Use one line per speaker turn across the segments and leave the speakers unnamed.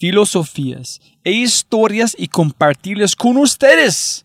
filosofías e historias y compartirlas con ustedes.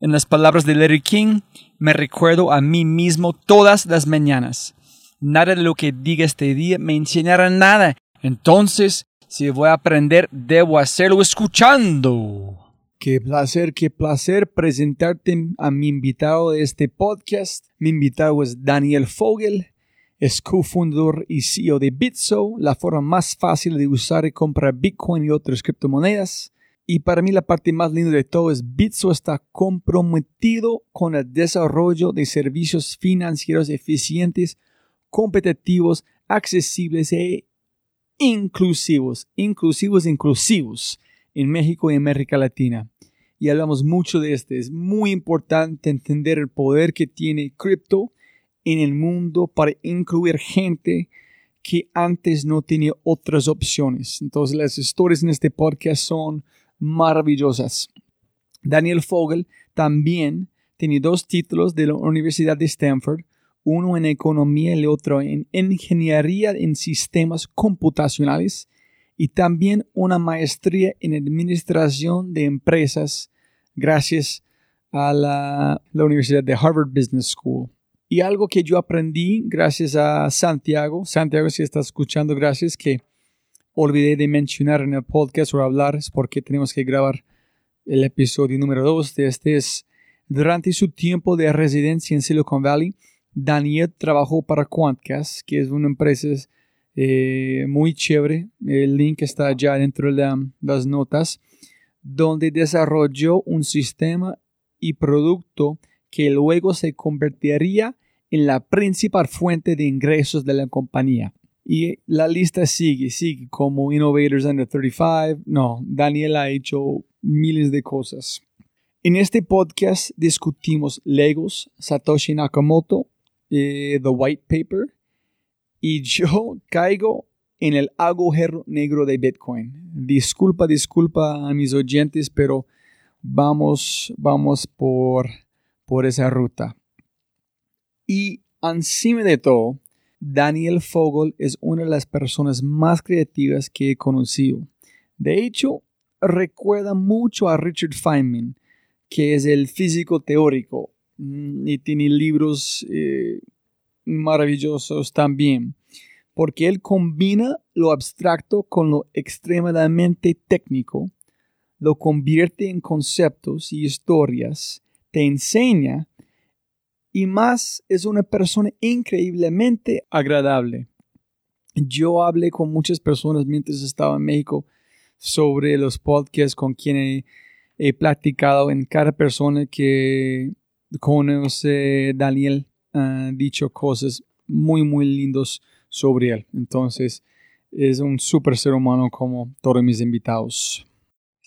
En las palabras de Larry King, me recuerdo a mí mismo todas las mañanas. Nada de lo que diga este día me enseñará nada. Entonces, si voy a aprender, debo hacerlo escuchando. Qué placer, qué placer presentarte a mi invitado de este podcast. Mi invitado es Daniel Fogel es cofundador y CEO de Bitso, la forma más fácil de usar y comprar Bitcoin y otras criptomonedas. Y para mí la parte más linda de todo es Bitso está comprometido con el desarrollo de servicios financieros eficientes, competitivos, accesibles e inclusivos, inclusivos, inclusivos en México y América Latina. Y hablamos mucho de este. Es muy importante entender el poder que tiene cripto en el mundo para incluir gente que antes no tenía otras opciones. Entonces las historias en este podcast son maravillosas. Daniel Fogel también tiene dos títulos de la Universidad de Stanford, uno en economía y el otro en ingeniería en sistemas computacionales y también una maestría en administración de empresas gracias a la, la Universidad de Harvard Business School. Y algo que yo aprendí gracias a Santiago, Santiago si estás escuchando, gracias que olvidé de mencionar en el podcast o hablar, es porque tenemos que grabar el episodio número 2 de este. Es, durante su tiempo de residencia en Silicon Valley, Daniel trabajó para Quantcast, que es una empresa eh, muy chévere, el link está ya dentro de las notas, donde desarrolló un sistema y producto que luego se convertiría en la principal fuente de ingresos de la compañía. Y la lista sigue, sigue, como Innovators Under 35. No, Daniel ha hecho miles de cosas. En este podcast discutimos Legos, Satoshi Nakamoto, eh, The White Paper, y yo caigo en el agujero negro de Bitcoin. Disculpa, disculpa a mis oyentes, pero vamos, vamos por por esa ruta. Y encima de todo, Daniel Fogel es una de las personas más creativas que he conocido. De hecho, recuerda mucho a Richard Feynman, que es el físico teórico mm, y tiene libros eh, maravillosos también, porque él combina lo abstracto con lo extremadamente técnico, lo convierte en conceptos y historias te enseña y más es una persona increíblemente agradable. Yo hablé con muchas personas mientras estaba en México sobre los podcasts con quienes he, platicado en cada persona que conoce Daniel ha dicho cosas muy muy lindos sobre él. Entonces es un super ser humano como todos mis invitados.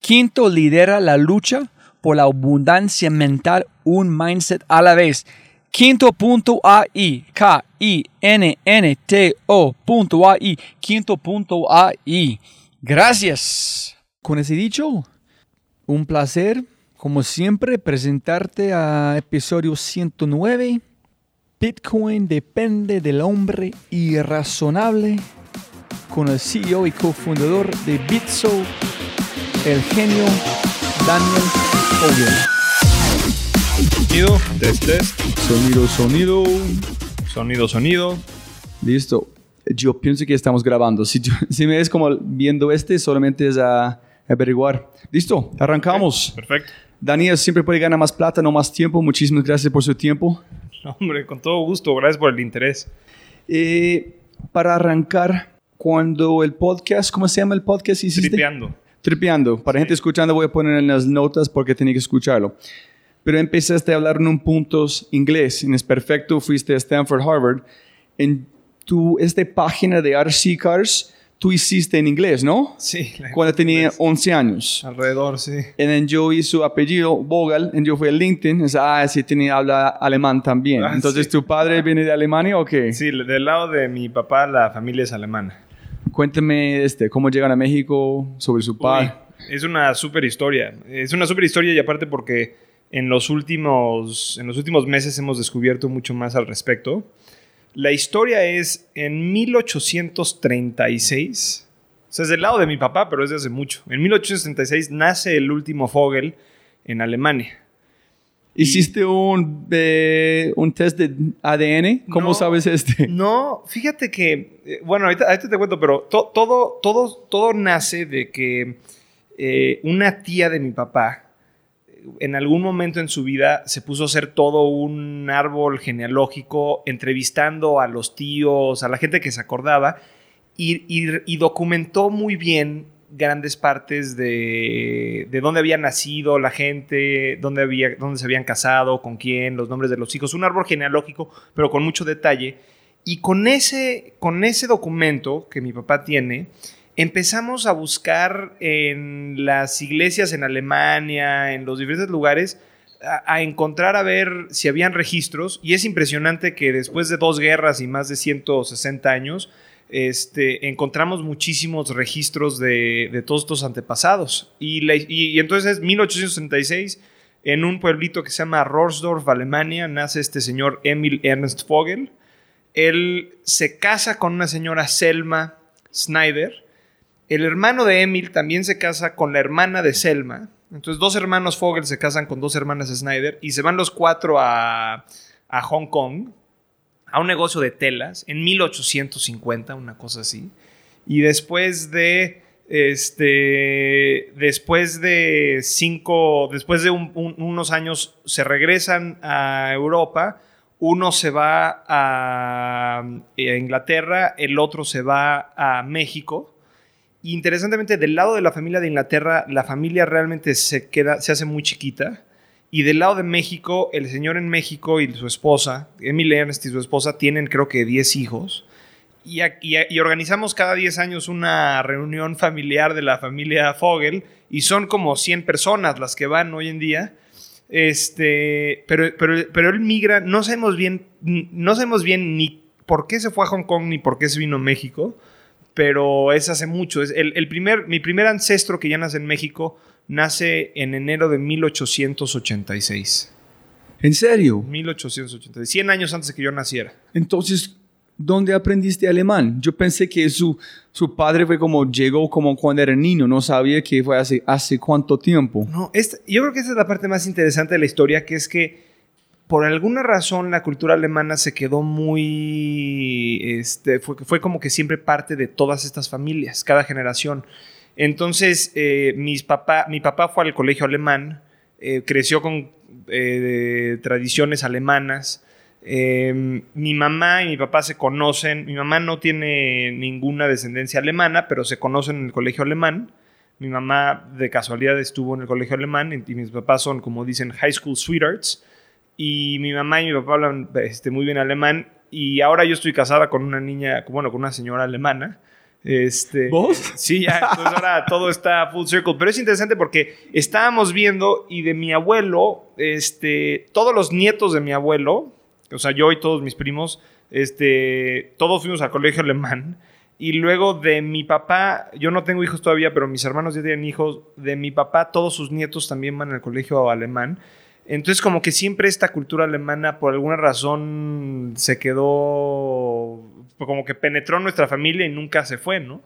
Quinto lidera la lucha por la abundancia mental, un mindset a la vez. Quinto.ai, K-I-N-N-T-O.ai, quinto.ai. Gracias. Con ese dicho, un placer, como siempre, presentarte a episodio 109. Bitcoin depende del hombre irrazonable con el CEO y cofundador de Bitso, el genio Daniel Owen.
Sonido, test, test. Sonido, sonido. Sonido, sonido.
Listo. Yo pienso que estamos grabando. Si, yo- si me ves como viendo este, solamente es a averiguar. Listo, arrancamos.
Perfecto.
Daniel siempre puede ganar más plata, no más tiempo. Muchísimas gracias por su tiempo.
No, hombre, con todo gusto. Gracias por el interés.
Eh, para arrancar, cuando el podcast, ¿cómo se llama el podcast? hiciste?
Tripeando.
Tripeando. Para gente escuchando voy a poner en las notas porque tenía que escucharlo. Pero empezaste a hablar en un punto inglés. En es perfecto, fuiste a Stanford, Harvard. En tu esta página de RC Cars, tú hiciste en inglés, ¿no?
Sí.
Cuando tenía 11 años.
Alrededor, sí.
Y yo hice su apellido, Vogel, y yo fui a LinkedIn. Es, ah, sí, tenía, habla alemán también.
Ah,
Entonces,
sí.
¿tu padre viene de Alemania o qué?
Sí, del lado de mi papá, la familia es alemana.
Cuéntame este, cómo llegan a México, sobre su padre.
Uy, es una súper historia. Es una súper historia y aparte porque en los, últimos, en los últimos meses hemos descubierto mucho más al respecto. La historia es en 1836. O sea, es del lado de mi papá, pero es de hace mucho. En 1836 nace el último Vogel en Alemania.
¿Hiciste un, eh, un test de ADN? ¿Cómo
No.
sabes este?
No, fíjate que, eh, bueno, ahorita, ahorita te cuento, pero to- todo, todo, todo nace de que eh, una tía de mi papá, eh, en algún momento en su vida, se puso a hacer todo un árbol genealógico, entrevistando a los tíos, a la gente que se acordaba, y, y- y documentó muy bien grandes partes de, de dónde había nacido la gente, dónde, había, dónde se habían casado, con quién, los nombres de los hijos, un árbol genealógico, pero con mucho detalle. Y con ese, con ese documento que mi papá tiene, empezamos a buscar en las iglesias en Alemania, en los diferentes lugares, a, a encontrar a ver si habían registros. Y es impresionante que después de dos guerras y más de 160 años, este, encontramos muchísimos registros de, de todos estos antepasados. Y, y- entonces, 1866, en un pueblito que se llama Rorsdorf, Alemania, nace este señor Emil Ernst Vogel. Él se casa con una señora Selma Snyder. El hermano de Emil también se casa con la hermana de Selma. Entonces, dos hermanos Vogel se casan con dos hermanas Snyder y se van los cuatro a, a Hong Kong a un negocio de telas en 1850, una cosa así. Y después de este después de cinco después de un- un- unos años se regresan a Europa. Uno se va a, a Inglaterra el otro se va a México. Interesantemente del lado de la familia de Inglaterra la familia realmente se queda se hace muy chiquita y del lado de México, el señor en México y su esposa, Emily Ernst y su esposa, tienen creo que 10 hijos. Y, y y organizamos cada 10 años una reunión familiar de la familia Fogel. Y son como 100 personas las que van hoy en día. Este, pero, pero, pero él migra, no sabemos bien, no sabemos bien ni por qué se fue a Hong Kong ni por qué se vino a México. Pero es hace mucho. Es el, el primer, mi primer ancestro que ya nace en México nace en enero de 1886.
¿En serio?
1886, 100 años antes de que yo naciera.
Entonces, ¿dónde aprendiste alemán? Yo pensé que su, su padre fue como, llegó como cuando era niño, no sabía que fue hace, hace cuánto tiempo.
No, esta- yo creo que esta es la parte más interesante de la historia, que es que por alguna razón la cultura alemana se quedó muy, este, fue, fue como que siempre parte de todas estas familias, cada generación. Entonces, eh, papá, mi papá fue al colegio alemán, eh, creció con eh, tradiciones alemanas, Eh, mi mamá y mi papá se conocen. Mi mamá no tiene ninguna descendencia alemana, pero se conocen en el colegio alemán. Mi mamá de casualidad estuvo en el colegio alemán y mis papás son, como dicen, high school sweethearts. Y mi mamá y mi papá hablan este, muy bien alemán. Y ahora yo estoy casada con una niña, bueno, con una señora alemana. Este,
¿Vos?
Sí, ya, entonces ahora todo está full circle. Pero es interesante porque estábamos viendo y de mi abuelo, este, todos los nietos de mi abuelo, o sea, yo y todos mis primos, este, todos fuimos al colegio alemán. Y luego de mi papá, yo no tengo hijos todavía, pero mis hermanos ya tienen hijos. De mi papá, todos sus nietos también van al colegio alemán. Entonces, como que siempre esta cultura alemana, por alguna razón, se quedó, como que penetró en nuestra familia y nunca se fue, ¿no?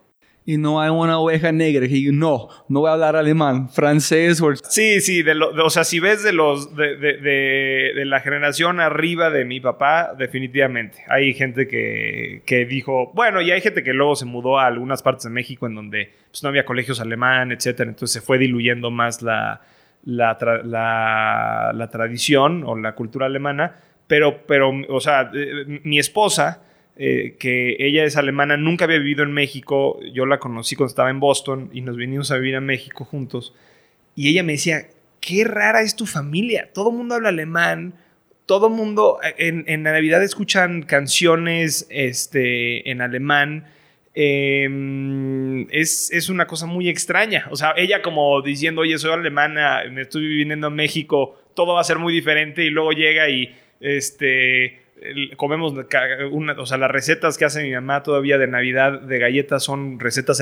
Y no hay una oveja negra que no, no voy a hablar alemán, francés o...
Sí, sí, de lo- de- o sea, si ves de los de la generación arriba de mi papá, definitivamente. Hay gente que, que dijo, bueno, y hay gente que luego se mudó a algunas partes de México en donde pues, no había colegios alemán, etcétera. Entonces se fue diluyendo más la, la, la- tradición o la cultura alemana. Pero, pero o sea, eh, mi esposa, eh, que ella es alemana, nunca había vivido en México. Yo la conocí cuando estaba en Boston y nos vinimos a vivir a México juntos. Y ella me decía, qué rara es tu familia. Todo el mundo habla alemán. Todo el mundo en, en Navidad escuchan canciones este, en alemán. Eh, es, es una cosa muy extraña. O sea, ella como diciendo, oye, soy alemana, me estoy viviendo en México, todo va a ser muy diferente. Y luego llega y este, comemos una, o sea, las recetas que hace mi mamá todavía de Navidad de galletas son recetas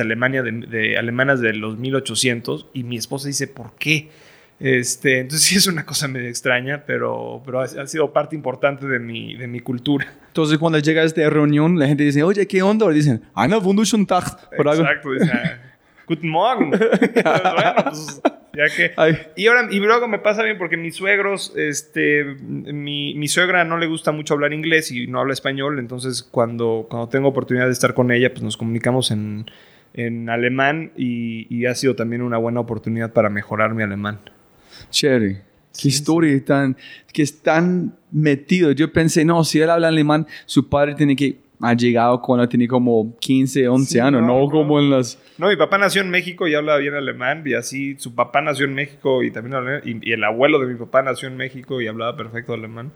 de- alemanas de los 1800 y mi esposa dice, ¿por qué? Este, entonces sí es una cosa medio extraña, pero, pero ha, ha sido parte importante de mi, de mi cultura.
Entonces cuando llega a esta reunión, la gente dice, oye, ¿qué onda? O dicen, Ana, wunderschönen Tag.
Exacto, dice, "Ah, Guten Morgen. bueno, pues ya que... Y, ahora, y luego me pasa bien porque mis suegros, este, mi, mi suegra no le gusta mucho hablar inglés y no habla español, entonces cuando, cuando tengo oportunidad de estar con ella, pues nos comunicamos en, en alemán y, y ha sido también una buena oportunidad para mejorar mi alemán.
Chévere. Qué historia tan, que es tan metido. Yo pensé, no, si él habla alemán, su padre tiene que ha llegado cuando tenía como 15, 11
Sí,
años,
no,
no,
no.
como en las...
No, mi papá nació en México y habla bien alemán y así, su papá nació en México y también habla, y, y el abuelo de mi papá nació en México y hablaba perfecto alemán.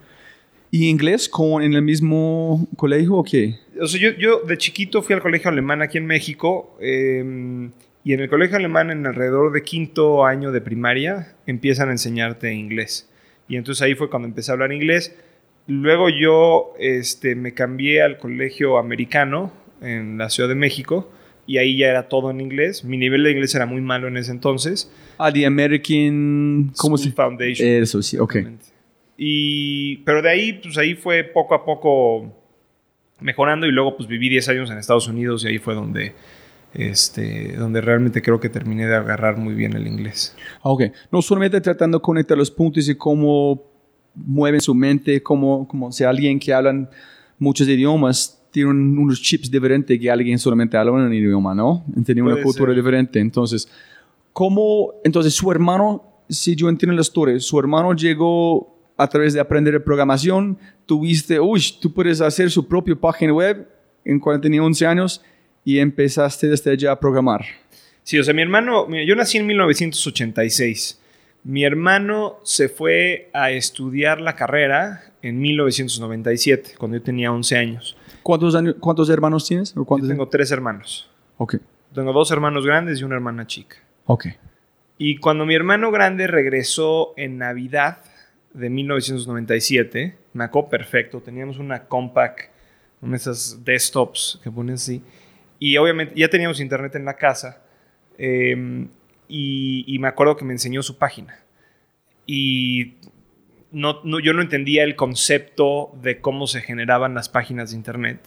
¿Y inglés con, en el mismo colegio o qué?
O sea, yo, yo de chiquito fui al colegio alemán aquí en México eh, y en el colegio alemán en alrededor de quinto año de primaria empiezan a enseñarte inglés. Y entonces ahí fue cuando empecé a hablar inglés. Luego yo este, me cambié al colegio americano en la Ciudad de México y ahí ya era todo en inglés. Mi nivel de inglés era muy malo en ese entonces.
Ah, The American... ¿Cómo
School
se
Foundation.
Eso sí, ok.
Y, pero de ahí, pues ahí fue poco a poco mejorando y luego pues viví 10 años en Estados Unidos y ahí fue donde, este, donde realmente creo que terminé de agarrar muy bien el inglés.
Ah, Ok, no solamente tratando de conectar los puntos y cómo mueven su mente, como, como si alguien que habla muchos idiomas tiene un- unos chips diferentes que alguien solamente habla un idioma, ¿no? Tiene una cultura
ser.
diferente. Entonces, ¿cómo, entonces su hermano, si yo entiendo la historia, su hermano llegó a través de aprender programación, tuviste, uy, tú puedes hacer su propia página web en cuando tenía 11 años y empezaste desde allá a programar.
Sí, o sea, mi hermano, mira, yo nací en 1986. Mi hermano se fue a estudiar la carrera en 1997, cuando yo tenía 11 años.
¿Cuántos, años, cuántos hermanos tienes? ¿O
Yo
cuántos
tengo tres hermanos.
Ok,
Tengo dos hermanos grandes y una hermana chica.
ok.
Y cuando mi hermano grande regresó en Navidad de 1997, me acuerdo perfecto, teníamos una compact, una de esas desktops que ponen así, y obviamente ya teníamos internet en la casa, eh, y, me acuerdo que me enseñó su página. Y no- yo no entendía el concepto de cómo se generaban las páginas de internet.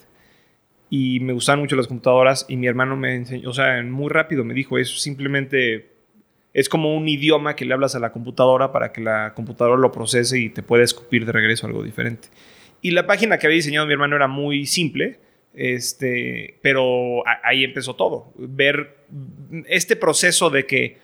Y me gustaban mucho las computadoras y mi hermano me enseñó, o sea, muy rápido me dijo, es simplemente es como un idioma que le hablas a la computadora para que la computadora lo procese y te pueda escupir de regreso algo diferente. Y la página que había diseñado mi hermano era muy simple, este, pero ahí empezó todo. Ver este proceso de que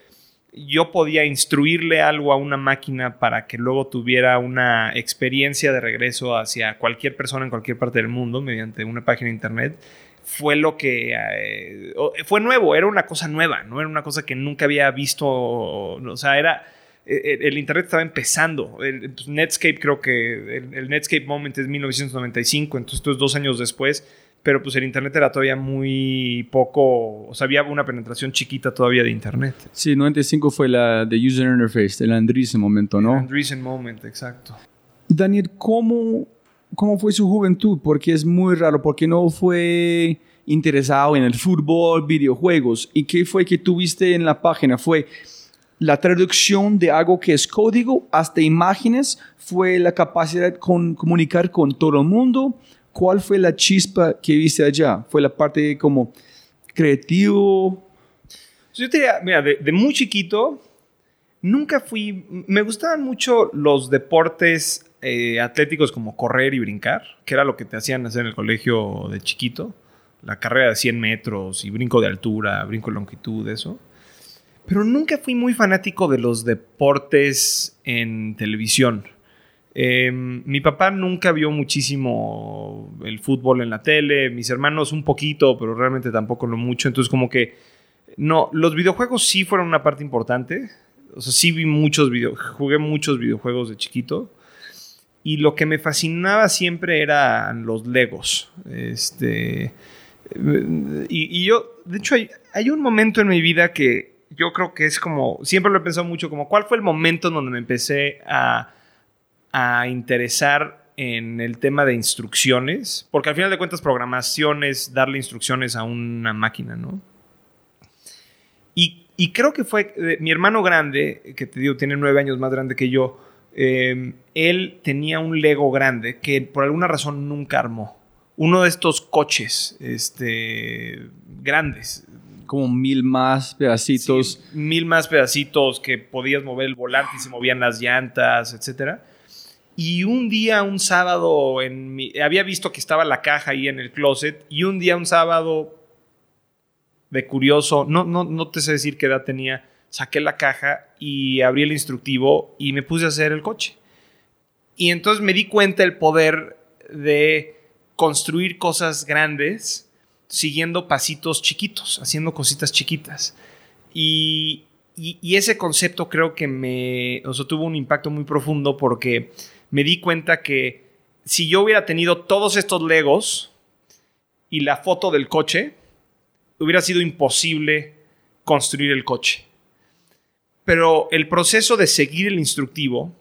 yo podía instruirle algo a una máquina para que luego tuviera una experiencia de regreso hacia cualquier persona en cualquier parte del mundo mediante una página de internet, fue lo que eh, fue nuevo, era una cosa nueva, no era una cosa que nunca había visto, o sea, era eh, el internet estaba empezando. El, pues, Netscape creo que el, Netscape Moment es 1995, entonces dos años después, pero pues el internet era todavía muy poco, o sea, había una penetración chiquita todavía de internet.
Sí, 95 fue la de User Interface, el Andreessen momento, ¿no?
Andreessen Moment, exacto.
Daniel, ¿cómo, ¿cómo fue su juventud? Porque es muy raro, porque no fue interesado en el fútbol, videojuegos. ¿Y qué fue que tuviste en la página? ¿Fue la traducción de algo que es código hasta imágenes? ¿Fue la capacidad de con, comunicar con todo el mundo? ¿Cuál fue la chispa que viste allá? ¿Fue la parte como creativo?
Yo te diría, mira, de, de muy chiquito, nunca fui. Me gustaban mucho los deportes eh, atléticos como correr y brincar, que era lo que te hacían hacer en el colegio de chiquito. La carrera de 100 metros y brinco de altura, brinco de longitud, eso. Pero nunca fui muy fanático de los deportes en televisión. Eh, mi papá nunca vio muchísimo el fútbol en la tele, mis hermanos un poquito, pero realmente tampoco lo mucho. Entonces como que no, los videojuegos sí fueron una parte importante. O sea, sí vi muchos videos, jugué muchos videojuegos de chiquito. Y lo que me fascinaba siempre eran los Legos. Este. Y, y yo, de hecho, hay, hay un momento en mi vida que yo creo que es como. Siempre lo he pensado mucho, como cuál fue el momento en donde me empecé a, a interesar en el tema de instrucciones. Porque al final de cuentas, programación es darle instrucciones a una máquina, ¿no? Y, y creo que fue eh, mi hermano grande, que te digo, tiene nueve años más grande que yo. eh, él tenía un Lego grande que por alguna razón nunca armó. Uno de estos coches este, grandes.
Como mil más pedacitos.
Sí, mil más pedacitos que podías mover el volante y se movían las llantas, etc. Y un día, un sábado, en había visto que estaba la caja ahí en el closet. Y un día, un sábado, de curioso, no, no, no te sé decir qué edad tenía, saqué la caja y abrí el instructivo y me puse a hacer el coche. Y entonces me di cuenta el poder de construir cosas grandes siguiendo pasitos chiquitos, haciendo cositas chiquitas. Y, y- y ese concepto creo que me, o sea, tuvo un impacto muy profundo porque me di cuenta que si yo hubiera tenido todos estos Legos y la foto del coche, hubiera sido imposible construir el coche. Pero el proceso de seguir el instructivo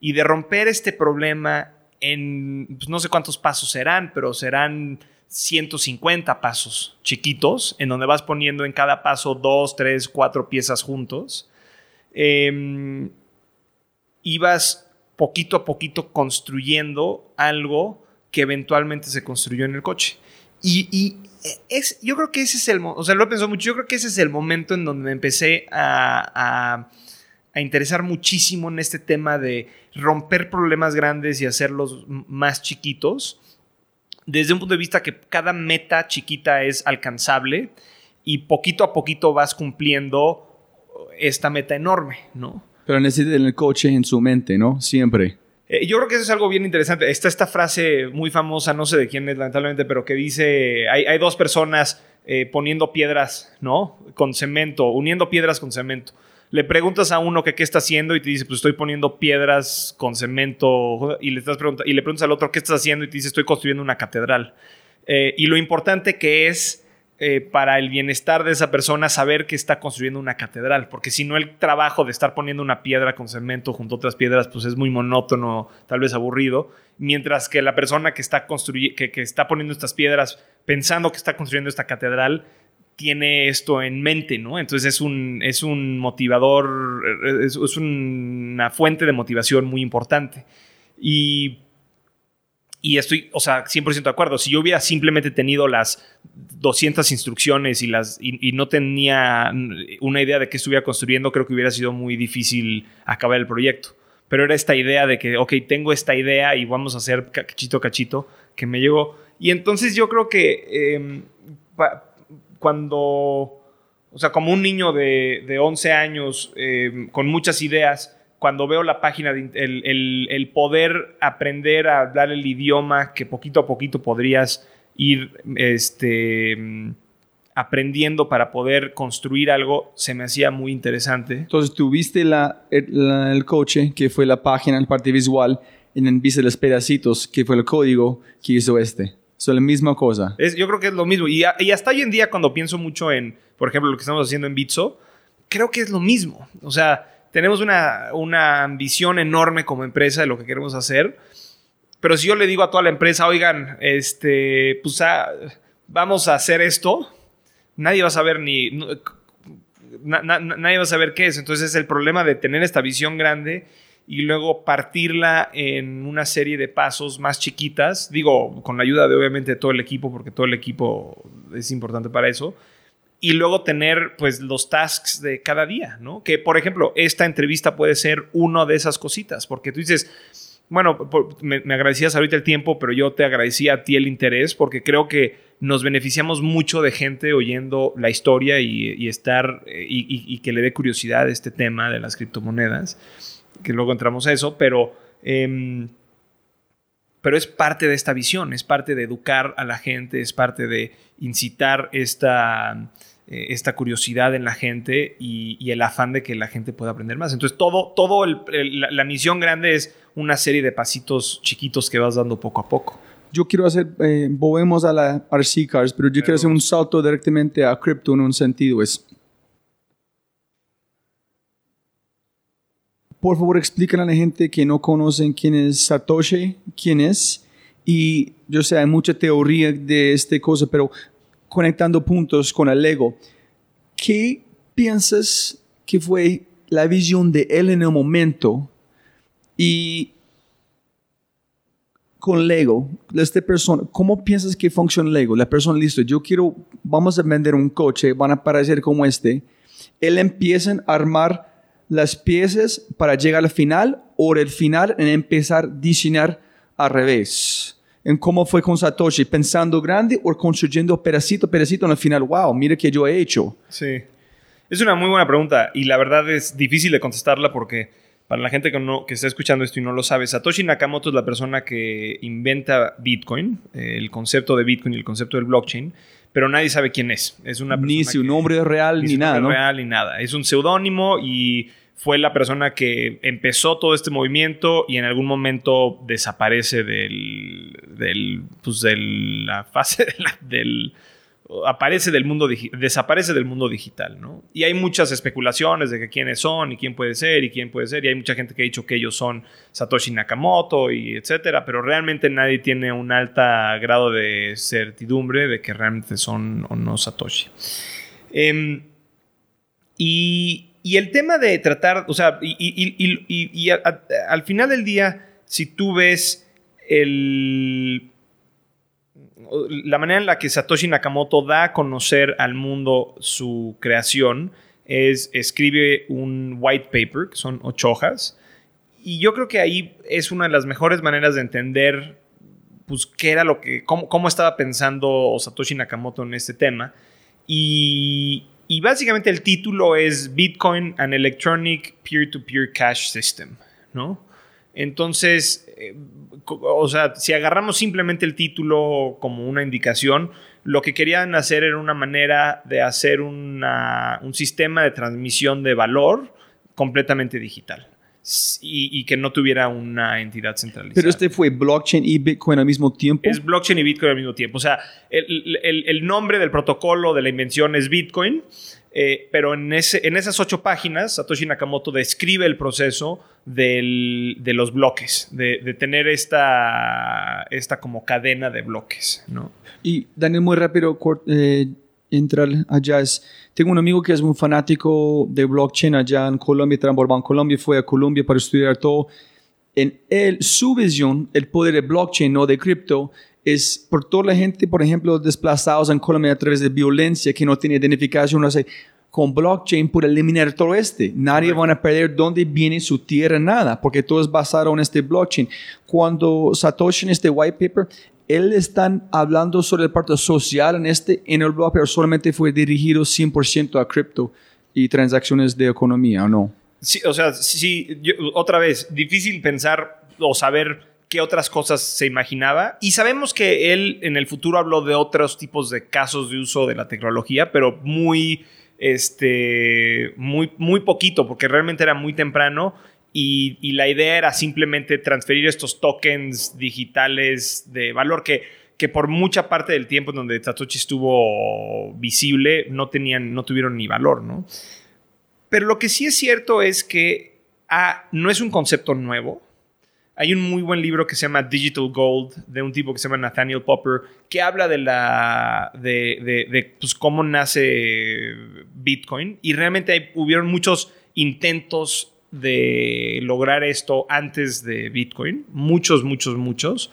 y de romper este problema en pues, no sé cuántos pasos serán, pero serán 150 pasos chiquitos, en donde vas poniendo en cada paso dos, tres, cuatro piezas juntos. Eh, ibas poquito a poquito construyendo algo que eventualmente se construyó en el coche. Y, y es, yo creo que ese es el, o sea, lo he pensado mucho, yo creo que ese es el momento en donde me empecé a, a- a interesar muchísimo en este tema de romper problemas grandes y hacerlos más chiquitos, desde un punto de vista que cada meta chiquita es alcanzable y poquito a poquito vas cumpliendo esta meta enorme, ¿no?
Pero necesita el coche en su mente, ¿no? Siempre.
Eh, yo creo que eso es algo bien interesante. Está esta frase muy famosa, no sé de quién es lamentablemente, pero que dice, hay, dos personas eh, poniendo piedras, ¿no? Con cemento, uniendo piedras con cemento. Le preguntas a uno que qué está haciendo y te dice, pues estoy poniendo piedras con cemento. Y le, estás pregunta- y le preguntas al otro qué estás haciendo y te dice, estoy construyendo una catedral. Eh, y lo importante que es eh, para el bienestar de esa persona saber que está construyendo una catedral, porque si no el trabajo de estar poniendo una piedra con cemento junto a otras piedras, pues es muy monótono, tal vez aburrido, mientras que la persona que está, que, que está poniendo estas piedras pensando que está construyendo esta catedral, tiene esto en mente, ¿no? Entonces es un, es un motivador, es, es una fuente de motivación muy importante. Y y estoy, o sea, 100% de acuerdo. Si yo hubiera simplemente tenido las 200 instrucciones y, las, y, y no tenía una idea de qué estuviera construyendo, creo que hubiera sido muy difícil acabar el proyecto. Pero era esta idea de que, ok, tengo esta idea y vamos a hacer cachito a cachito que me llegó. Y entonces yo creo que eh, cuando, O sea, como un niño de, de 11 años eh, con muchas ideas, cuando veo la página, de, el, el, el, poder aprender a hablar el idioma que poquito a poquito podrías ir este, aprendiendo para poder construir algo, se me hacía muy interesante.
Entonces, tuviste la, el, el coche, que fue la página, en parte visual, en el viste los pedacitos, que fue el código que hizo este. Es la misma cosa.
Es, yo creo que es lo mismo. Y, y, hasta hoy en día, cuando pienso mucho en, por ejemplo, lo que estamos haciendo en Bitso, creo que es lo mismo. O sea, tenemos una, una ambición enorme como empresa de lo que queremos hacer. Pero si yo le digo a toda la empresa, oigan, este, pues ah, vamos a hacer esto, nadie va a saber ni. Na, na, nadie va a saber qué es. Entonces es el problema de tener esta visión grande y luego partirla en una serie de pasos más chiquitas. Digo, con la ayuda de obviamente todo el equipo, porque todo el equipo es importante para eso. Y luego tener pues los tasks de cada día, ¿no? Que por ejemplo, esta entrevista puede ser una de esas cositas, porque tú dices, bueno, me, me, agradecías ahorita el tiempo, pero yo te agradecía a ti el interés porque creo que nos beneficiamos mucho de gente oyendo la historia y, y estar y, y, y, que le dé curiosidad este tema de las criptomonedas, que luego entramos a eso, pero, eh, pero es parte de esta visión, es parte de educar a la gente, es parte de incitar esta esta curiosidad en la gente y, y, el afán de que la gente pueda aprender más. Entonces, todo, todo el, el, la, la, misión grande es una serie de pasitos chiquitos que vas dando poco a poco.
Yo quiero hacer, eh, volvemos a la RC Cars, pero yo pero, quiero hacer un salto directamente a cripto en un sentido. Es, por favor, explíquenle a la gente que no conocen quién es Satoshi, quién es. Y yo sé, hay mucha teoría de esta cosa, pero conectando puntos con el Lego. ¿Qué piensas que fue la visión de él en el momento y con Lego, esta persona, ¿cómo piensas que funciona Lego? La persona, listo, yo quiero, vamos a vender un coche, van a aparecer como este. Él empieza a armar las piezas para llegar al final o el final en empezar a diseñar al revés en cómo fue con Satoshi, pensando grande o construyendo pedacito a pedacito en el final, wow, mira que yo he hecho.
Sí, es una muy buena pregunta y la verdad es difícil de contestarla porque para la gente que, no, que está escuchando esto y no lo sabe, Satoshi Nakamoto es la persona que inventa Bitcoin, eh, el concepto de Bitcoin y el concepto del blockchain, pero nadie sabe quién es. Es una
ni su nombre real ni,
ni
nada,
nombre
¿no?
real ni nada. Es un seudónimo y fue la persona que empezó todo este movimiento y en algún momento desaparece del, del pues de la fase del aparece del mundo desaparece del mundo digital, ¿no? Y hay muchas especulaciones de que quiénes son y quién puede ser y quién puede ser y hay mucha gente que ha dicho que ellos son Satoshi Nakamoto y etcétera, pero realmente nadie tiene un alto grado de certidumbre de que realmente son o no Satoshi. Eh, y y el tema de tratar, o sea, y, y, y, y a, a, al final del día, si tú ves el, la manera en la que Satoshi Nakamoto da a conocer al mundo su creación, es escribe un white paper, que son ocho hojas, y yo creo que ahí es una de las mejores maneras de entender pues, qué era lo que, cómo, cómo estaba pensando Satoshi Nakamoto en este tema. Y, y básicamente el título es Bitcoin, an Electronic Peer-to-Peer Cash System, ¿no? Entonces, eh, o sea, si agarramos simplemente el título como una indicación, lo que querían hacer era una manera de hacer una, un sistema de transmisión de valor completamente digital. Y, y, que no tuviera una entidad centralizada.
Pero este fue blockchain y Bitcoin al mismo tiempo.
Es blockchain y Bitcoin al mismo tiempo. O sea, el, el, el nombre del protocolo de la invención es Bitcoin, eh, pero en, ese, en esas ocho páginas, Satoshi Nakamoto describe el proceso del, de los bloques, de, de, tener esta, esta como cadena de bloques. ¿no?
Y Daniel, muy rápido, eh, entrar allá es, tengo un amigo que es un fanático de blockchain allá en Colombia, trabajó en Colombia, fue a Colombia para estudiar todo. En él, su visión, el poder de blockchain, no de cripto, es por toda la gente, por ejemplo, desplazados en Colombia a través de violencia que no tiene identificación, no sé, con blockchain puede eliminar todo este. Nadie va a perder dónde viene su tierra, nada, porque todo es basado en este blockchain. Cuando Satoshi en este white paper, él están hablando sobre el parte social en este en el blog, pero solamente fue dirigido 100% a cripto y transacciones de economía, ¿o no?
Sí, o sea, sí, yo- otra vez, difícil pensar o saber qué otras cosas se imaginaba. Y sabemos que él en el futuro habló de otros tipos de casos de uso de la tecnología, pero muy, este, muy, muy poquito, porque realmente era muy temprano. Y, y la idea era simplemente transferir estos tokens digitales de valor que, que por mucha parte del tiempo en donde Satoshi estuvo visible no, tenían, no tuvieron ni valor, ¿no? Pero lo que sí es cierto es que ah, no es un concepto nuevo. Hay un muy buen libro que se llama Digital Gold de un tipo que se llama Nathaniel Popper que habla de la de, de- pues, cómo nace Bitcoin y realmente hay- hubieron muchos intentos de lograr esto antes de Bitcoin, muchos, muchos, muchos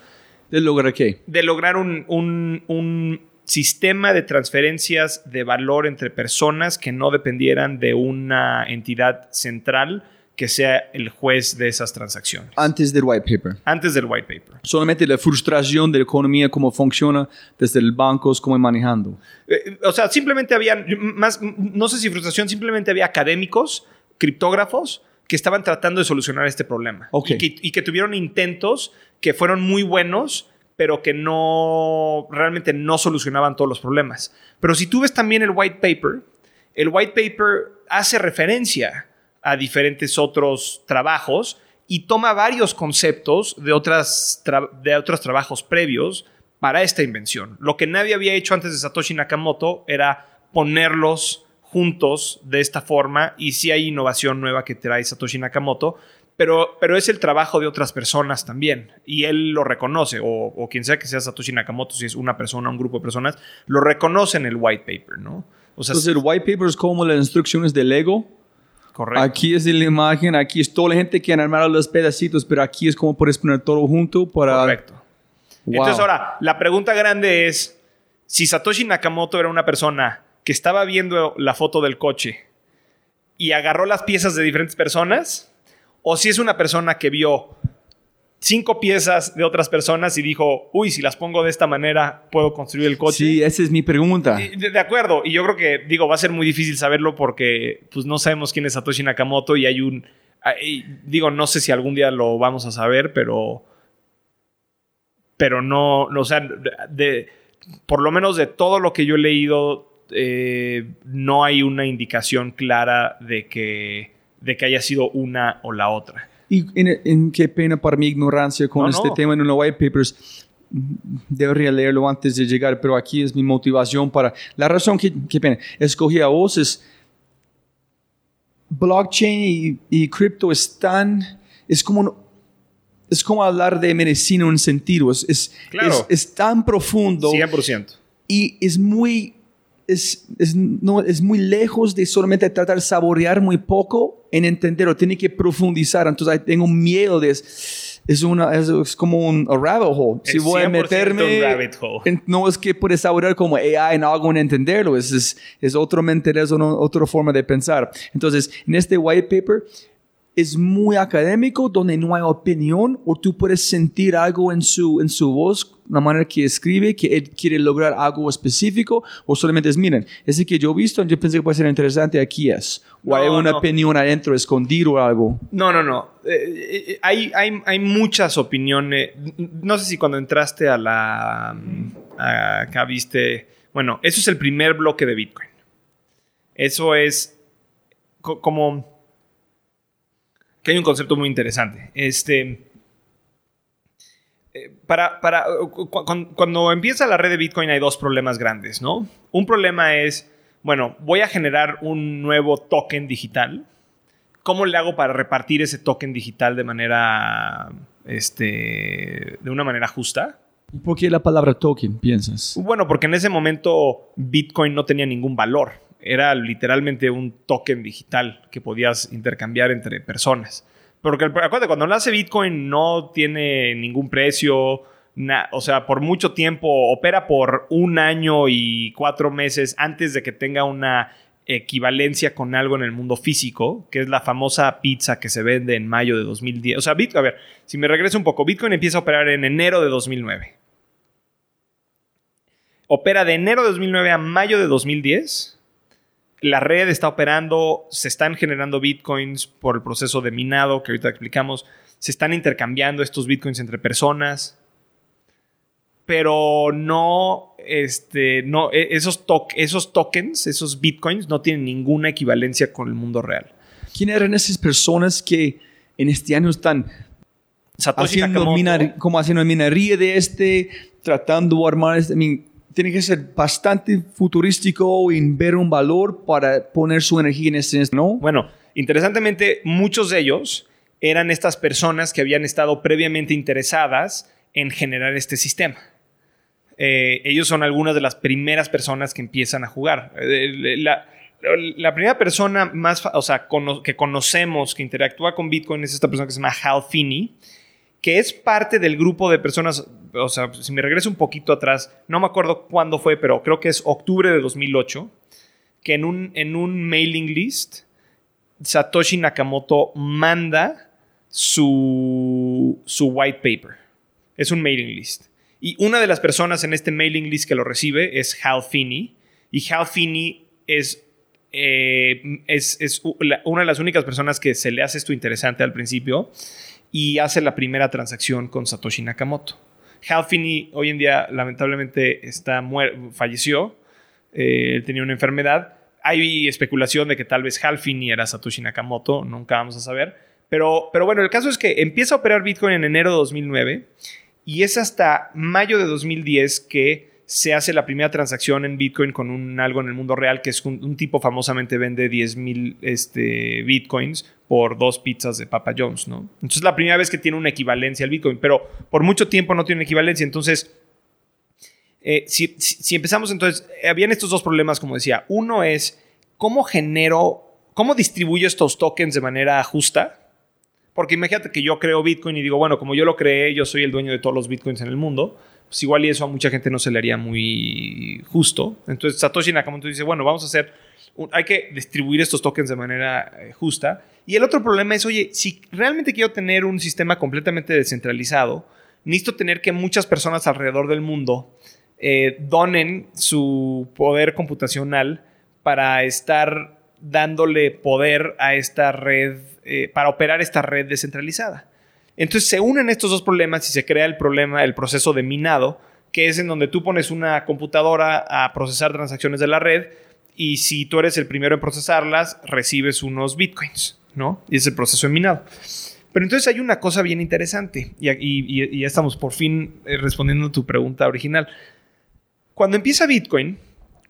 ¿De lograr qué?
de lograr un, un- un sistema de transferencias de valor entre personas que no dependieran de una entidad central que sea el juez de esas transacciones.
Antes del white paper.
Antes del white paper.
Solamente la frustración de la economía, cómo funciona desde el banco, cómo manejando.
Eh, o sea, simplemente había, más, no sé si frustración, simplemente había académicos, criptógrafos, que estaban tratando de solucionar este problema. Y, que, y que tuvieron intentos que fueron muy buenos, pero que no, realmente no solucionaban todos los problemas. Pero si tú ves también el white paper, el white paper hace referencia a diferentes otros trabajos y toma varios conceptos de, otras tra- de otros trabajos previos para esta invención. Lo que nadie había hecho antes de Satoshi Nakamoto era ponerlos juntos de esta forma y sí hay innovación nueva que trae Satoshi Nakamoto, pero, pero es el trabajo de otras personas también y él lo reconoce o, o quien sea que sea Satoshi Nakamoto, si es una persona, un grupo de personas, lo reconoce en el white paper, ¿no? O sea,
Entonces el white paper es como las instrucciones de Lego.
correcto.
Aquí es la imagen, aquí es toda la gente que han armado los pedacitos, pero aquí es como puedes poner todo junto para...
Correcto.
Wow.
Entonces ahora, la pregunta grande es, si Satoshi Nakamoto era una persona que estaba viendo la foto del coche y agarró las piezas de diferentes personas, o si es una persona que vio cinco piezas de otras personas y dijo, uy, si las pongo de esta manera, puedo construir el coche.
Sí, esa es mi pregunta.
De, de acuerdo, y yo creo que, digo, va a ser muy difícil saberlo porque pues no sabemos quién es Satoshi Nakamoto y hay un... hay- digo, no sé si algún día lo vamos a saber, pero... Pero no, no, o sea, de, por lo menos de todo lo que yo he leído, eh, no hay una indicación clara de que, de que haya sido una o la otra.
Y en, en qué pena para mi ignorancia con
No,
este
no.
tema en los white papers. Debería leerlo antes de llegar, pero aquí es mi motivación para... La razón que, qué pena, escogí a vos es... Blockchain y, y cripto es tan... Es como... un- Es como hablar de medicina en un sentido. Es, es,
Claro.
es, es tan profundo
100%.
y es muy es, es, no, es muy lejos de solamente tratar de saborear muy poco en entenderlo, tiene que profundizar. Entonces ahí tengo miedo de es, una es, es como un a rabbit hole. Si voy a
100%
meterme
rabbit hole.
en- no es que puedes saborear como AI no hago en entenderlo, es, es, es otro mente, es una- otra forma de pensar. Entonces, en este white paper es muy académico, donde no hay opinión, o tú puedes sentir algo en su, en su voz, la manera que escribe, que él quiere lograr algo específico, o solamente es, miren, ese que yo he visto, yo pensé que puede ser interesante, aquí es. O hay una
no.
opinión adentro, escondido o algo.
No, no, no. Eh, eh, hay, hay, hay muchas opiniones. No sé si cuando entraste a la... mm, a- acá viste... Bueno, eso es el primer bloque de Bitcoin. Eso es co- como... Que hay un concepto muy interesante. Este... eh, Para, para, cu- cuando empieza la red de Bitcoin hay dos problemas grandes, ¿no? Un problema es, bueno, voy a generar un nuevo token digital. ¿Cómo le hago para repartir ese token digital de manera, este, de una manera justa?
¿Y por qué la palabra token, piensas?
Bueno, porque en ese momento Bitcoin no tenía ningún valor. Era literalmente un token digital que podías intercambiar entre personas. Porque acuérdate, cuando nace Bitcoin no tiene ningún precio. o sea, por mucho tiempo opera por un año y cuatro meses antes de que tenga una equivalencia con algo en el mundo físico, que es la famosa pizza que se vende en mayo de 2010. O sea, Bitcoin, a ver, si me regreso un poco, Bitcoin empieza a operar en enero de 2009. Opera de enero de 2009 a mayo de 2010. La red está operando, se están generando bitcoins por el proceso de minado que ahorita explicamos. Se están intercambiando estos bitcoins entre personas. Pero no, este, no, e- esos, to- esos tokens, esos bitcoins, no tienen ninguna equivalencia con el mundo real.
¿Quién eran esas personas que en este año están
Satoshi
haciendo minar- como haciendo minería de este, tratando de armar este? I mean, tiene que ser bastante futurístico y ver un valor para poner su energía en este, ¿no?
Bueno, interesantemente, muchos de ellos eran estas personas que habían estado previamente interesadas en generar este sistema. Eh, ellos son algunas de las primeras personas que empiezan a jugar. Eh, La, primera persona más, o sea, que conocemos que interactúa con Bitcoin es esta persona que se llama Hal Finney, que es parte del grupo de personas, o sea, si me regreso un poquito atrás, no me acuerdo cuándo fue, pero creo que es octubre de 2008, que en un, en un mailing list Satoshi Nakamoto manda su, su white paper. Es un mailing list. Y una de las personas en este mailing list que lo recibe es Hal Finney. Y Hal Finney es, eh, es, es la- una de las únicas personas que se le hace esto interesante al principio y hace la primera transacción con Satoshi Nakamoto. Hal hoy en día lamentablemente está falleció. Eh, él tenía una enfermedad. Hay especulación de que tal vez Hal era Satoshi Nakamoto, nunca vamos a saber. Pero, pero bueno, el caso es que empieza a operar Bitcoin en enero de 2009 y es hasta mayo de 2010 que se hace la primera transacción en Bitcoin con un algo en el mundo real, que es un, tipo famosamente vende 10 mil este, Bitcoins por dos pizzas de Papa John's, ¿no? Entonces es la primera vez que tiene una equivalencia al Bitcoin, pero por mucho tiempo no tiene equivalencia. Entonces, eh, si, si- si empezamos entonces, eh, habían estos dos problemas, como decía. Uno es, ¿cómo genero, cómo distribuyo estos tokens de manera justa? Porque imagínate que yo creo Bitcoin y digo, bueno, como yo lo creé, yo soy el dueño de todos los Bitcoins en el mundo. Pues igual y eso a mucha gente no se le haría muy justo. Entonces Satoshi Nakamoto dice, bueno, vamos a hacer, un- hay que distribuir estos tokens de manera eh, justa. Y el otro problema es, oye, si realmente quiero tener un sistema completamente descentralizado, necesito tener que muchas personas alrededor del mundo eh, donen su poder computacional para estar dándole poder a esta red, eh, para operar esta red descentralizada. Entonces se unen estos dos problemas y se crea el problema, el proceso de minado, que es en donde tú pones una computadora a procesar transacciones de la red y si tú eres el primero en procesarlas, recibes unos bitcoins, ¿no? Y es el proceso de minado. Pero entonces hay una cosa bien interesante y, y- ya estamos por fin eh, respondiendo a tu pregunta original. Cuando empieza Bitcoin,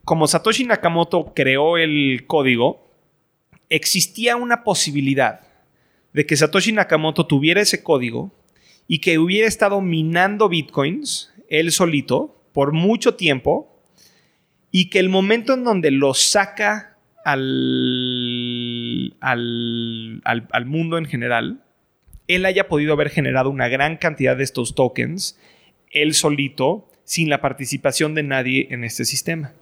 como Satoshi Nakamoto creó el código, existía una posibilidad de que Satoshi Nakamoto tuviera ese código y que hubiera estado minando bitcoins él solito por mucho tiempo y que el momento en donde lo saca al, al, al- al mundo en general, él haya podido haber generado una gran cantidad de estos tokens él solito sin la participación de nadie en este sistema.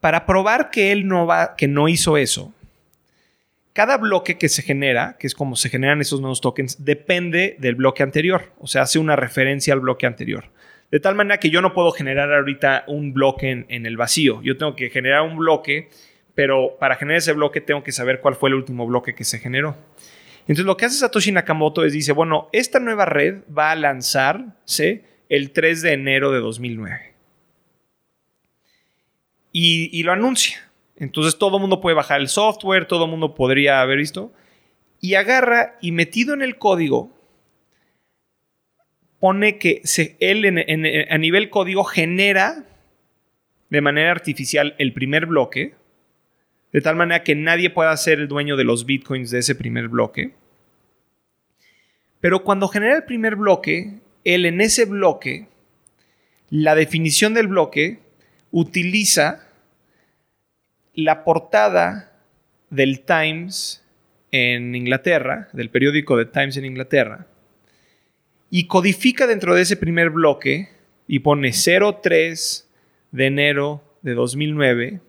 Para probar que él no va, que no hizo eso, cada bloque que se genera, que es como se generan esos nuevos tokens, depende del bloque anterior. O sea, hace una referencia al bloque anterior. De tal manera que yo no puedo generar ahorita un bloque en, el vacío. Yo tengo que generar un bloque, pero para generar ese bloque tengo que saber cuál fue el último bloque que se generó. Entonces lo que hace Satoshi Nakamoto es dice, bueno, esta nueva red va a lanzarse el 3 de enero de 2009. Y, y lo anuncia. Entonces todo el mundo puede bajar el software, todo el mundo podría haber visto. Y agarra y metido en el código, pone que él a nivel código genera de manera artificial el primer bloque, de tal manera que nadie pueda ser el dueño de los bitcoins de ese primer bloque. Pero cuando genera el primer bloque, él en ese bloque, la definición del bloque utiliza la portada del Times en Inglaterra, del periódico The Times en Inglaterra, y codifica dentro de ese primer bloque y pone 03 de enero de 2009,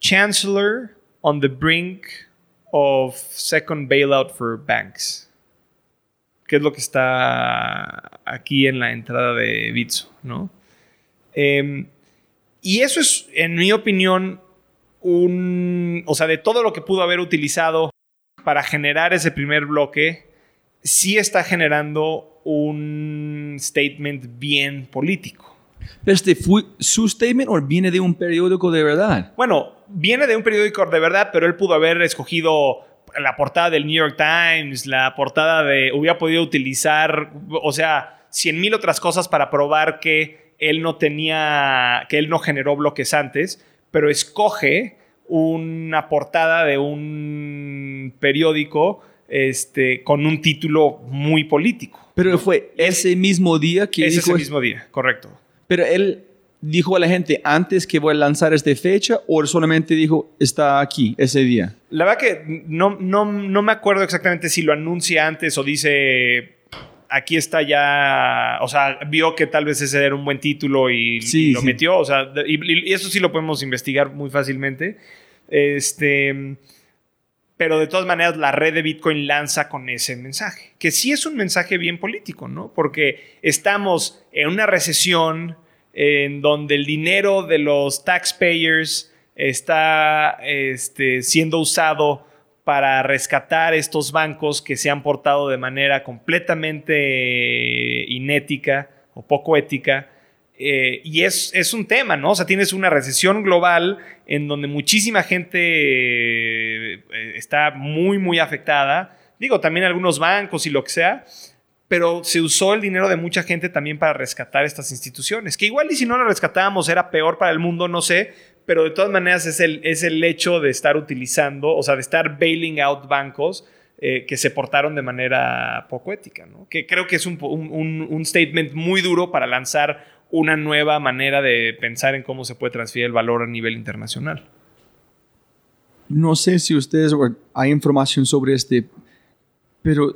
Chancellor on the brink of second bailout for banks. Que es lo que está aquí en la entrada de Bitso, ¿no? Eh, y eso es, en mi opinión, un... O sea, de todo lo que pudo haber utilizado para generar ese primer bloque, sí está generando un statement bien político.
¿Pero este fue su statement o viene de un periódico de verdad?
Bueno, viene de un periódico de verdad, pero él pudo haber escogido la portada del New York Times, la portada de... Hubiera podido utilizar, o sea, cien mil otras cosas para probar que él no tenía, que él no generó bloques antes, pero escoge una portada de un periódico este, con un título muy político.
Pero fue ese mismo día que
Es
dijo...
ese mismo día, correcto.
Pero él dijo a la gente antes que voy a lanzar esta fecha o solamente dijo está aquí ese día.
La verdad que no, no, no me acuerdo exactamente si lo anuncia antes o dice aquí está ya, o sea, vio que tal vez ese era un buen título y,
Sí,
y lo
sí.
metió, o sea, y, y eso sí lo podemos investigar muy fácilmente. Este, pero de todas maneras la red de Bitcoin lanza con ese mensaje, que sí es un mensaje bien político, ¿no? Porque estamos en una recesión en donde el dinero de los taxpayers está este, siendo usado para rescatar estos bancos que se han portado de manera completamente inética o poco ética. Eh, y es, es, un tema, ¿no? O sea, tienes una recesión global en donde muchísima gente eh, está muy, muy afectada. Digo, también algunos bancos y lo que sea. Pero se usó el dinero de mucha gente también para rescatar estas instituciones. Que igual y si no lo rescatábamos era peor para el mundo, no sé. Pero de todas maneras es el, es el hecho de estar utilizando, o sea, de estar bailing out bancos eh, que se portaron de manera poco ética, ¿no? Que creo que es un, un, un statement muy duro para lanzar una nueva manera de pensar en cómo se puede transferir el valor a nivel internacional.
No sé si ustedes hay información sobre este, pero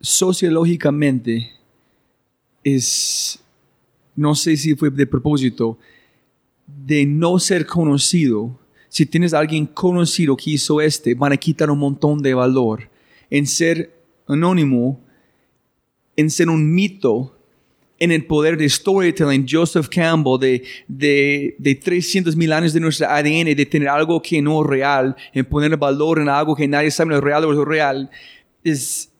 sociológicamente es, no sé si fue de propósito, de no ser conocido. Si tienes a alguien conocido que hizo este, van a quitar un montón de valor. En ser anónimo, en ser un mito, en el poder de storytelling, Joseph Campbell, de, de, de 300 mil años de nuestra ADN, de tener algo que no es real, en poner valor en algo que nadie sabe es real o es real, es,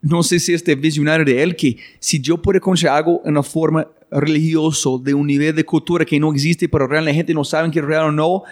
no sé si este visionario de él, que si yo puedo conocer algo en una forma religioso, de un nivel de cultura que no existe, pero real, la gente no sabe que es real o no,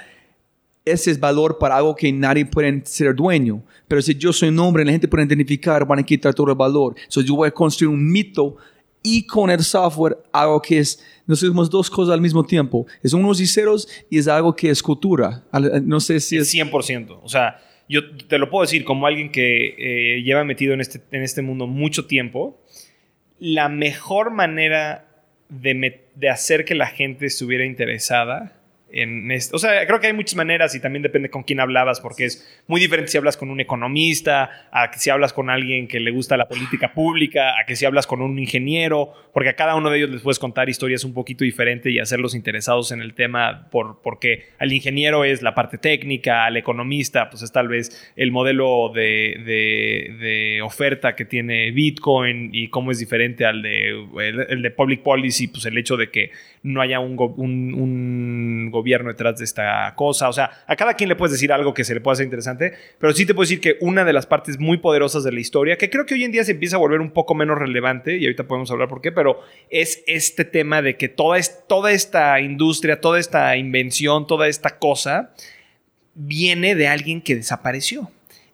ese es valor para algo que nadie puede ser dueño. Pero si yo soy un hombre, la gente puede identificar, van a quitar todo el valor. Entonces yo voy a construir un mito y con el software algo que es, nosotros somos dos cosas al mismo tiempo. Es unos y ceros y es algo que es cultura. No sé si es...
100%. O sea, yo te lo puedo decir como alguien que eh, lleva metido en este, en este mundo mucho tiempo, la mejor manera de, de hacer que la gente estuviera interesada O sea, creo que hay muchas maneras y también depende con quién hablabas, porque es muy diferente si hablas con un economista, a que si hablas con alguien que le gusta la política pública, a que si hablas con un ingeniero, porque a cada uno de ellos les puedes contar historias un poquito diferentes y hacerlos interesados en el tema, por, porque al ingeniero es la parte técnica, al economista, pues es tal vez el modelo de, oferta que tiene Bitcoin y cómo es diferente al de, el, de public policy, pues el hecho de que no haya un, un gobierno detrás de esta cosa. O sea, a cada quien le puedes decir algo que se le pueda hacer interesante, pero sí te puedo decir que una de las partes muy poderosas de la historia, que creo que hoy en día se empieza a volver un poco menos relevante, y ahorita podemos hablar por qué, pero es este tema de que toda, toda esta industria, toda esta invención, toda esta cosa, viene de alguien que desapareció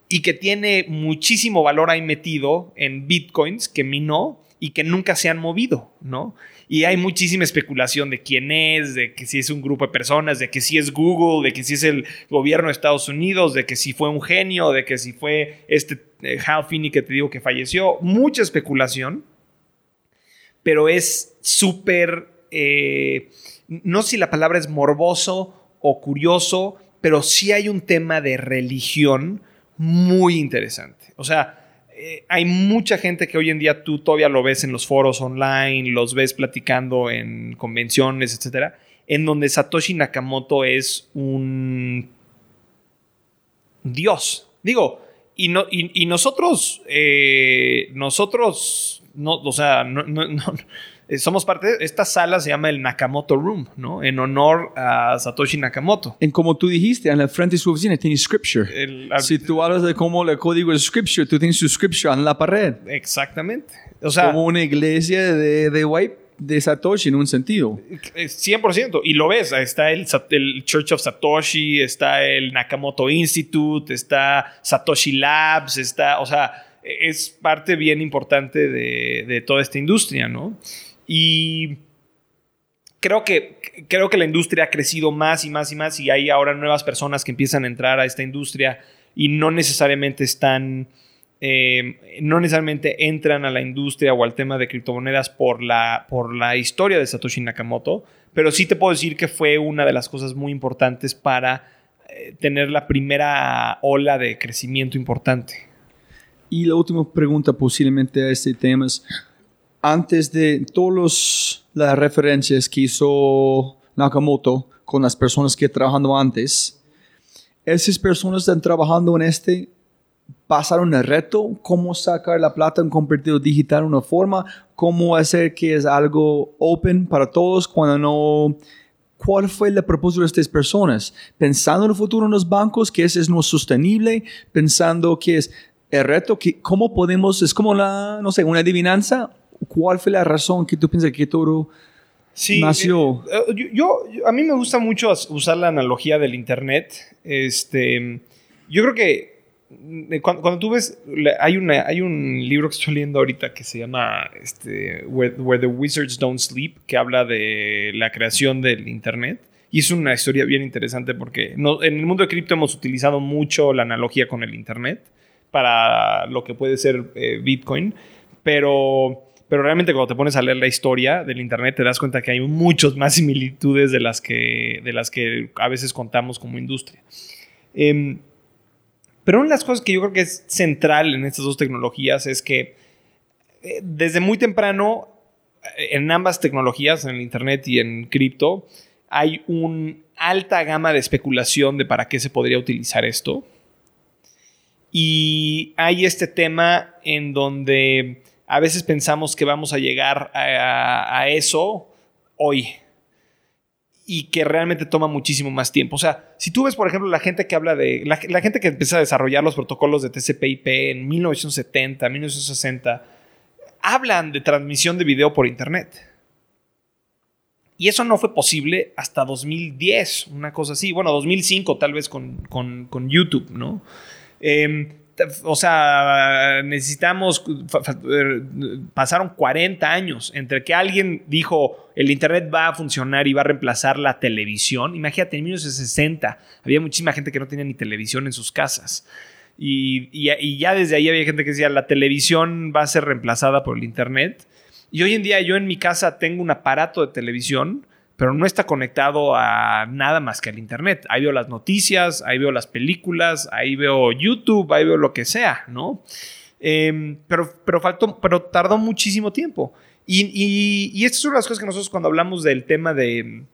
y que tiene muchísimo valor ahí metido en bitcoins que minó y que nunca se han movido, ¿no? Y hay muchísima especulación de quién es, de que si es un grupo de personas, de que si es Google, de que si es el gobierno de Estados Unidos, de que si fue un genio, de que si fue este eh, Hal Finney que te digo que falleció. Mucha especulación, pero es súper, eh, no sé si la palabra es morboso o curioso, pero sí hay un tema de religión muy interesante. O sea, eh, hay mucha gente que hoy en día tú todavía lo ves en los foros online, los ves platicando en convenciones, etcétera, en donde Satoshi Nakamoto es un dios. Digo, y, no, y, nosotros, eh, nosotros, no, o sea, no eh, somos parte de esta sala, se llama el Nakamoto Room, ¿no? En honor a Satoshi Nakamoto.
En como tú dijiste, en la frente de su oficina tiene scripture.
El-
si tú hablas de cómo el código es scripture, tú tienes su scripture en la pared.
Exactamente. O sea,
como una iglesia de, de white de Satoshi en un sentido.
eh, 100%. Y lo ves, está el, el Church of Satoshi, está el Nakamoto Institute, está Satoshi Labs, está, o sea, es parte bien importante de, de toda esta industria, ¿no? Y creo que, creo que la industria ha crecido más y más y más y hay ahora nuevas personas que empiezan a entrar a esta industria y no necesariamente están, eh, no necesariamente entran a la industria o al tema de criptomonedas por la, por la historia de Satoshi Nakamoto, pero sí te puedo decir que fue una de las cosas muy importantes para eh, tener la primera ola de crecimiento importante.
Y la última pregunta posiblemente a este tema es, antes de todas las referencias que hizo Nakamoto con las personas que trabajando antes, esas personas están trabajando en este, pasaron el reto, cómo sacar la plata en convertido digital de una forma, cómo hacer que es algo open para todos cuando no... ¿Cuál fue el propósito de estas personas? Pensando en el futuro en los bancos, que ese es no sostenible, pensando que es el reto, que cómo podemos, es como la, no sé, una adivinanza. ¿Cuál fue la razón que tú piensas que todo
Sí,
nació?
eh, eh, yo, a mí me gusta mucho usar la analogía del internet. Este, yo creo que mm, cuando, cuando tú ves, hay, una, hay un libro que estoy leyendo ahorita que se llama este, Where, Where the Wizards Don't Sleep, que habla de la creación del internet. Y es una historia bien interesante porque no- en el mundo de cripto hemos utilizado mucho la analogía con el internet para lo que puede ser eh, Bitcoin, pero, pero realmente cuando te pones a leer la historia del Internet te das cuenta que hay muchas más similitudes de las que, de las que a veces contamos como industria. Em, pero una de las cosas que yo creo que es central en estas dos tecnologías es que eh, desde muy temprano eh, en ambas tecnologías, en el Internet y en cripto, hay una alta gama de especulación de para qué se podría utilizar esto. Y hay este tema en donde a veces pensamos que vamos a llegar a, eso hoy. Y que realmente toma muchísimo más tiempo. O sea, si tú ves, por ejemplo, la gente que habla de. La, gente que empieza a desarrollar los protocolos de TCP/IP en 1970, 1960, hablan de transmisión de video por Internet. Y eso no fue posible hasta 2010, una cosa así. Bueno, 2005 tal vez con, con- con YouTube, ¿no? T- o sea, necesitamos, eh, pasaron 40 años entre que alguien dijo el Internet va a funcionar y va a reemplazar la televisión. Imagínate, en 1960 había muchísima gente que no tenía ni televisión en sus casas. Y, y- y ya desde ahí había gente que decía la televisión va a ser reemplazada por el Internet. Y hoy en día yo en mi casa tengo un aparato de televisión, pero no está conectado a nada más que al Internet. Ahí veo las noticias, ahí veo las películas, ahí veo YouTube, ahí veo lo que sea, ¿no? Em, pero, pero, faltó, pero tardó muchísimo tiempo. Y, y, y estas son las cosas que nosotros cuando hablamos del tema de,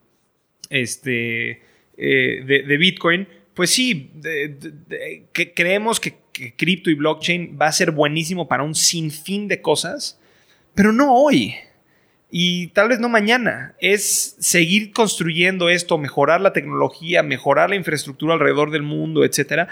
este, eh, de, Bitcoin, pues sí, de- que creemos que, que cripto y blockchain va a ser buenísimo para un sinfín de cosas, pero no hoy. Y tal vez no mañana. Es seguir construyendo esto, mejorar la tecnología, mejorar la infraestructura alrededor del mundo, etcétera,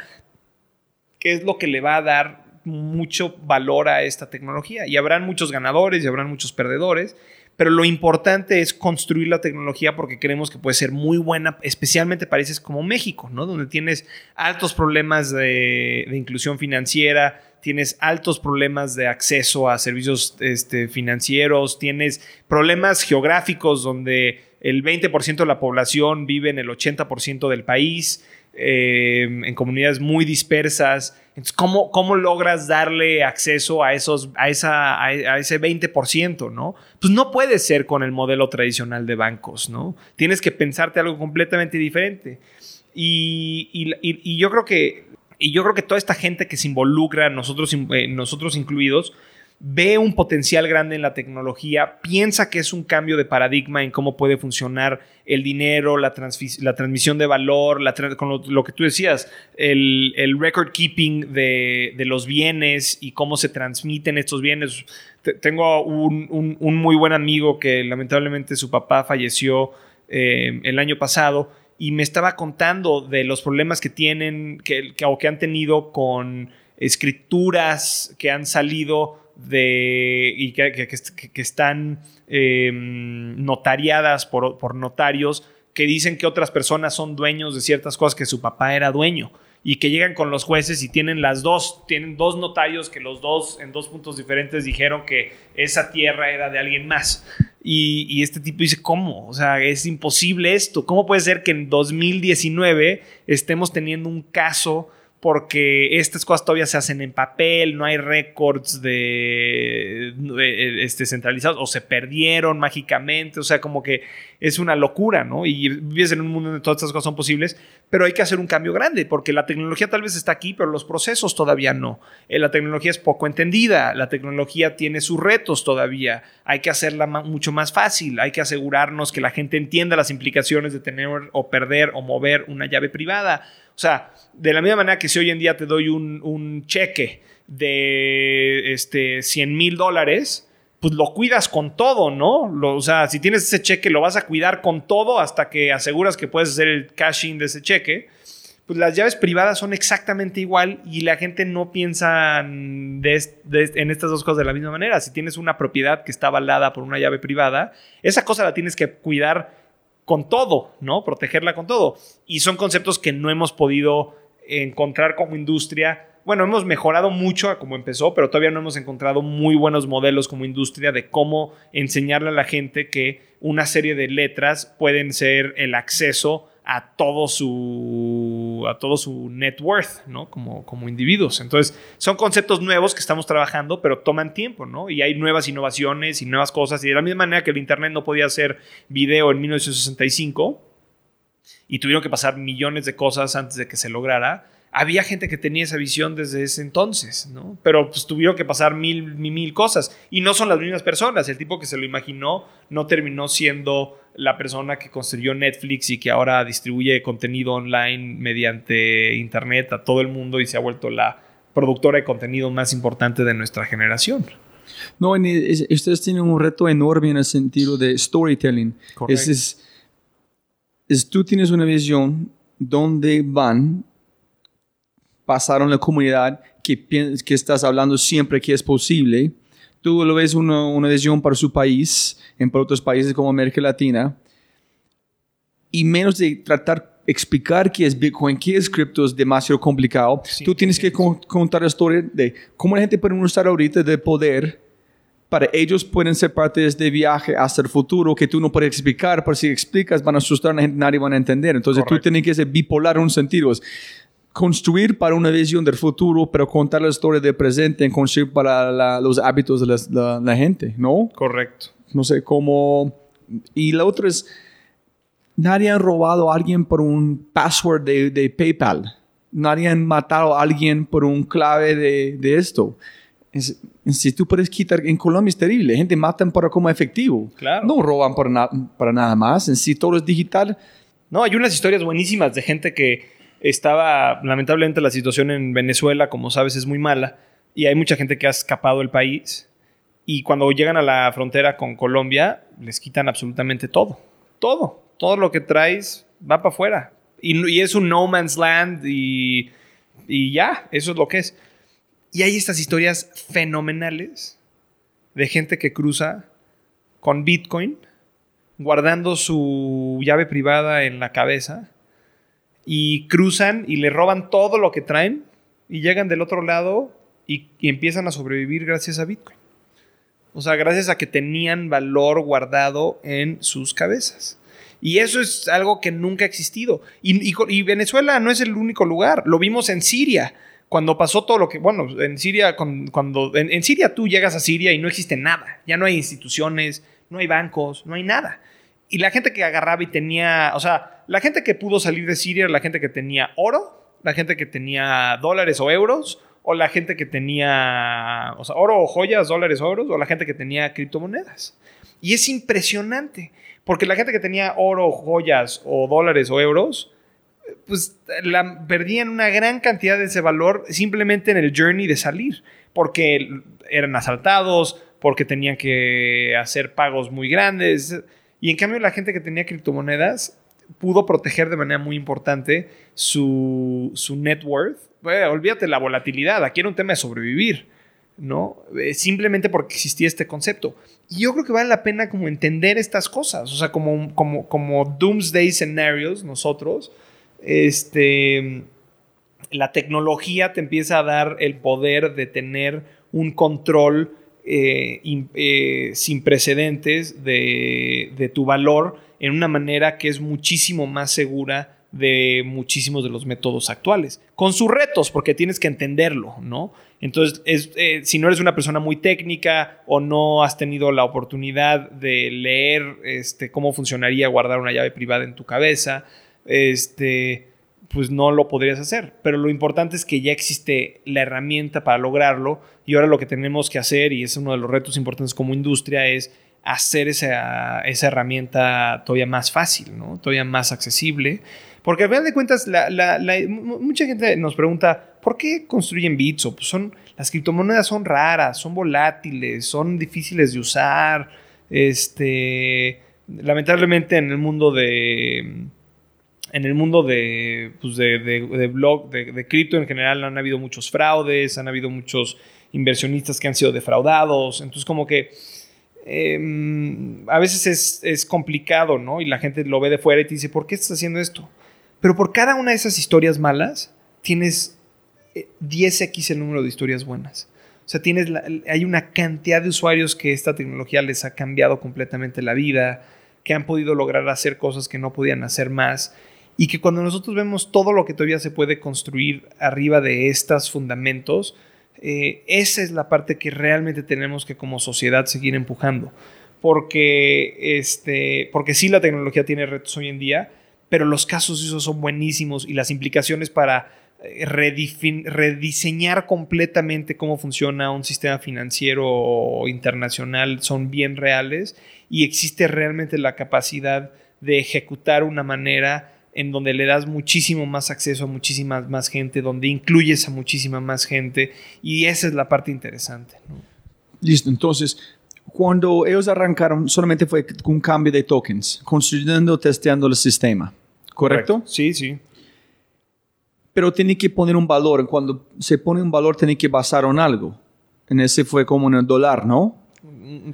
que es lo que le va a dar mucho valor a esta tecnología. Y habrán muchos ganadores y habrán muchos perdedores, pero lo importante es construir la tecnología porque creemos que puede ser muy buena, especialmente países como México, ¿no? Donde tienes altos problemas de, de inclusión financiera, tienes altos problemas de acceso a servicios este, financieros, tienes problemas geográficos donde el 20% de la población vive en el 80% del país, eh, en comunidades muy dispersas. Entonces, ¿cómo, cómo logras darle acceso a, esos, a, esa, a, ese 20%, no? Pues no puede ser con el modelo tradicional de bancos, ¿no? Tienes que pensarte algo completamente diferente. Y- y yo creo que y yo creo que toda esta gente que se involucra, nosotros, eh, nosotros incluidos, ve un potencial grande en la tecnología, piensa que es un cambio de paradigma en cómo puede funcionar el dinero, la, la transmisión de valor, la con lo, que tú decías, el, record keeping de, los bienes y cómo se transmiten estos bienes. tengo un, muy buen amigo que lamentablemente su papá falleció eh, el año pasado y me estaba contando de los problemas que tienen que, o que han tenido con escrituras que han salido de, y que, están em, notariadas por, por notarios que dicen que otras personas son dueños de ciertas cosas que su papá era dueño y que llegan con los jueces y tienen las dos, tienen dos notarios que los dos en dos puntos diferentes dijeron que esa tierra era de alguien más. Y, y, este tipo dice, ¿cómo? O sea, es imposible esto. ¿Cómo puede ser que en 2019 estemos teniendo un caso porque estas cosas todavía se hacen en papel, no hay récords de, este, centralizados o se perdieron mágicamente, o sea, como que es una locura, ¿no? Y vives en un mundo donde todas estas cosas son posibles, pero hay que hacer un cambio grande, porque la tecnología tal vez está aquí, pero los procesos todavía no. Eh, la tecnología es poco entendida, la tecnología tiene sus retos todavía, hay que hacerla mucho más fácil, hay que asegurarnos que la gente entienda las implicaciones de tener o perder o mover una llave privada o sea, de la misma manera que si hoy en día te doy un, cheque de este, 100 mil dólares, pues lo cuidas con todo, ¿no? o sea, si tienes ese cheque, lo vas a cuidar con todo hasta que aseguras que puedes hacer el cashing de ese cheque. Pues las llaves privadas son exactamente igual y la gente no piensa en estas dos cosas de la misma manera. Si tienes una propiedad que está avalada por una llave privada, esa cosa la tienes que cuidar con todo, ¿no? Protegerla con todo. Y son conceptos que no hemos podido encontrar como industria. Bueno, hemos mejorado mucho a como empezó, pero todavía no hemos encontrado muy buenos modelos como industria de cómo enseñarle a la gente que una serie de letras pueden ser el acceso a todo su, a todo su net worth, ¿no? Como, como individuos. Entonces, son conceptos nuevos que estamos trabajando, pero toman tiempo, ¿no? Y hay nuevas innovaciones y nuevas cosas. Y de la misma manera que el Internet no podía hacer video en 1965 y tuvieron que pasar millones de cosas antes de que se lograra, había gente que tenía esa visión desde ese entonces, ¿no? Pero pues tuvieron que pasar mil, mil, mil cosas. Y no son las mismas personas. El tipo que se lo imaginó no terminó siendo la persona que construyó Netflix y que ahora distribuye contenido online mediante Internet a todo el mundo y se ha vuelto la productora de contenido más importante de nuestra generación.
No, ustedes tienen un reto enorme en el sentido de storytelling. Es, es, es, tú tienes una visión donde van pasaron la comunidad que, que estás hablando siempre que es posible. Tú lo ves una, una visión para su país, en para otros países como América Latina, y menos de tratar explicar qué es Bitcoin, qué es cripto es demasiado complicado. Tú tienes que contar la historia de cómo la gente puede usar ahorita de poder para ellos pueden ser parte de este viaje hasta el futuro que tú no puedes explicar, pero si explicas van a asustar a la gente, nadie va a entender. Entonces tú tienes que ser bipolar en un sentido construir para una visión del futuro, pero contar la historia del presente, en construir para los hábitos de la, gente, ¿no?
Correcto.
No sé cómo. Y la otra es, nadie ha robado a alguien por un password de, PayPal. Nadie ha matado a alguien por un clave de, esto. Si tú puedes quitar, en Colombia es terrible, gente matan para como efectivo.
Claro.
No roban para, para nada más. En sí todo es digital.
No, hay unas historias buenísimas de gente que estaba, lamentablemente la situación en Venezuela, como sabes, es muy mala y hay mucha gente que ha escapado del país y cuando llegan a la frontera con Colombia les quitan absolutamente todo, todo, todo lo que traes va para afuera y, es un no man's land y, y ya, eso es lo que es. Y hay estas historias fenomenales de gente que cruza con Bitcoin, guardando su llave privada en la cabeza y cruzan y le roban todo lo que traen y llegan del otro lado y, empiezan a sobrevivir gracias a Bitcoin. O sea, gracias a que tenían valor guardado en sus cabezas. Y eso es algo que nunca ha existido. Y, Venezuela no es el único lugar. Lo vimos en Siria. Cuando pasó todo lo que, bueno, en Siria, cuando, en, Siria tú llegas a Siria y no existe nada. Ya no hay instituciones, no hay bancos, no hay nada. Y la gente que agarraba y tenía, o sea, la gente que pudo salir de Siria era la gente que tenía oro, la gente que tenía dólares o euros, o la gente que tenía, o sea, oro o joyas, dólares o euros, o la gente que tenía criptomonedas. Y es impresionante, porque la gente que tenía oro, joyas o dólares o euros, pues perdían una gran cantidad de ese valor simplemente en el journey de salir, porque eran asaltados, porque tenían que hacer pagos muy grandes. Y en cambio la gente que tenía criptomonedas pudo proteger de manera muy importante su, su net worth. olvídate la volatilidad, aquí era un tema de sobrevivir, ¿no? Eh, simplemente porque existía este concepto. Y yo creo que vale la pena como entender estas cosas, o sea, como, como, como doomsday scenarios nosotros, este, la tecnología te empieza a dar el poder de tener un control eh, eh, sin precedentes de, de, tu valor en una manera que es muchísimo más segura de muchísimos de los métodos actuales, con sus retos, porque tienes que entenderlo, ¿no? Entonces, eh, si no eres una persona muy técnica o no has tenido la oportunidad de leer este, cómo funcionaría guardar una llave privada en tu cabeza, este, pues no lo podrías hacer. Pero lo importante es que ya existe la herramienta para lograrlo y ahora lo que tenemos que hacer, y es uno de los retos importantes como industria, es hacer esa, esa herramienta todavía más fácil, ¿no? todavía más accesible. Porque al final de cuentas, mucha gente nos pregunta, ¿por qué construyen bits? O pues son, las criptomonedas son raras, son volátiles, son difíciles de usar. Este, lamentablemente en el mundo de en el mundo de, pues de, de, blog, de, cripto en general, han habido muchos fraudes, han habido muchos inversionistas que han sido defraudados. Entonces, como que em, a veces es, es, complicado, ¿no? Y la gente lo ve de fuera y te dice, ¿por qué estás haciendo esto? Pero por cada una de esas historias malas, tienes 10x eh, el número de historias buenas. O sea, tienes hay una cantidad de usuarios que esta tecnología les ha cambiado completamente la vida, que han podido lograr hacer cosas que no podían hacer más y que cuando nosotros vemos todo lo que todavía se puede construir arriba de estos fundamentos, eh, esa es la parte que realmente tenemos que como sociedad seguir empujando. Porque, este, porque sí la tecnología tiene retos hoy en día, pero los casos esos son buenísimos y las implicaciones para eh, rediseñar completamente cómo funciona un sistema financiero internacional son bien reales y existe realmente la capacidad de ejecutar una manera en donde le das muchísimo más acceso a muchísima más gente, donde incluyes a muchísima más gente y esa es la parte interesante.
Listo, entonces, cuando ellos arrancaron, solamente fue un cambio de tokens, construyendo, testeando el sistema, ¿correcto?
Sí, sí.
Pero tiene que poner un valor, cuando se pone un valor tiene que basar en algo. En ese fue como en el dólar, ¿no?
Mm,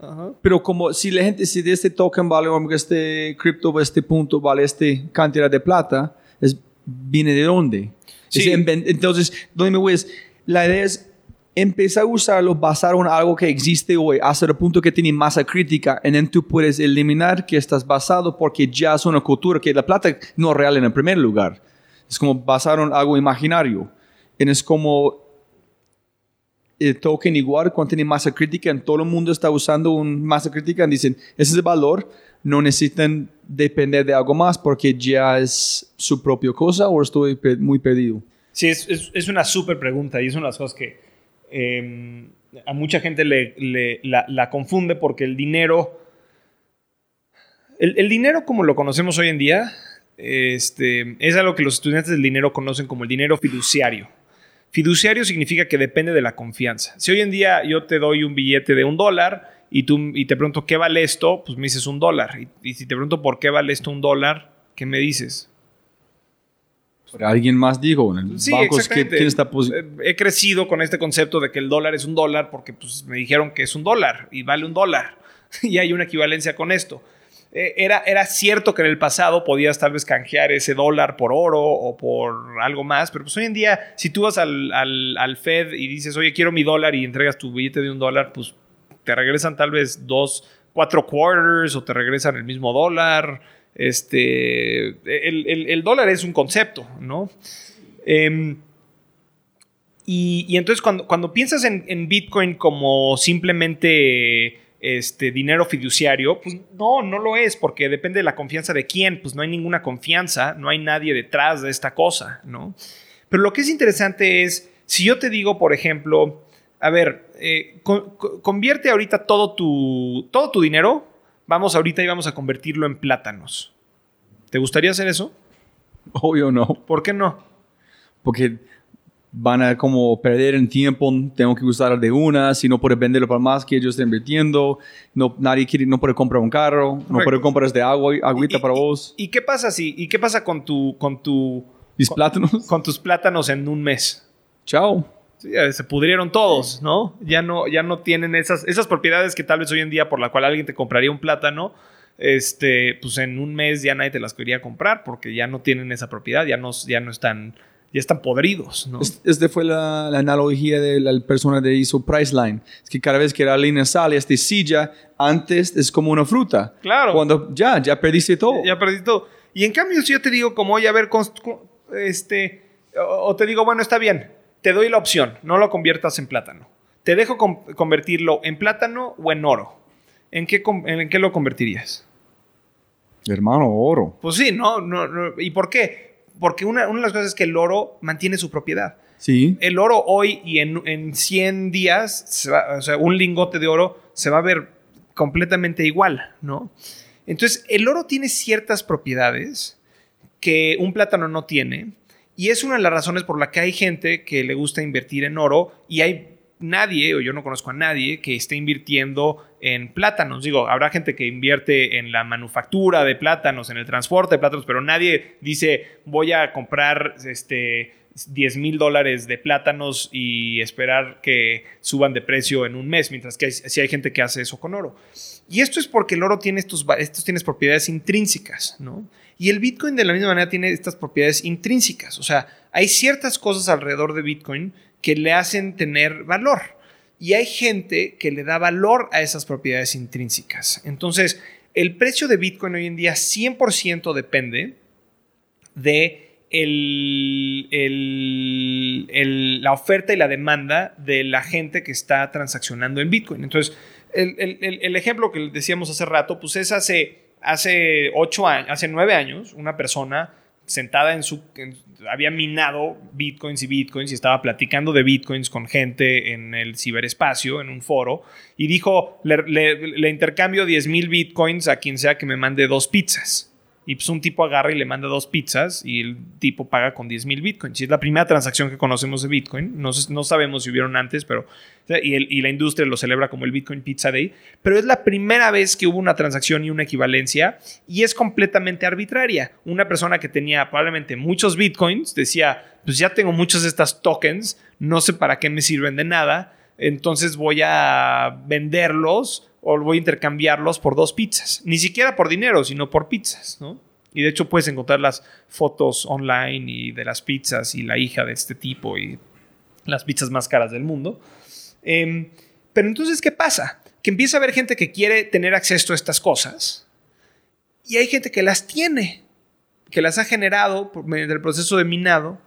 sí,
pero como si la gente, si de este token vale, este cripto, este punto vale este cantidad de plata, es, ¿viene de dónde? entonces, ¿dónde me voy? la idea es empezar a usarlo basado en algo que existe hoy, hasta el punto que tiene masa crítica, y entonces tú puedes eliminar que estás basado porque ya es una cultura que la plata no es real en el primer lugar. Es como basar en algo imaginario. Y es como el token igual cuando tiene masa crítica, en todo el mundo está usando un masa crítica y dicen, ese es el valor, no necesitan depender de algo más porque ya es su propia cosa o estoy muy perdido.
Sí, es, es, una súper pregunta y es una de las cosas que em, a mucha gente le, la, confunde porque el dinero, el, el, dinero como lo conocemos hoy en día, este, es algo que los estudiantes del dinero conocen como el dinero fiduciario. Fiduciario significa que depende de la confianza. Si hoy en día yo te doy un billete de un dólar y, tú, y te pregunto qué vale esto, pues me dices un dólar. Y, si te pregunto por qué vale esto un dólar, ¿qué me dices?
Alguien más dijo,
sí, He crecido con este concepto de que el dólar es un dólar porque pues, me dijeron que es un dólar y vale un dólar. y hay una equivalencia con esto. Eh, era, era cierto que en el pasado podías tal vez canjear ese dólar por oro o por algo más, pero pues hoy en día, si tú vas al, al, Fed y dices, oye, quiero mi dólar y entregas tu billete de un dólar, pues te regresan tal vez dos, cuatro quarters o te regresan el mismo dólar. Este, el, dólar es un concepto, ¿no? Em, y, entonces cuando, cuando piensas en, en Bitcoin como simplemente este, dinero fiduciario, pues no, no lo es, porque depende de la confianza de quién, pues no hay ninguna confianza, no hay nadie detrás de esta cosa, ¿no? Pero lo que es interesante es Si yo te digo, por ejemplo, a ver, eh, co- co- convierte ahorita todo tu, todo tu dinero, vamos ahorita y vamos a convertirlo en plátanos. ¿Te gustaría hacer eso?
Obvio no,
¿Por qué no?
porque van a como perder en tiempo, tengo que usar de una, si no puedes venderlo para más que ellos estén invirtiendo, no, nadie quiere, no puede comprar un carro, no puede comprar de agua, agüita
Y-
para
y-
vos,
¿Y qué pasa si, y qué pasa con tu, con tu,
mis plátanos,
con tus plátanos en un mes?
chao.
Sí, se pudrieron todos, ¿no? Ya no, ya no tienen esas, esas propiedades que tal vez hoy en día por la cual alguien te compraría un plátano, este, pues en un mes ya nadie te las quería comprar porque ya no tienen esa propiedad, ya no, ya no están, ya están podridos, ¿no?
Es- Esta fue la, la analogía de la persona que hizo Priceline. Es que cada vez que la línea sale, esta silla, antes es como una fruta.
Claro.
Cuando ya, ya perdiste todo.
Ya perdí todo. Y en cambio, si yo te digo, como, oye, a ver, este, o o te digo, bueno, está bien, te doy la opción, no lo conviertas en plátano. Te dejo con- convertirlo en plátano o en oro. ¿En qué, en qué lo convertirías?
Hermano, oro.
Pues sí, no, no, no. ¿Y por qué? Porque una, una de las cosas es que el oro mantiene su propiedad.
Sí.
El oro hoy y en, en 100 días, se va- o sea, un lingote de oro se va a ver completamente igual, ¿no? Entonces, el oro tiene ciertas propiedades que un plátano no tiene y es una de las razones por la que hay gente que le gusta invertir en oro y hay nadie, o yo no conozco a nadie, que esté invirtiendo en plátanos. Digo, habrá gente que invierte en la manufactura de plátanos, en el transporte de plátanos, pero nadie dice voy a comprar este 10 mil dólares de plátanos y esperar que suban de precio en un mes, mientras que sí hay gente que hace eso con oro. Y esto es porque el oro tiene estos, estos tienes propiedades intrínsecas, ¿no? Y el Bitcoin de la misma manera tiene estas propiedades intrínsecas. O sea, hay ciertas cosas alrededor de Bitcoin que le hacen tener valor. Y hay gente que le da valor a esas propiedades intrínsecas. Entonces, el precio de Bitcoin hoy en día 100% depende de el- el- el- la oferta y la demanda de la gente que está transaccionando en Bitcoin. Entonces, el, ejemplo que decíamos hace rato, pues es hace, hace ocho años, hace nueve años, una persona sentada en su... había minado bitcoins y bitcoins y estaba platicando de bitcoins con gente en el ciberespacio, en un foro, y dijo, le, le- intercambio 10 mil bitcoins a quien sea que me mande dos pizzas. Y pues un tipo agarra y le manda dos pizzas y el tipo paga con 10 mil bitcoins. Y es la primera transacción que conocemos de Bitcoin. No, no sabemos si hubieron antes, pero... Y, el- y la industria lo celebra como el Bitcoin Pizza Day. Pero es la primera vez que hubo una transacción y una equivalencia y es completamente arbitraria. Una persona que tenía probablemente muchos bitcoins decía, pues ya tengo muchos de estas tokens, no sé para qué me sirven de nada, entonces voy a venderlos o voy a intercambiarlos por dos pizzas. Ni siquiera por dinero, sino por pizzas, ¿no? Y de hecho puedes encontrar las fotos online y de las pizzas y la hija de este tipo y las pizzas más caras del mundo. Em, pero entonces, ¿qué pasa? Que empieza a haber gente que quiere tener acceso a estas cosas y hay gente que las tiene, que las ha generado medio del proceso de minado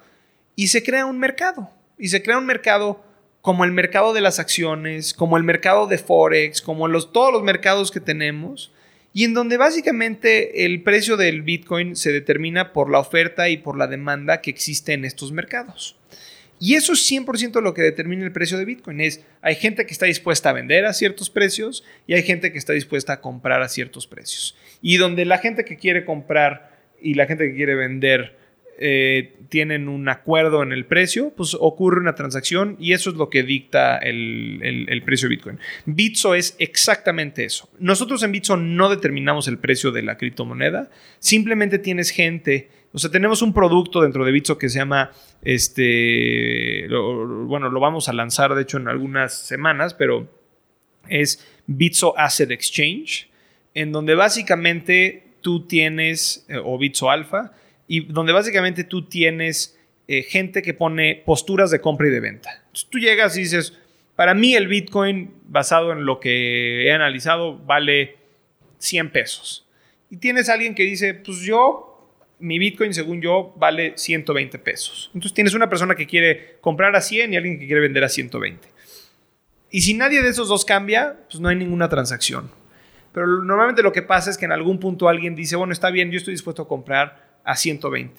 y se crea un mercado. Y se crea un mercado como el mercado de las acciones, como el mercado de Forex, como los, todos los mercados que tenemos, y en donde básicamente el precio del Bitcoin se determina por la oferta y por la demanda que existe en estos mercados. Y eso es 100% lo que determina el precio de Bitcoin. Es, hay gente que está dispuesta a vender a ciertos precios y hay gente que está dispuesta a comprar a ciertos precios. Y donde la gente que quiere comprar y la gente que quiere vender eh, tienen un acuerdo en el precio, pues ocurre una transacción y eso es lo que dicta el, el- precio de Bitcoin. Bitso es exactamente eso. Nosotros en Bitso no determinamos el precio de la criptomoneda, simplemente tienes gente, o sea, tenemos un producto dentro de Bitso que se llama, este, bueno, lo vamos a lanzar de hecho en algunas semanas, pero es Bitso Asset Exchange, en donde básicamente tú tienes, eh, o Bitso Alpha, y donde básicamente tú tienes eh, gente que pone posturas de compra y de venta. Entonces, tú llegas y dices, para mí el Bitcoin, basado en lo que he analizado, vale 100 pesos. Y tienes alguien que dice, pues yo, mi Bitcoin, según yo, vale 120 pesos. Entonces tienes una persona que quiere comprar a 100 y alguien que quiere vender a 120. Y si nadie de esos dos cambia, pues no hay ninguna transacción. Pero normalmente lo que pasa es que en algún punto alguien dice, bueno, está bien, yo estoy dispuesto a comprar a 120.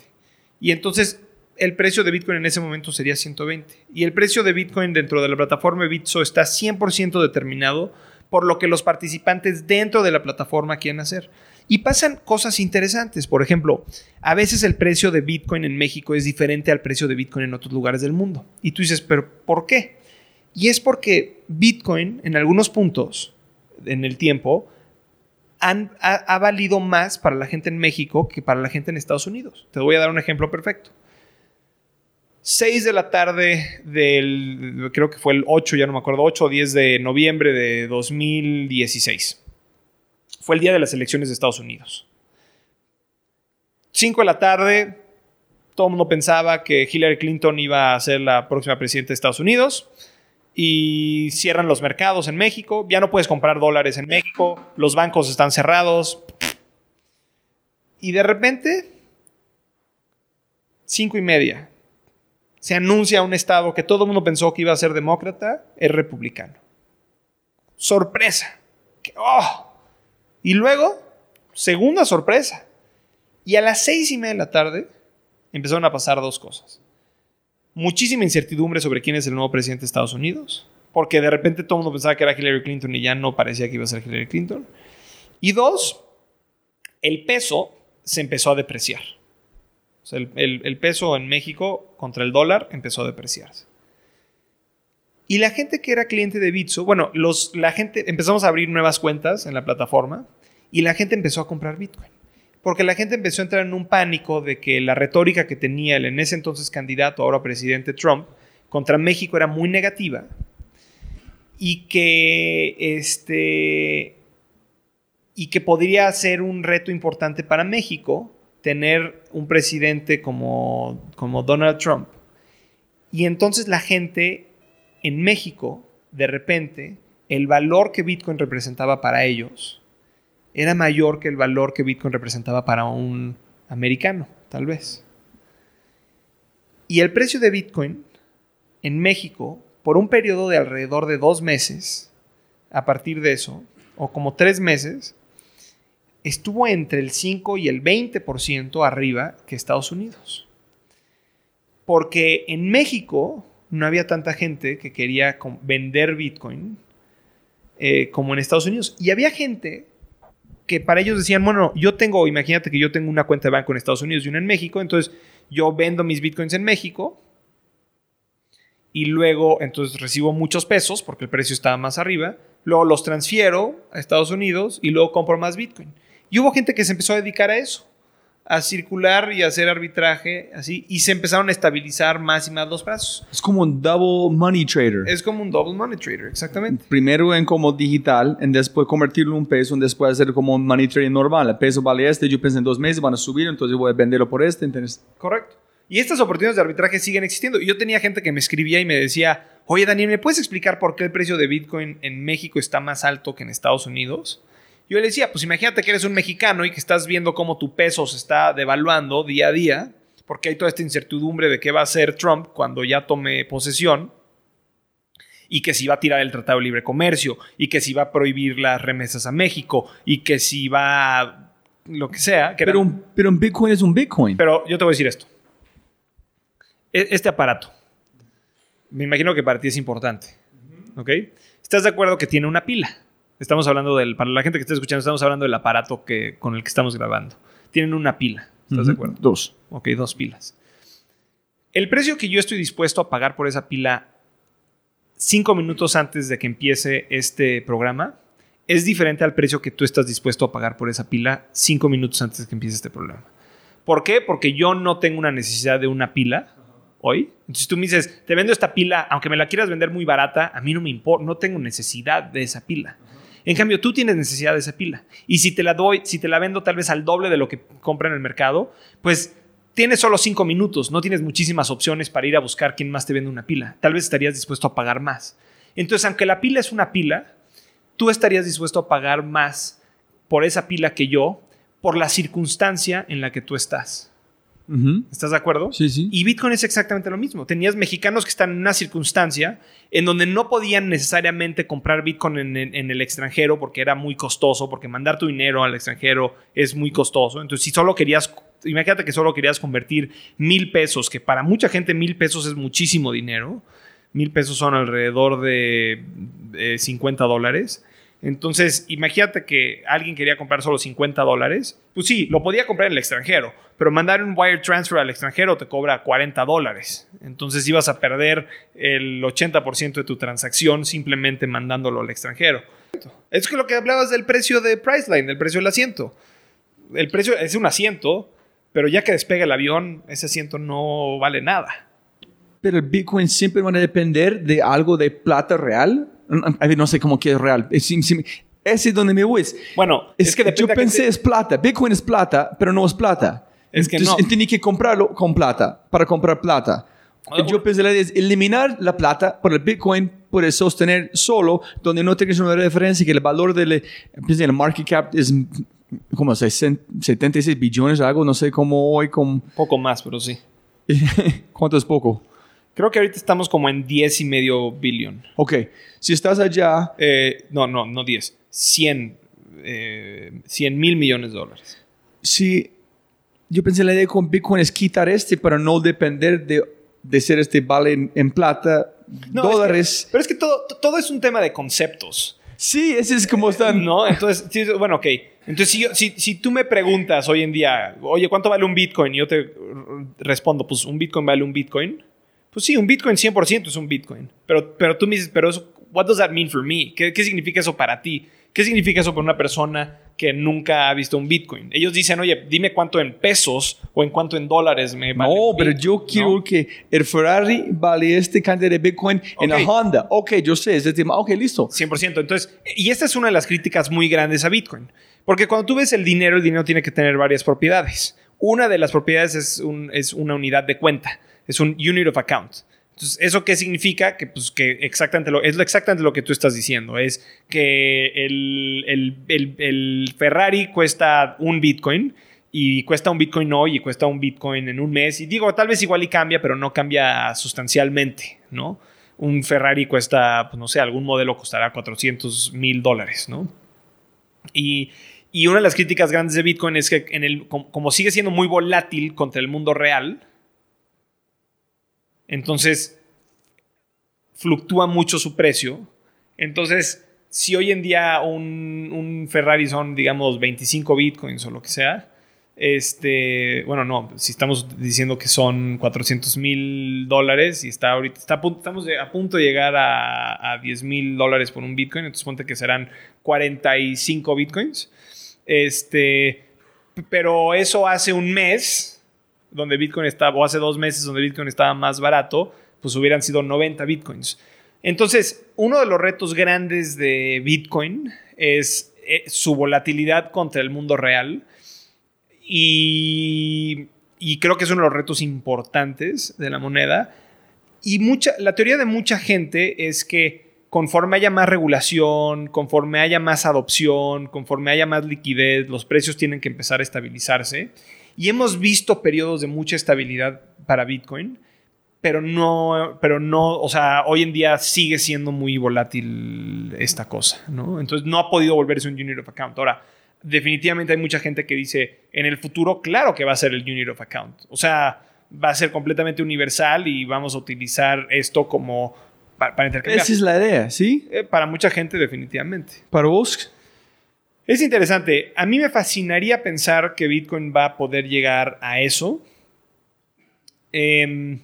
Y entonces el precio de Bitcoin en ese momento sería 120. Y el precio de Bitcoin dentro de la plataforma Bitso está 100% determinado por lo que los participantes dentro de la plataforma quieren hacer. Y pasan cosas interesantes. Por ejemplo, a veces el precio de Bitcoin en México es diferente al precio de Bitcoin en otros lugares del mundo. Y tú dices, pero ¿por qué? Y es porque Bitcoin en algunos puntos en el tiempo ha, ha valido más para la gente en México que para la gente en Estados Unidos. Te voy a dar un ejemplo perfecto. 6 de la tarde del, creo que fue el 8, ya no me acuerdo, 8 o 10 de noviembre de 2016. Fue el día de las elecciones de Estados Unidos. 5 de la tarde, todo el mundo pensaba que Hillary Clinton iba a ser la próxima presidenta de Estados Unidos. Y cierran los mercados en México. Ya no puedes comprar dólares en México. Los bancos están cerrados. Y de repente, 5 y media, se anuncia un estado que todo el mundo pensó que iba a ser demócrata, es republicano. Sorpresa. ¡oh! Y luego, segunda sorpresa. Y a las seis y media de la tarde empezaron a pasar dos cosas. Muchísima incertidumbre sobre quién es el nuevo presidente de Estados Unidos, porque de repente todo el mundo pensaba que era Hillary Clinton y ya no parecía que iba a ser Hillary Clinton. Y dos, el peso se empezó a depreciar. El, peso en México contra el dólar empezó a depreciarse. Y la gente que era cliente de Bitso, bueno, la gente empezamos a abrir nuevas cuentas en la plataforma y la gente empezó a comprar Bitcoin. Porque la gente empezó a entrar en un pánico de que la retórica que tenía el en ese entonces candidato, ahora presidente Trump, contra México era muy negativa y que este y que podría ser un reto importante para México tener un presidente como, como Donald Trump. Y entonces la gente en México, de repente, el valor que Bitcoin representaba para ellos era mayor que el valor que Bitcoin representaba para un americano, tal vez. Y el precio de Bitcoin en México, por un periodo de alrededor de dos meses, a partir de eso, o como tres meses, estuvo entre el 5 y el 20% arriba que Estados Unidos. Porque en México no había tanta gente que quería vender Bitcoin eh, como en Estados Unidos. Y había gente que para ellos decían, bueno, yo tengo, imagínate que yo tengo una cuenta de banco en Estados Unidos y una en México, entonces yo vendo mis Bitcoins en México y luego entonces recibo muchos pesos porque el precio estaba más arriba, luego los transfiero a Estados Unidos y luego compro más Bitcoin. Y hubo gente que se empezó a dedicar a eso, a circular y a hacer arbitraje, así, y se empezaron a estabilizar más y más los brazos.
Es como un double money trader.
Es como un double money trader, exactamente.
Primero en como digital, y después convertirlo en un peso, y después hacer como un money trading normal. El peso vale este, yo pensé en dos meses van a subir, entonces voy a venderlo por este. Entonces,
Correcto. Y estas oportunidades de arbitraje siguen existiendo. Yo tenía gente que me escribía y me decía, oye Daniel, ¿me puedes explicar por qué el precio de Bitcoin en México está más alto que en Estados Unidos? Yo le decía, pues imagínate que eres un mexicano y que estás viendo cómo tu peso se está devaluando día a día, porque hay toda esta incertidumbre de qué va a hacer Trump cuando ya tome posesión, y que si va a tirar el Tratado de Libre Comercio, y que si va a prohibir las remesas a México, y que si va a lo que sea. Que
pero, un, pero un Bitcoin es un Bitcoin.
pero yo te voy a decir esto. E- Este aparato, me imagino que para ti es importante. ¿Ok? ¿Estás de acuerdo que tiene una pila? Estamos hablando del, para la gente que está escuchando, estamos hablando del aparato que, con el que estamos grabando. Tienen una pila. ¿Estás de acuerdo?
Dos.
Ok, dos pilas. El precio que yo estoy dispuesto a pagar por esa pila cinco minutos antes de que empiece este programa es diferente al precio que tú estás dispuesto a pagar por esa pila cinco minutos antes de que empiece este programa. ¿Por qué? Porque yo no tengo una necesidad de una pila hoy. Entonces tú me dices, te vendo esta pila, aunque me la quieras vender muy barata, a mí no me importa, no tengo necesidad de esa pila. En cambio, tú tienes necesidad de esa pila. Y si te la doy, si te la vendo tal vez al doble de lo que compra en el mercado, pues tienes solo cinco minutos, no tienes muchísimas opciones para ir a buscar quién más te vende una pila. Tal vez estarías dispuesto a pagar más. Entonces, aunque la pila es una pila, tú estarías dispuesto a pagar más por esa pila que yo, por la circunstancia en la que tú estás. ¿Estás de acuerdo?
Sí, sí.
Y Bitcoin es exactamente lo mismo. Tenías mexicanos que están en una circunstancia en donde no podían necesariamente comprar Bitcoin en, en- en el extranjero porque era muy costoso, porque mandar tu dinero al extranjero es muy costoso. Entonces, si solo querías imagínate que solo querías convertir mil pesos, que para mucha gente mil pesos es muchísimo dinero. Mil pesos son alrededor de eh, 50 dólares. Entonces, imagínate que alguien quería comprar solo 50 dólares. Pues sí, lo podía comprar en el extranjero, pero mandar un wire transfer al extranjero te cobra 40 dólares. Entonces ibas a perder el 80% de tu transacción simplemente mandándolo al extranjero. Es que lo que hablabas del precio de Priceline, del precio del asiento. El precio es un asiento, pero ya que despega el avión, ese asiento no vale nada.
Pero el Bitcoin siempre van a depender de algo de plata real. A ver, no sé cómo que es real. Sí, sí, ese es donde me voy.
Bueno,
Es,
es que
que yo pensé
te-
es plata. Bitcoin es plata, pero no es plata.
Es que
Entonces,
no.
Tenía que comprarlo con plata para comprar plata.
Ah,
yo pensé la idea es eliminar la plata por el Bitcoin puede sostener solo donde no tengas una referencia que el valor del pensé, el market cap es como 60 76 billones algo no sé cómo hoy con
poco más, pero sí.
cuánto es poco
Creo que ahorita estamos como en 10 y medio billón.
ok si estás allá
Eh, no, no, no 10. 100, eh, 100 mil millones de dólares.
si yo pensé la idea con Bitcoin es quitar este para no depender de, de ser este vale en, en plata
No, es que-
dólares
pero es que todo, todo es un tema de conceptos.
sí ese es como están
¿No? Entonces, sí, bueno, ok. Entonces, si, yo- si, si tú me preguntas hoy en día, oye, ¿cuánto vale un Bitcoin? Y yo te respondo, pues un Bitcoin vale un Bitcoin. Pues sí, un Bitcoin 100% es un Bitcoin. Pero, pero tú me dices, pero eso, what does that mean for me? ¿Qué, ¿Qué significa eso para ti? ¿Qué significa eso para una persona que nunca ha visto un Bitcoin? Ellos dicen, oye, dime cuánto en pesos o en cuánto en dólares me vale.
No, pero
Bitcoin",
yo
¿no?
quiero que el Ferrari vale este cantidad de Bitcoin en la. Honda. Ok, yo sé, es el tema. Ok, listo.
100%. Entonces, y esta es una de las críticas muy grandes a Bitcoin. Porque cuando tú ves el dinero, el dinero tiene que tener varias propiedades. Una de las propiedades es, un- es una unidad de cuenta. Es un unit of account. Entonces, ¿eso qué significa? Que, pues, que exactamente es exactamente lo que tú estás diciendo. Es que el, el- el- Ferrari cuesta un Bitcoin y cuesta un Bitcoin hoy y cuesta un Bitcoin en un mes. Y digo, tal vez igual y cambia, pero no cambia sustancialmente, ¿no? Un Ferrari cuesta, pues no sé, algún modelo costará 400 mil dólares, ¿no? Y, y una de las críticas grandes de Bitcoin es que en el, como sigue siendo muy volátil contra el mundo real, entonces fluctúa mucho su precio. Entonces, si hoy en día un, Ferrari son, digamos, 25 Bitcoins o lo que sea, este, bueno, no, si estamos diciendo que son 400 mil dólares y está ahorita, está a punto, estamos a punto de llegar a, a 10 mil dólares por un Bitcoin, entonces ponte que serán 45 Bitcoins. Este, pero eso hace un mes, donde Bitcoin estaba, o hace dos meses donde Bitcoin estaba más barato, pues hubieran sido 90 Bitcoins. Entonces, uno de los retos grandes de Bitcoin es eh, su volatilidad contra el mundo real. Y, y creo que es uno de los retos importantes de la moneda. Y mucha, la teoría de mucha gente es que conforme haya más regulación, conforme haya más adopción, conforme haya más liquidez, los precios tienen que empezar a estabilizarse. Y hemos visto periodos de mucha estabilidad para Bitcoin, pero no, pero no, o sea, hoy en día sigue siendo muy volátil esta cosa, ¿no? Entonces no ha podido volverse un unit of account. Ahora, definitivamente hay mucha gente que dice, en el futuro, claro que va a ser el unit of account. O sea, va a ser completamente universal y vamos a utilizar esto como para, para intercambiar.
Esa es la idea, ¿sí?
Eh, para mucha gente, definitivamente.
Para vos.
Es interesante. A mí me fascinaría pensar que Bitcoin va a poder llegar a eso. Em,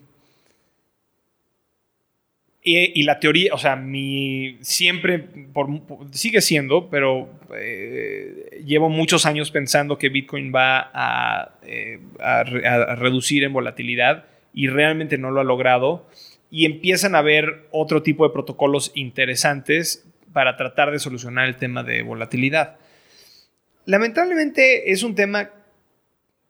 y, la teoría, o sea, mi siempre sigue siendo, pero eh, llevo muchos años pensando que Bitcoin va a, eh, a reducir en volatilidad y realmente no lo ha logrado. Y empiezan a haber otro tipo de protocolos interesantes para tratar de solucionar el tema de volatilidad. Lamentablemente es un tema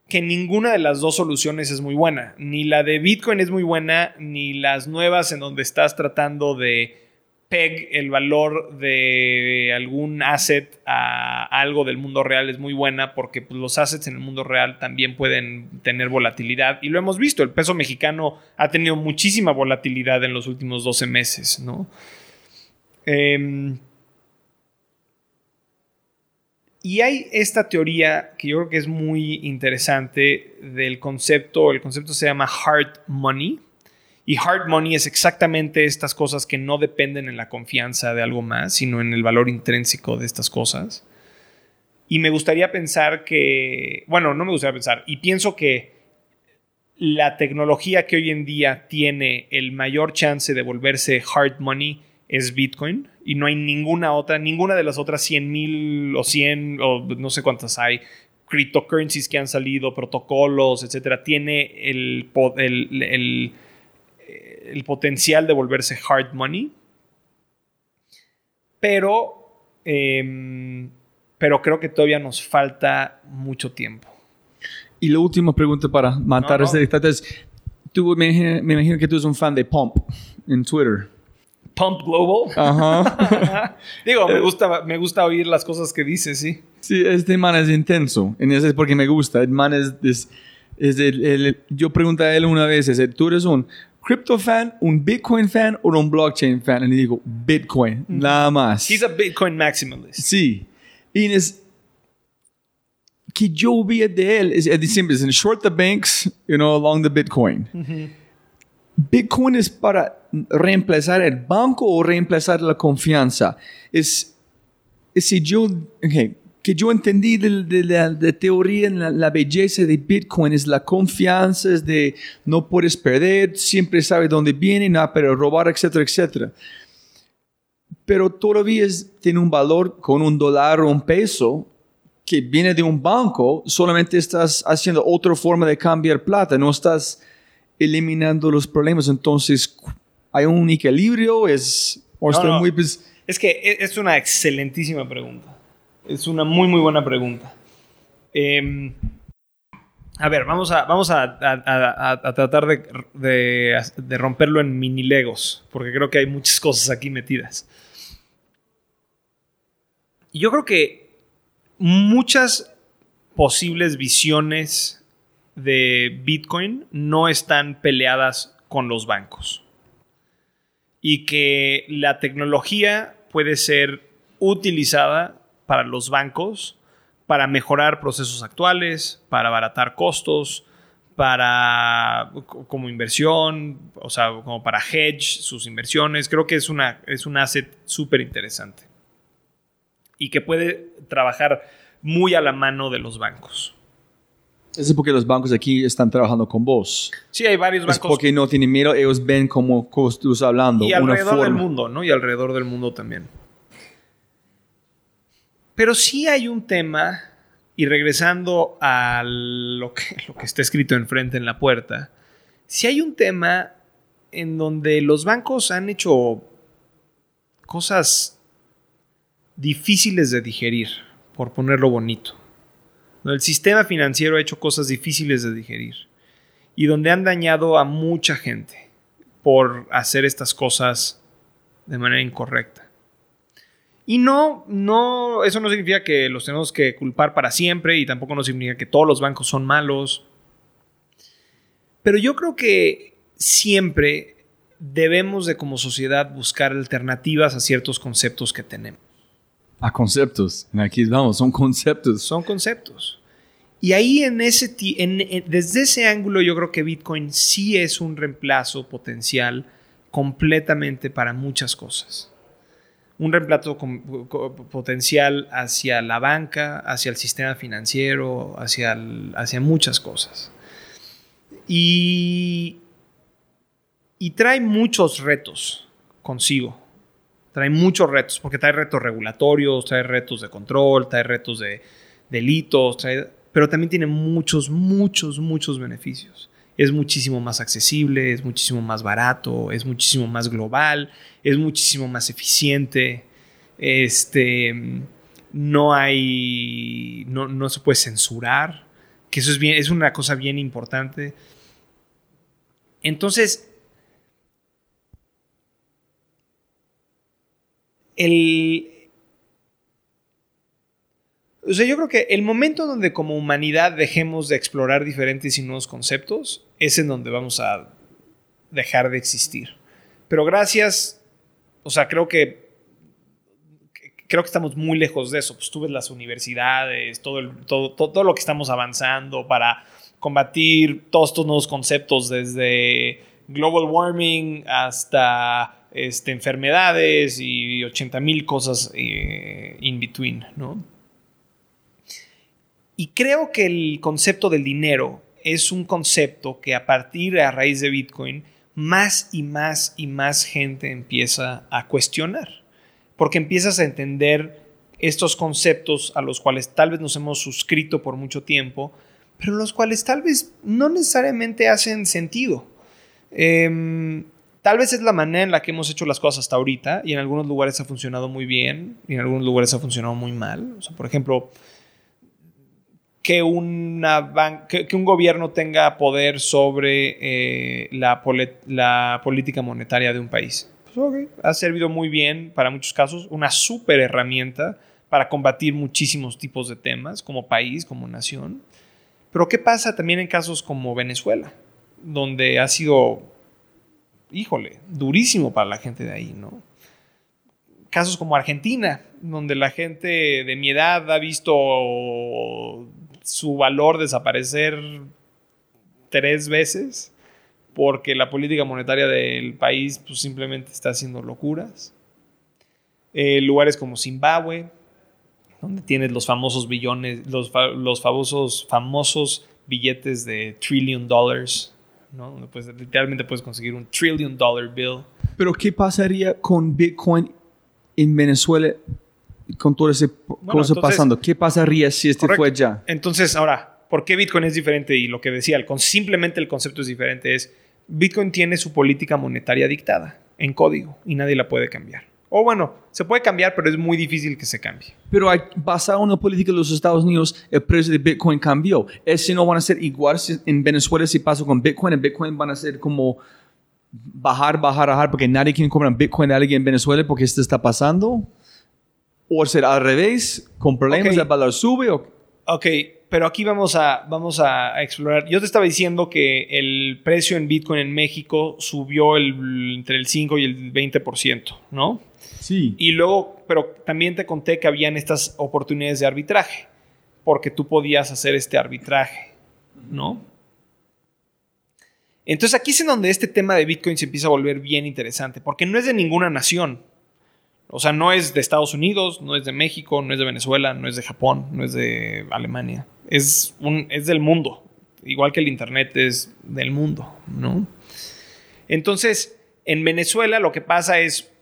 que ninguna de las dos soluciones es muy buena. Ni la de Bitcoin es muy buena, ni las nuevas en donde estás tratando de peg el valor de algún asset a algo del mundo real es muy buena porque pues, los assets en el mundo real también pueden tener volatilidad y lo hemos visto, el peso mexicano ha tenido muchísima volatilidad en los últimos 12 meses, ¿no? Em, Y hay esta teoría que yo creo que es muy interesante del concepto, el concepto se llama hard money. Y hard money es exactamente estas cosas que no dependen en la confianza de algo más, sino en el valor intrínseco de estas cosas. Y me gustaría pensar que, bueno, no me gustaría pensar, y pienso que la tecnología que hoy en día tiene el mayor chance de volverse hard money es Bitcoin y no hay ninguna otra, ninguna de las otras 100 mil o 100 o no sé cuántas hay, cryptocurrencies que han salido, protocolos, etcétera, tiene el, el, el, potencial de volverse hard money. Pero, em, pero creo que todavía nos falta mucho tiempo.
Y la última pregunta para matar este dictador es, tú me, me imagino que tú eres un fan de Pump en Twitter.
Pump Global. Ajá. Digo, me gusta, me gusta oír las cosas que dice, sí.
Sí, este man es intenso. Y eso es porque me gusta. El man es... es, el, yo pregunté a él una vez, ¿tú eres un crypto fan, un Bitcoin fan o un blockchain fan? Y digo, Bitcoin, nada más.
He's a Bitcoin maximalist.
Sí. Y es que yo vi de él es, es simple, es short the banks, you know, along the Bitcoin. Bitcoin es para reemplazar el banco o reemplazar la confianza. Es, si yo, que yo entendí de, la teoría en la, belleza de Bitcoin es la confianza, es de no puedes perder, siempre sabes dónde viene, nada, pero robar, etcétera, etcétera. Pero todavía tiene un valor con un dólar o un peso que viene de un banco, solamente estás haciendo otra forma de cambiar plata, no estás eliminando los problemas. Entonces, ¿hay un equilibrio? ¿Es, muy, pues,
es que e, es una excelentísima pregunta. Es una muy, muy buena pregunta. Em, a ver, vamos a, vamos a, tratar de, de, romperlo en mini legos, porque creo que hay muchas cosas aquí metidas. Yo creo que muchas posibles visiones de Bitcoin no están peleadas con los bancos. Y que la tecnología puede ser utilizada para los bancos para mejorar procesos actuales, para abaratar costos, para como inversión, o sea, como para hedge sus inversiones. Creo que es, una, es un asset súper interesante y que puede trabajar muy a la mano de los bancos.
Eso es porque los bancos aquí están trabajando con vos.
Sí, hay varios bancos.
Es porque no tienen miedo, ellos ven como estás hablando.
Y alrededor del mundo, ¿no? Y alrededor del mundo también. Pero sí hay un tema, y regresando a lo que, lo que está escrito enfrente en la puerta, sí hay un tema en donde los bancos han hecho cosas difíciles de digerir, por ponerlo bonito. El sistema financiero ha hecho cosas difíciles de digerir y donde han dañado a mucha gente por hacer estas cosas de manera incorrecta. Y no, no, eso no significa que los tenemos que culpar para siempre y tampoco no significa que todos los bancos son malos. Pero yo creo que siempre debemos de como sociedad buscar alternativas a ciertos conceptos que tenemos.
A conceptos. Aquí vamos, son conceptos.
Son conceptos. Y ahí en ese, desde ese ángulo yo creo que Bitcoin sí es un reemplazo potencial completamente para muchas cosas. Un reemplazo potencial hacia la banca, hacia el sistema financiero, hacia, hacia muchas cosas. Y, y trae muchos retos consigo trae muchos retos, porque trae retos regulatorios, trae retos de control, trae retos de delitos, pero también tiene muchos, muchos, muchos beneficios. Es muchísimo más accesible, es muchísimo más barato, es muchísimo más global, es muchísimo más eficiente. Este, no hay, no, no se puede censurar, que eso es, bien, es una cosa bien importante. Entonces, el... O sea, yo creo que el momento donde como humanidad dejemos de explorar diferentes y nuevos conceptos es en donde vamos a dejar de existir. Pero gracias, o sea, creo que, creo que estamos muy lejos de eso. Pues tú ves las universidades, todo, todo, todo lo que estamos avanzando para combatir todos estos nuevos conceptos desde global warming hasta este, enfermedades y 80 mil cosas eh, in between, ¿no? Y creo que el concepto del dinero es un concepto que a partir a raíz de Bitcoin más y más y más gente empieza a cuestionar, porque empiezas a entender estos conceptos a los cuales tal vez nos hemos suscrito por mucho tiempo, pero los cuales tal vez no necesariamente hacen sentido. Em, tal vez es la manera en la que hemos hecho las cosas hasta ahorita y en algunos lugares ha funcionado muy bien y en algunos lugares ha funcionado muy mal. O sea, por ejemplo, que, una que, que un gobierno tenga poder sobre eh, la, la política monetaria de un país. Pues, ok, Ha servido muy bien para muchos casos, una súper herramienta para combatir muchísimos tipos de temas como país, como nación. Pero ¿qué pasa también en casos como Venezuela? Donde ha sido, híjole, durísimo para la gente de ahí, ¿no? Casos como Argentina, donde la gente de mi edad ha visto su valor desaparecer tres veces porque la política monetaria del país pues, simplemente está haciendo locuras. Eh, lugares como Zimbabue, donde tienes los famosos billones, los, los famosos, famosos billetes de trillion dollars, ¿no? Donde pues, literalmente puedes conseguir un trillion dollar bill.
Pero ¿qué pasaría con Bitcoin en Venezuela con todo ese cosa
entonces-
pasando? ¿Qué pasaría si este
Correcto.
fue ya?
Entonces, ahora, ¿por qué Bitcoin es diferente? Y lo que decía, el con, simplemente el concepto es diferente, es Bitcoin tiene su política monetaria dictada en código y nadie la puede cambiar. O bueno, se puede cambiar, pero es muy difícil que se cambie.
Pero hay- basado en la política de los Estados Unidos, el precio de Bitcoin cambió. ¿Ese no van a ser igual si- en Venezuela si pasa con Bitcoin? En Bitcoin van a ser como bajar, bajar, bajar porque nadie quiere comprar Bitcoin de alguien en Venezuela porque esto está pasando. O ser al revés, con problemas,
Ok.
el valor sube. O,
Ok, pero aquí vamos a, vamos a explorar. Yo te estaba diciendo que el precio en Bitcoin en México subió el- entre el 5 y el 20%, ¿no?
Sí.
Y luego, pero también te conté que habían estas oportunidades de arbitraje, porque tú podías hacer este arbitraje, ¿no? Entonces aquí es en donde este tema de Bitcoin se empieza a volver bien interesante, porque no es de ninguna nación. O sea, no es de Estados Unidos, no es de México, no es de Venezuela, no es de Japón, no es de Alemania. Es, un, es del mundo. Igual que el Internet es del mundo, ¿no? Entonces, en Venezuela lo que pasa es,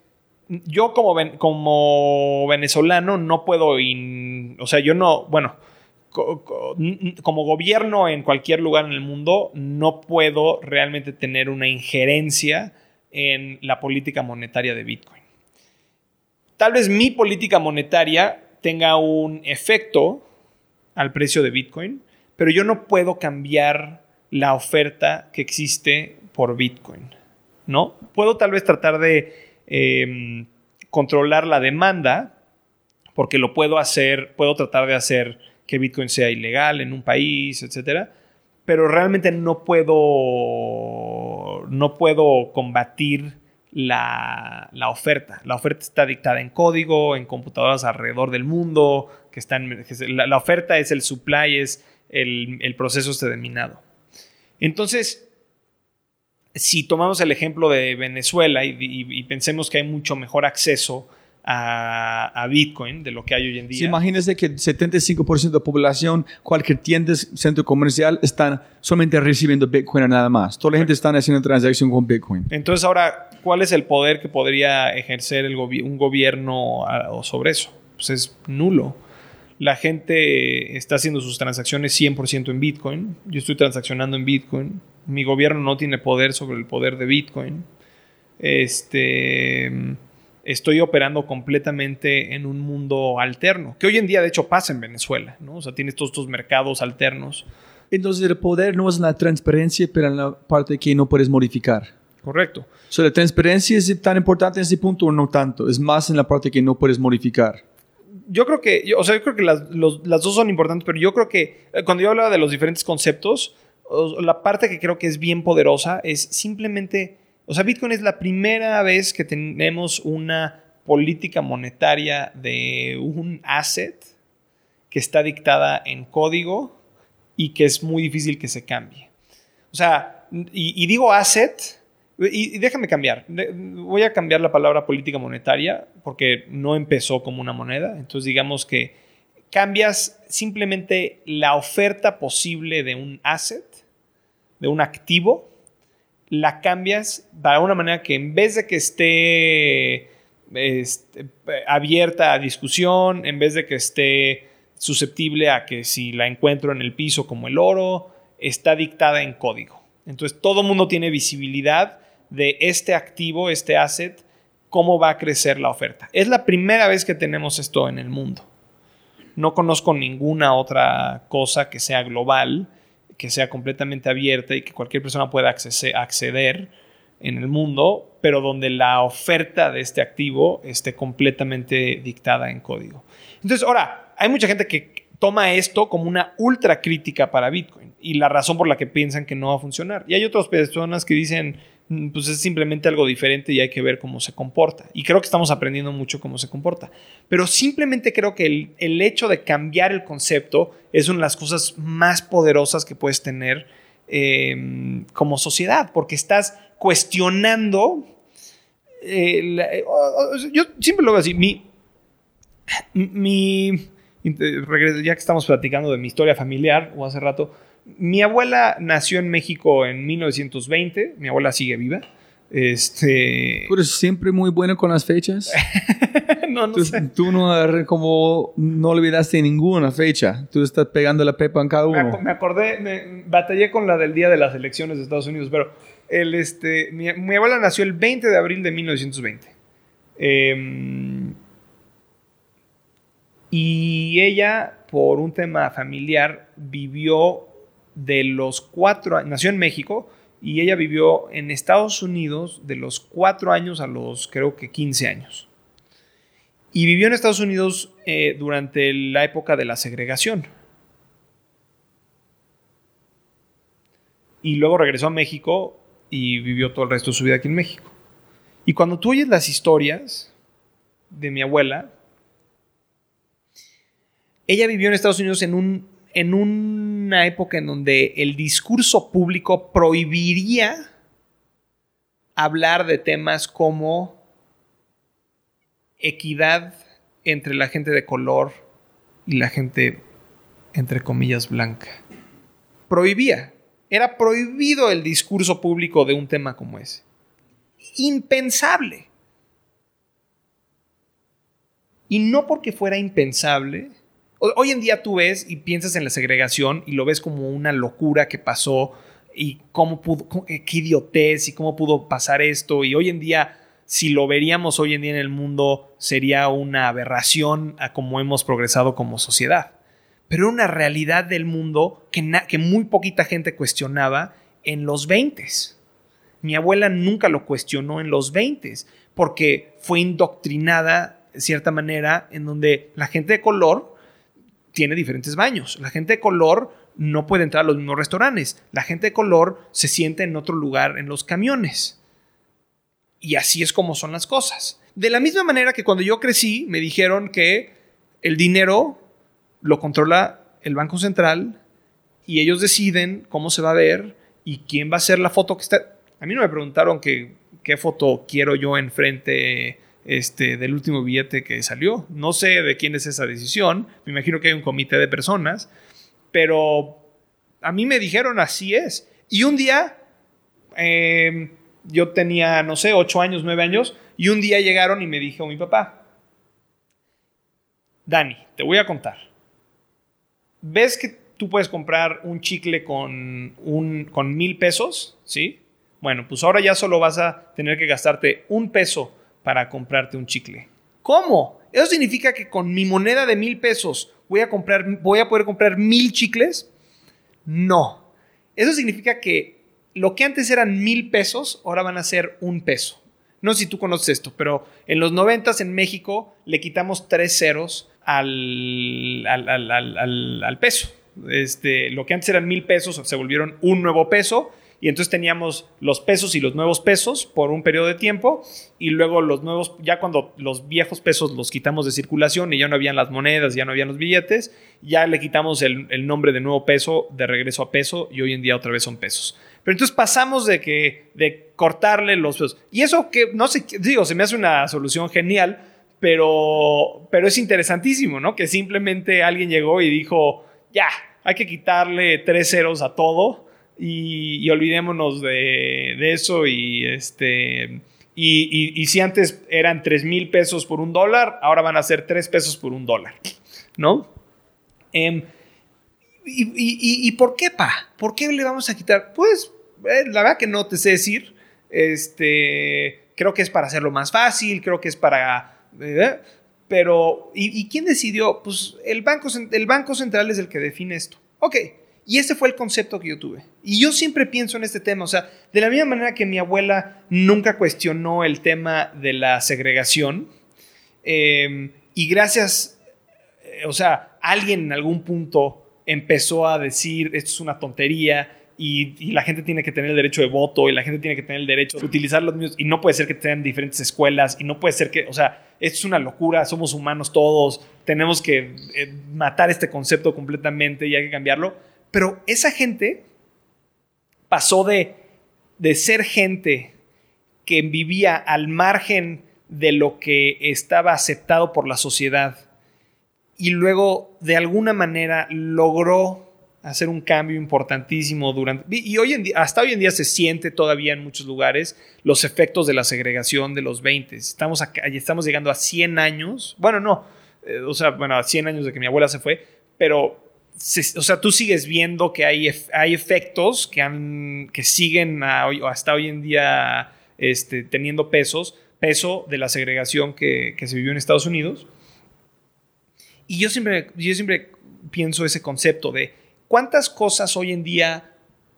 yo como, como venezolano no puedo, o sea, yo no, bueno, como gobierno en cualquier lugar en el mundo, no puedo realmente tener una injerencia en la política monetaria de Bitcoin. Tal vez mi política monetaria tenga un efecto al precio de Bitcoin, pero yo no puedo cambiar la oferta que existe por Bitcoin. ¿No? Puedo tal vez tratar de eh, controlar la demanda, porque lo puedo hacer, puedo tratar de hacer que Bitcoin sea ilegal en un país, etcétera, pero realmente no puedo, no puedo combatir la, la oferta. La oferta está dictada en código, en computadoras alrededor del mundo, que están, la, la oferta es el supply, es el, el proceso este de. Entonces, si tomamos el ejemplo de Venezuela y, y- y pensemos que hay mucho mejor acceso a, a Bitcoin de lo que hay hoy en día.
Si imagínese que el 75% de la población, cualquier tienda, centro comercial, están solamente recibiendo Bitcoin o nada más. Toda la gente está haciendo transacción con Bitcoin.
Entonces ahora, ¿cuál es el poder que podría ejercer el gobi- un gobierno a- o sobre eso? Pues es nulo. La gente está haciendo sus transacciones 100% en Bitcoin. Yo estoy transaccionando en Bitcoin. Mi gobierno no tiene poder sobre el poder de Bitcoin. Este, estoy operando completamente en un mundo alterno, que hoy en día de hecho pasa en Venezuela, ¿no? O sea, tienes todos estos mercados alternos.
Entonces el poder no es la transparencia, pero en la parte que no puedes modificar.
Correcto.
So, ¿La transparencia es tan importante en ese punto o no tanto? Es más en la parte que no puedes modificar.
Yo creo que, o sea, yo creo que las, las dos son importantes, pero yo creo que eh, cuando yo hablaba de los diferentes conceptos, la parte que creo que es bien poderosa es simplemente, o sea, Bitcoin es la primera vez que tenemos una política monetaria de un asset que está dictada en código y que es muy difícil que se cambie. O sea, y digo asset, y, déjame cambiar. Voy a cambiar la palabra política monetaria porque no empezó como una moneda. Entonces digamos que cambias simplemente la oferta posible de un asset, de un activo, la cambias para una manera que en vez de que esté este, abierta a discusión, en vez de que esté susceptible a que si la encuentro en el piso como el oro, está dictada en código. Entonces todo mundo tiene visibilidad de este activo, este asset, cómo va a crecer la oferta. Es la primera vez que tenemos esto en el mundo. No conozco ninguna otra cosa que sea global, que sea completamente abierta y que cualquier persona pueda acceder en el mundo, pero donde la oferta de este activo esté completamente dictada en código. Entonces, ahora, hay mucha gente que toma esto como una ultra crítica para Bitcoin y la razón por la que piensan que no va a funcionar. Y hay otras personas que dicen, "Mm, pues es simplemente algo diferente y hay que ver cómo se comporta. Y creo que estamos aprendiendo mucho cómo se comporta. Pero simplemente creo que el, el hecho de cambiar el concepto es una de las cosas más poderosas que puedes tener eh, como sociedad, porque estás cuestionando. eh, eh, yo siempre lo veo así. Mi, mi, regreso- ya que estamos platicando de mi historia familiar o hace rato, mi abuela nació en México en 1920, mi abuela sigue viva. Este,
eres siempre muy bueno con las fechas.
no, no
Tú,
sé.
tú no como no olvidaste ninguna fecha. Tú estás pegando la pepa en cada
Me,
uno.
me acordé, me- batallé con la del día de las elecciones de Estados Unidos, pero el, este, mi, mi abuela nació el 20 de abril de 1920. Em, y ella, por un tema familiar, vivió de los cuatro nació en México y ella vivió en Estados Unidos de los cuatro años a los creo que 15 años. Y vivió en Estados Unidos eh, durante la época de la segregación. y luego regresó a México y vivió todo el resto de su vida aquí en México. Y cuando tú oyes las historias de mi abuela, ella vivió en Estados Unidos en, un, en una época en donde el discurso público prohibiría hablar de temas como equidad entre la gente de color y la gente, entre comillas, blanca. Prohibía. Era prohibido el discurso público de un tema como ese. Impensable. Y no porque fuera impensable. Ho- Hoy en día tú ves y piensas en la segregación y lo ves como una locura que pasó y cómo pudo, eh, qué idiotez y cómo pudo pasar esto. Y hoy en día, si lo veríamos hoy en día en el mundo, sería una aberración a cómo hemos progresado como sociedad pero una realidad del mundo que, que muy poquita gente cuestionaba en los 20. Mi abuela nunca lo cuestionó en los 20 porque fue indoctrinada de cierta manera en donde la gente de color tiene diferentes baños. La gente de color no puede entrar a los mismos restaurantes. La gente de color se sienta en otro lugar en los camiones. Y así es como son las cosas. De la misma manera que cuando yo crecí me dijeron que el dinero lo controla el Banco Central y ellos deciden cómo se va a ver y quién va a ser la foto que está. A mí no me preguntaron qué foto quiero yo enfrente este, del último billete que salió. No sé de quién es esa decisión. Me imagino que hay un comité de personas, pero a mí me dijeron así es. Y un día, eh, yo tenía, no sé, ocho años, nueve años, y un día llegaron y me dijo mi papá, Dani, te voy a contar. ¿Ves que tú puedes comprar un chicle con, un, con mil pesos? ¿Sí? Bueno, pues ahora ya solo vas a tener que gastarte un peso para comprarte un chicle. ¿Cómo? ¿Eso significa que con mi moneda de mil pesos voy a, comprar, voy a poder comprar mil chicles? No. Eso significa que lo que antes eran mil pesos, ahora van a ser un peso. No sé si tú conoces esto, pero en los noventas en México le quitamos tres ceros al, al, al, al, peso. Este, lo que antes eran mil pesos se volvieron un nuevo peso y entonces teníamos los pesos y los nuevos pesos por un periodo de tiempo y luego los nuevos, ya cuando los viejos pesos los quitamos de circulación y ya no habían las monedas, ya no habían los billetes, ya le quitamos el, el nombre de nuevo peso de regreso a peso y hoy en día otra vez son pesos. Pero entonces pasamos de que de cortarle los pesos. Y eso que no sé, digo, se me hace una solución genial, pero, pero es interesantísimo, ¿no? Que simplemente alguien llegó y dijo, ya, hay que quitarle tres ceros a todo y, olvidémonos de, de, eso y este... Y, si antes eran 3 mil pesos por un dólar, ahora van a ser 3 pesos por un dólar, ¿no? Eh, y, ¿Y por qué, pa? ¿Por qué le vamos a quitar? Pues, eh, la verdad que no te sé decir. Este, creo que es para hacerlo más fácil, creo que es para... Pero, ¿y, ¿y, quién decidió? Pues el banco, el banco Central es el que define esto. Ok, y ese fue el concepto que yo tuve. Y yo siempre pienso en este tema, o sea, de la misma manera que mi abuela nunca cuestionó el tema de la segregación, eh, y gracias, eh, o sea, alguien en algún punto empezó a decir, esto es una tontería, y, y, la gente tiene que tener el derecho de voto y la gente tiene que tener el derecho de utilizar los mismos y no puede ser que tengan diferentes escuelas y no puede ser que, o sea, esto es una locura, somos humanos todos, tenemos que eh, matar este concepto completamente y hay que cambiarlo. Pero esa gente pasó de, de ser gente que vivía al margen de lo que estaba aceptado por la sociedad y luego de alguna manera logró hacer un cambio importantísimo durante y hoy en día hasta hoy en día se siente todavía en muchos lugares los efectos de la segregación de los 20 estamos acá, estamos llegando a 100 años bueno no eh, o sea bueno a 100 años de que mi abuela se fue pero o sea tú sigues viendo que hay, hay efectos que han que siguen hasta hoy en día este, teniendo pesos peso de la segregación que, que se vivió en Estados Unidos y yo siempre yo siempre pienso ese concepto de ¿Cuántas cosas hoy en día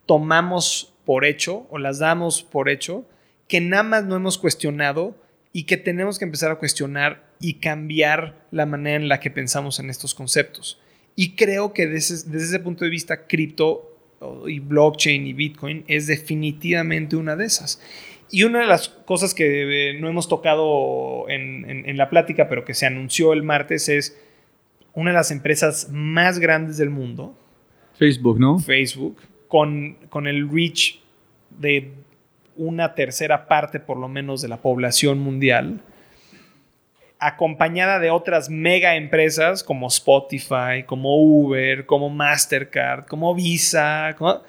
tomamos por hecho o las damos por hecho que nada más no hemos cuestionado y que tenemos que empezar a cuestionar y cambiar la manera en la que pensamos en estos conceptos? Y creo que desde, desde ese punto de vista, cripto y blockchain y Bitcoin es definitivamente una de esas. Y una de las cosas que no hemos tocado en, en, en la plática, pero que se anunció el martes, es una de las empresas más grandes del mundo,
Facebook, ¿no?
Facebook, con, con el reach de una tercera parte por lo menos de la población mundial, acompañada de otras mega empresas como Spotify, como Uber, como Mastercard, como Visa, como,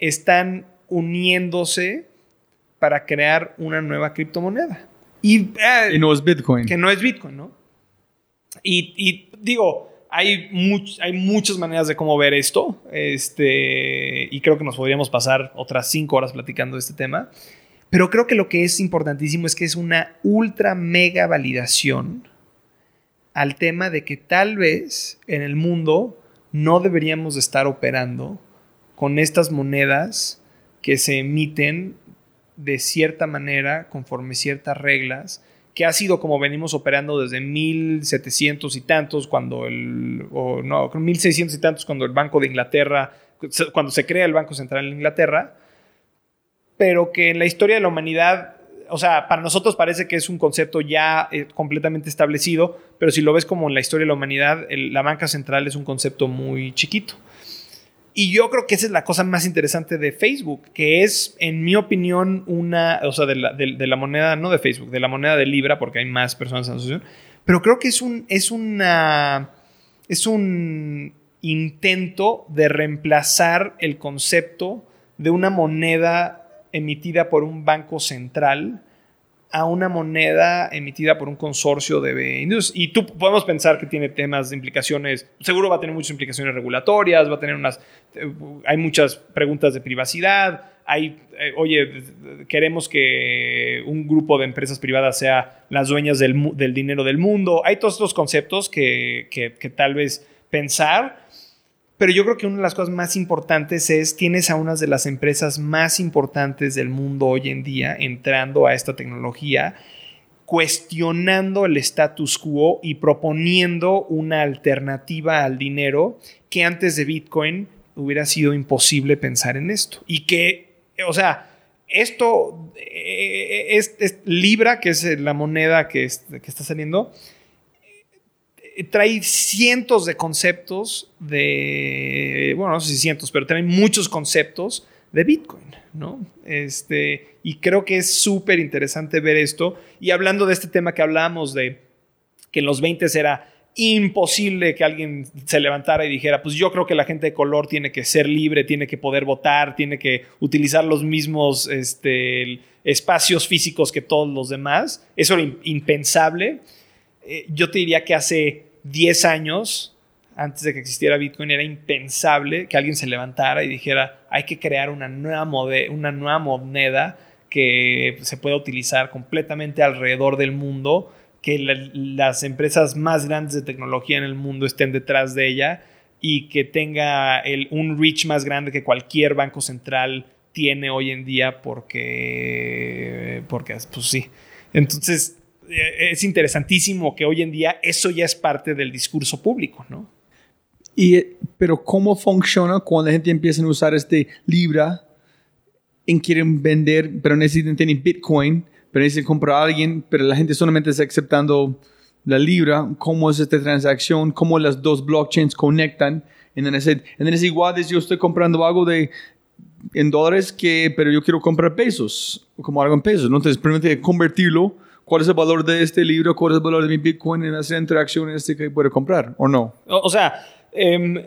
están uniéndose para crear una nueva criptomoneda. Y,
eh, y no es Bitcoin.
Que no es Bitcoin, ¿no? Y, y digo, hay, much, hay muchas maneras de cómo ver esto. Este, y creo que nos podríamos pasar otras cinco horas platicando de este tema. Pero creo que lo que es importantísimo es que es una ultra mega validación al tema de que tal vez en el mundo no deberíamos de estar operando con estas monedas que se emiten de cierta manera, conforme ciertas reglas, que ha sido como venimos operando desde 1700 y tantos, cuando el, o no, 1600 y tantos, cuando el Banco de Inglaterra, cuando se crea el Banco Central en Inglaterra, pero que en la historia de la humanidad, o sea, para nosotros parece que es un concepto ya eh, completamente establecido, pero si lo ves como en la historia de la humanidad, la banca central es un concepto muy chiquito. Y yo creo que esa es la cosa más interesante de Facebook, que es, en mi opinión, una, o sea, de la, de la, moneda, no de Facebook, de la moneda de Libra, porque hay más personas en la asociación, pero creo que es un, es una, es un intento de reemplazar el concepto de una moneda emitida por un banco central a una moneda emitida por un consorcio de industrias. Y tú podemos pensar que tiene temas de implicaciones, seguro va a tener muchas implicaciones regulatorias, va a tener unas, hay muchas preguntas de privacidad, hay, eh, oye, queremos que un grupo de empresas privadas sea las dueñas del, del dinero del mundo, hay todos estos conceptos que, que, que tal vez pensar, pero yo creo que una de las cosas más importantes es, tienes a unas de las empresas más importantes del mundo hoy en día entrando a esta tecnología, cuestionando el status quo y proponiendo una alternativa al dinero que antes de Bitcoin hubiera sido imposible pensar en esto. Y que o sea, esto eh, es, Libra, que es la moneda que, es- que está saliendo, trae cientos de conceptos de, bueno, no sé si cientos, pero trae muchos conceptos de Bitcoin, ¿no? Este, y creo que es súper interesante ver esto. Y hablando de este tema que hablábamos de que en los 20 era imposible que alguien se levantara y dijera, pues yo creo que la gente de color tiene que ser libre, tiene que poder votar, tiene que utilizar los mismos este, espacios físicos que todos los demás. Eso era im- impensable. Eh, yo te diría que hace 10 años, antes de que existiera Bitcoin, era impensable que alguien se levantara y dijera, hay que crear una nueva, una nueva moneda que se pueda utilizar completamente alrededor del mundo, que la- las empresas más grandes de tecnología en el mundo estén detrás de ella y que tenga un reach más grande que cualquier banco central tiene hoy en día porque, porque pues sí. Entonces, es interesantísimo que hoy en día eso ya es parte del discurso público, ¿no?
Y, eh, pero ¿cómo funciona cuando la gente empieza a usar este Libra y quieren vender, pero necesitan tener Bitcoin, pero necesitan comprar a alguien, pero la gente solamente está aceptando la Libra? ¿Cómo es esta transacción? ¿Cómo las dos blockchains conectan? Entonces, entonces igual yo estoy comprando algo de en dólares que, pero yo quiero comprar pesos, como algo en pesos, ¿no? Entonces, permite convertirlo. ¿Cuál es el valor de este libro? ¿Cuál es el valor de mi Bitcoin? En hacer interacciones este que puedo comprar, ¿o no?
O, sea, em,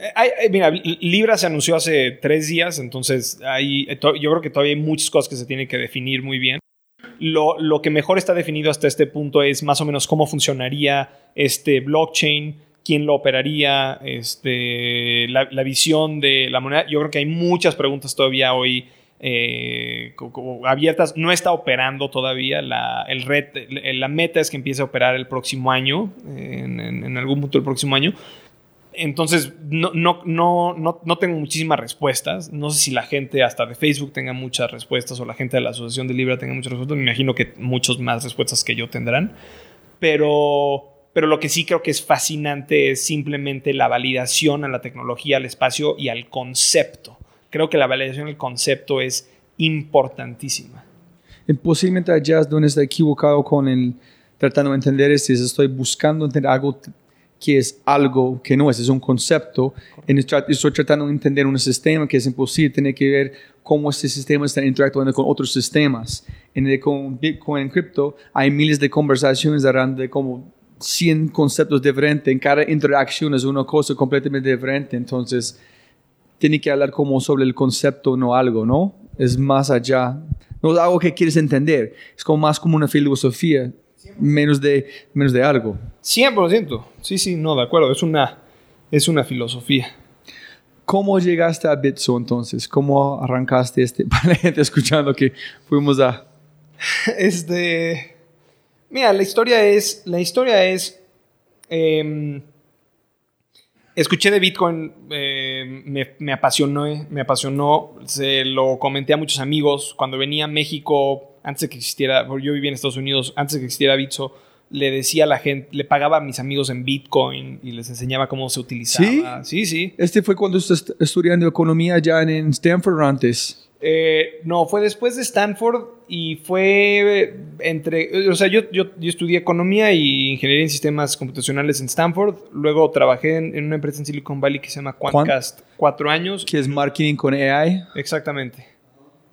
mira, Libra se anunció hace tres días, entonces hay, to- yo creo que todavía hay muchas cosas que se tienen que definir muy bien. Lo, lo que mejor está definido hasta este punto es más o menos cómo funcionaría este blockchain, quién lo operaría, este, la visión de la moneda. Yo creo que hay muchas preguntas todavía hoy eh, abiertas. No está operando todavía. La, el red, la meta es que empiece a operar el próximo año, en, en- en algún punto del próximo año. Entonces, no, no, no, no, tengo muchísimas respuestas. No sé si la gente hasta de Facebook tenga muchas respuestas o la gente de la Asociación de Libra tenga muchas respuestas. Me imagino que muchos más respuestas que yo tendrán. Pero, pero lo que sí creo que es fascinante es simplemente la validación a la tecnología, al espacio y al concepto. Creo que la validación al concepto es importantísima.
Posiblemente es donde está equivocado con el tratando de entender es estoy buscando entender algo que es algo que no es, es un concepto. Y estoy tratando de entender un sistema que es imposible, tiene que ver cómo este sistema está interactuando con otros sistemas. En el, con Bitcoin en cripto hay miles de conversaciones de como 100 conceptos diferentes. En cada interacción es una cosa completamente diferente. Entonces, tiene que hablar como sobre el concepto, no algo, ¿no? Es más allá. No es algo que quieres entender. Es como más como una filosofía, menos de, menos de algo.
100%. Sí, sí, no, de acuerdo. Es una, es una filosofía.
¿Cómo llegaste a Bitso entonces? ¿Cómo arrancaste este? Gente escuchando que fuimos a...
Este. Mira, la historia es. La historia es. em, escuché de Bitcoin, eh, me, me apasionó, me apasionó. Se lo comenté a muchos amigos. Cuando venía a México, antes de que existiera, porque yo vivía en Estados Unidos, antes de que existiera Bitso, le decía a la gente, le pagaba a mis amigos en Bitcoin y les enseñaba cómo se utilizaba. Sí, sí.
Este fue cuando estás estudiando economía ya en Stanford antes.
Eh, no, fue después de Stanford y fue entre, o sea, yo, yo, yo estudié economía y ingeniería en sistemas computacionales en Stanford, luego trabajé en, en una empresa en Silicon Valley que se llama Quantcast, cuatro años.
Que es marketing con AI.
Exactamente.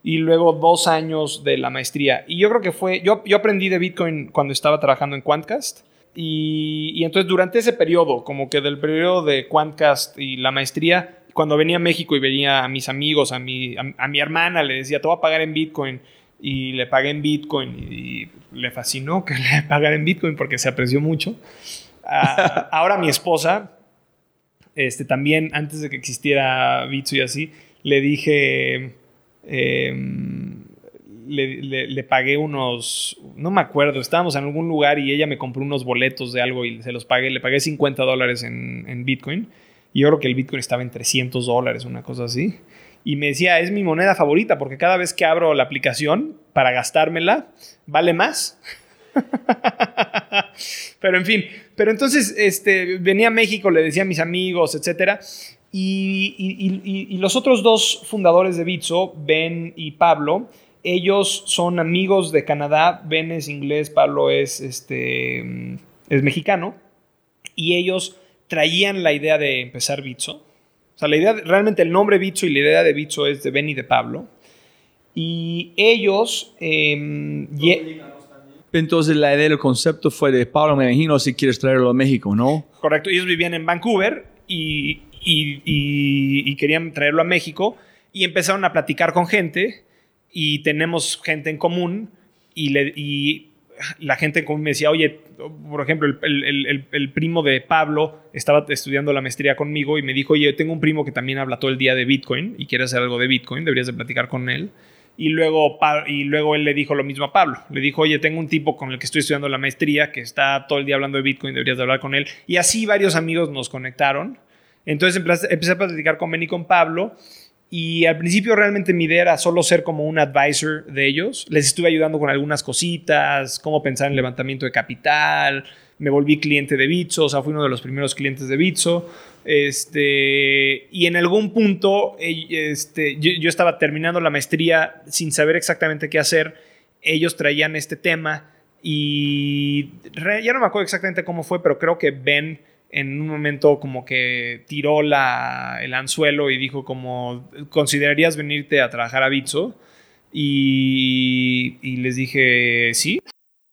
Y luego dos años de la maestría. Y yo creo que fue, yo, yo aprendí de Bitcoin cuando estaba trabajando en Quantcast. Y, y entonces durante ese periodo, como que del periodo de Quantcast y la maestría, cuando venía a México y venía a mis amigos, a mi, a, a mi hermana, le decía, te voy a pagar en Bitcoin. Y le pagué en Bitcoin y, y le fascinó que le pagara en Bitcoin porque se apreció mucho. Ah, ahora mi esposa, este, también antes de que existiera Bitso y así, le dije, eh, le, le- le pagué unos, no me acuerdo, estábamos en algún lugar y ella me compró unos boletos de algo y se los pagué, le pagué 50 dólares en, en Bitcoin. Y yo creo que el Bitcoin estaba en 300 dólares, una cosa así. Y me decía, es mi moneda favorita porque cada vez que abro la aplicación para gastármela, vale más. pero en fin, pero entonces este, venía a México, le decía a mis amigos, etcétera. Y, y- los otros dos fundadores de Bitso, Ben y Pablo, ellos son amigos de Canadá. Ben es inglés, Pablo es, este, es mexicano. Y ellos traían la idea de empezar Bitso. O sea, la idea, de- realmente el nombre Bitso y la idea de Bitso es de Ben y de Pablo. Y ellos... ye-
Entonces la idea del concepto fue de Pablo, me imagino, si quieres traerlo a México, ¿no?
Correcto, ellos vivían en Vancouver y, y- y- y querían traerlo a México y empezaron a platicar con gente y tenemos gente en común y, le- y la gente en común me decía, oye, por ejemplo, el, el- el- primo de Pablo estaba estudiando la maestría conmigo y me dijo, oye, tengo un primo que también habla todo el día de Bitcoin y quiere hacer algo de Bitcoin, deberías de platicar con él. Y luego, y luego él le dijo lo mismo a Pablo. Le dijo, oye, tengo un tipo con el que estoy estudiando la maestría que está todo el día hablando de Bitcoin, deberías de hablar con él. Y así varios amigos nos conectaron. Entonces empecé a platicar con Ben y con Pablo. Y al principio realmente mi idea era solo ser como un advisor de ellos. Les estuve ayudando con algunas cositas, cómo pensar en levantamiento de capital. Me volví cliente de Bitso, o sea, fui uno de los primeros clientes de Bitso. Este, y en algún punto este, yo, yo estaba terminando la maestría sin saber exactamente qué hacer. Ellos traían este tema y ya no me acuerdo exactamente cómo fue, pero creo que Ben en un momento como que tiró la, el anzuelo y dijo como, ¿considerarías venirte a trabajar a Bitso? Y, les dije, sí,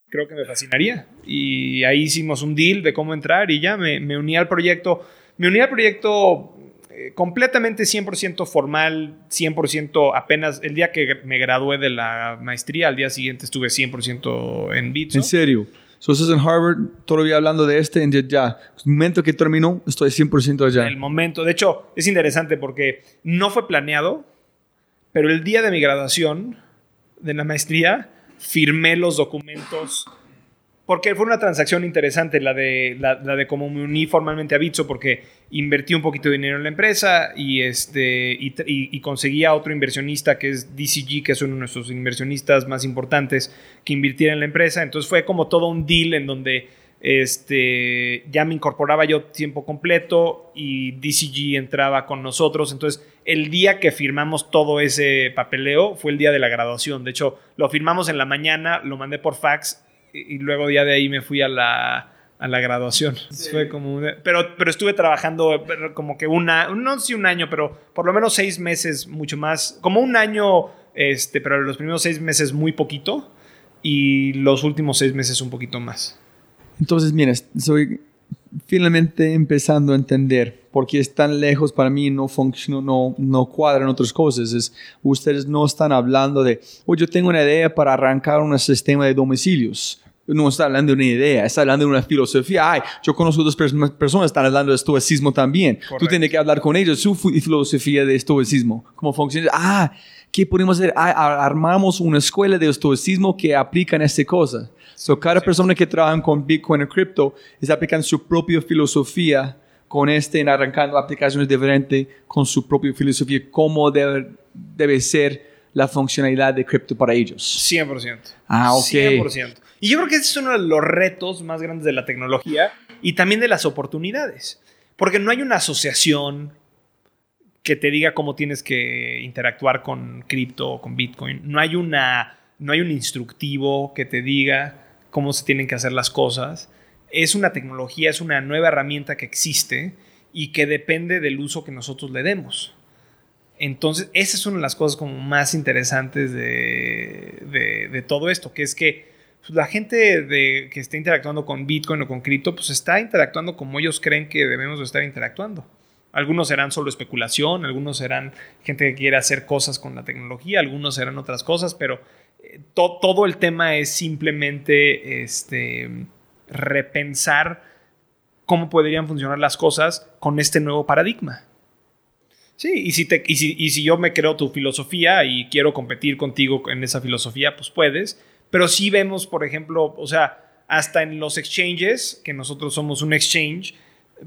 creo que me fascinaría. Y ahí hicimos un deal de cómo entrar y ya me, me uní al proyecto. Me uní al proyecto eh, completamente 100% formal, 100% apenas el día que me gradué de la maestría, al día siguiente estuve 100% en Bitso.
En serio. So, estás en Harvard, todavía hablando de este, en ya, el momento que terminó, estoy 100% allá.
el momento. De hecho, es interesante porque no fue planeado, pero el día de mi graduación de la maestría firmé los documentos. Porque fue una transacción interesante la de, la, de cómo me uní formalmente a Bitso, porque invertí un poquito de dinero en la empresa y, este, y- y conseguí a otro inversionista que es DCG, que es uno de nuestros inversionistas más importantes, que invirtiera en la empresa. Entonces fue como todo un deal en donde este, ya me incorporaba yo tiempo completo y DCG entraba con nosotros. Entonces, el día que firmamos todo ese papeleo fue el día de la graduación. De hecho, lo firmamos en la mañana, lo mandé por fax y, y luego ya de ahí me fui a la, a la graduación. Fue como pero, pero estuve trabajando pero como que una, no sé si un año, pero por lo menos seis meses, mucho más. Como un año, este, pero los primeros seis meses muy poquito y los últimos seis meses un poquito más.
Entonces, mira, estoy finalmente empezando a entender por qué es tan lejos para mí, no funciona, no, no cuadran otras cosas. Es, ustedes no están hablando de, oye, yo tengo una idea para arrancar un sistema de domicilios. No está hablando de una idea, está hablando de una filosofía. Ay, yo conozco dos pers- personas que están hablando de estoicismo también. Tú tienes que hablar con ellos, su fi- filosofía de estoicismo, cómo funciona. Ah, ¿qué podemos hacer? Ah, ar- armamos una escuela de estoicismo que aplican esta cosa. So, cada persona que trabaja con Bitcoin o cripto es aplicando su propia filosofía con este, en arrancando aplicaciones diferentes con su propia filosofía, cómo debe, debe ser la funcionalidad de cripto para ellos.
100%.
Ah, ok.
100%. Y yo creo que ese es uno de los retos más grandes de la tecnología y también de las oportunidades. Porque no hay una asociación que te diga cómo tienes que interactuar con cripto o con Bitcoin. No hay, una, no hay un instructivo que te diga cómo se tienen que hacer las cosas. Es una tecnología, es una nueva herramienta que existe y que depende del uso que nosotros le demos. Entonces, esa es una de las cosas como más interesantes de, de- de todo esto, que es que pues, la gente de, que está interactuando con Bitcoin o con cripto, pues está interactuando como ellos creen que debemos de estar interactuando. Algunos serán solo especulación, algunos serán gente que quiere hacer cosas con la tecnología, algunos serán otras cosas, pero eh, to- todo el tema es simplemente este, repensar cómo podrían funcionar las cosas con este nuevo paradigma. Sí, y si, te, y, si, y si yo me creo tu filosofía y quiero competir contigo en esa filosofía, pues puedes. Pero sí vemos, por ejemplo, o sea, hasta en los exchanges, que nosotros somos un exchange,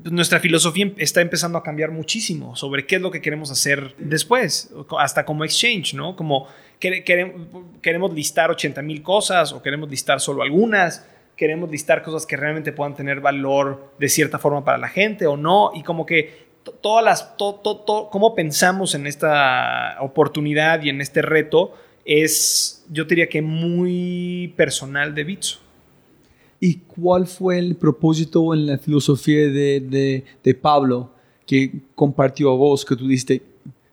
pues nuestra filosofía em- está empezando a cambiar muchísimo sobre qué es lo que queremos hacer después, hasta como exchange, ¿no? Como quere- queremos, listar 80 mil cosas o queremos listar solo algunas, queremos listar cosas que realmente puedan tener valor de cierta forma para la gente o no, y como que to- todas las, cómo pensamos en esta oportunidad y en este reto es, yo diría que muy personal de Bitso.
¿Y cuál fue el propósito en la filosofía de, de- de Pablo que compartió a vos, que tú diste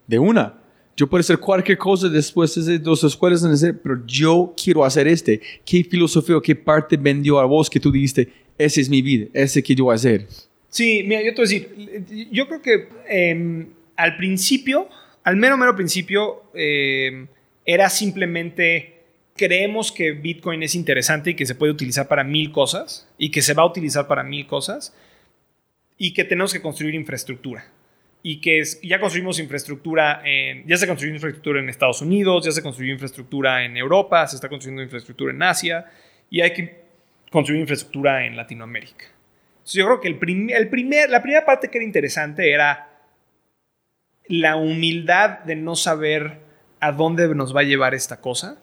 de una? Yo puedo hacer cualquier cosa después de dos escuelas, pero yo quiero hacer este. ¿Qué filosofía o qué parte vendió a vos que tú dijiste, esa es mi vida, ese que yo voy a hacer?
Sí, mira, yo te voy a decir, yo creo que eh, al principio, al mero, mero principio, eh, era simplemente creemos que Bitcoin es interesante y que se puede utilizar para mil cosas y que se va a utilizar para mil cosas y que tenemos que construir infraestructura. Y que es- ya construimos infraestructura en, ya se construyó infraestructura en Estados Unidos, ya se construyó infraestructura en Europa, se está construyendo infraestructura en Asia y hay que construir infraestructura en Latinoamérica. Entonces, yo creo que el prim- el primer, la primera parte que era interesante era la humildad de no saber a dónde nos va a llevar esta cosa,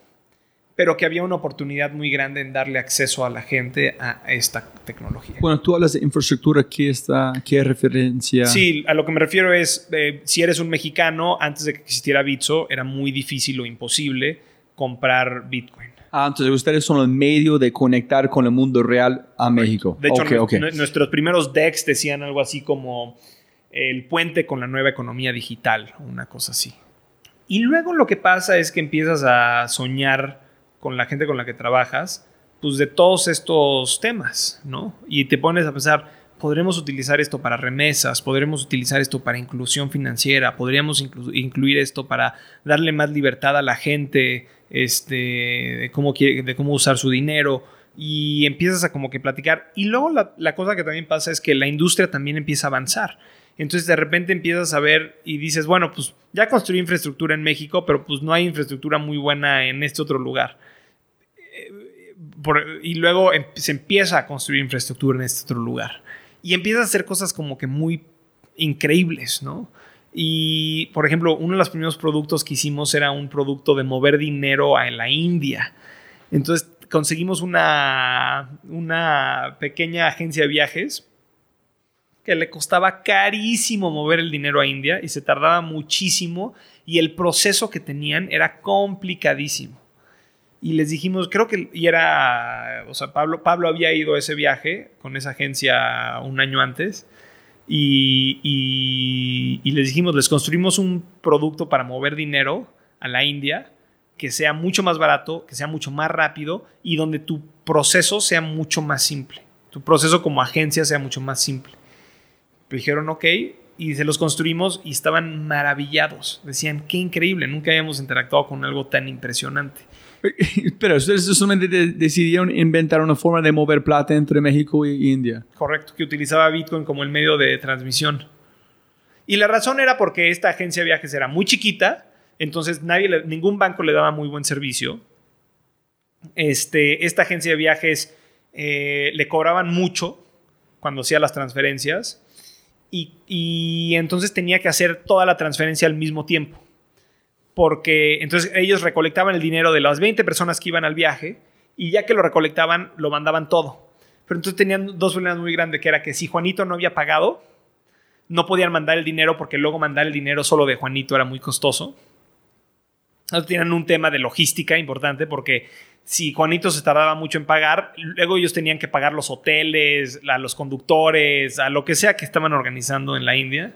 pero que había una oportunidad muy grande en darle acceso a la gente a esta tecnología.
Bueno, tú hablas de infraestructura, ¿qué, está, qué referencia?
Sí, a lo que me refiero es, eh, si eres un mexicano, antes de que existiera Bitso, era muy difícil o imposible comprar Bitcoin.
Ah, entonces ustedes son el medio de conectar con el mundo real a México.
De hecho, nuestros primeros decks decían algo así como el puente con la nueva economía digital, una cosa así. Y luego lo que pasa es que empiezas a soñar con la gente con la que trabajas, pues de todos estos temas, ¿no? Y te pones a pensar, podremos utilizar esto para remesas, podremos utilizar esto para inclusión financiera, podríamos inclu- incluir esto para darle más libertad a la gente, este, de cómo, de cómo usar su dinero y empiezas a como que platicar. Y luego la cosa que también pasa es que la industria también empieza a avanzar. Entonces de repente empiezas a ver y dices, bueno, pues ya construí infraestructura en México, pero pues no hay infraestructura muy buena en este otro lugar. Eh, por- y luego em- se empieza a construir infraestructura en este otro lugar. Y empiezas a hacer cosas como que muy increíbles, ¿no? Y, por ejemplo, uno de los primeros productos que hicimos era un producto de mover dinero a la India. Entonces conseguimos una, una pequeña agencia de viajes que le costaba carísimo mover el dinero a India y se tardaba muchísimo y el proceso que tenían era complicadísimo. Y les dijimos, creo que, y era, o sea, Pablo, Pablo había ido a ese viaje con esa agencia un año antes y, y- y les dijimos, les construimos un producto para mover dinero a la India que sea mucho más barato, que sea mucho más rápido y donde tu proceso sea mucho más simple. Tu proceso como agencia sea mucho más simple. Dijeron, ok, y se los construimos y estaban maravillados. Decían, qué increíble, nunca habíamos interactuado con algo tan impresionante.
Pero ustedes solamente de- decidieron inventar una forma de mover plata entre México y India.
Correcto, que utilizaba Bitcoin como el medio de transmisión. Y la razón era porque esta agencia de viajes era muy chiquita, entonces nadie ningún banco le daba muy buen servicio. Este, esta agencia de viajes eh, le cobraban mucho cuando hacía las transferencias y, entonces tenía que hacer toda la transferencia al mismo tiempo. Porque entonces ellos recolectaban el dinero de las 20 personas que iban al viaje y ya que lo recolectaban, lo mandaban todo. Pero entonces tenían dos problemas muy grandes, que era que si Juanito no había pagado, no podían mandar el dinero porque luego mandar el dinero solo de Juanito era muy costoso. Entonces tenían un tema de logística importante porque si Juanito se tardaba mucho en pagar, luego ellos tenían que pagar los hoteles, a los conductores, a lo que sea que estaban organizando en la India.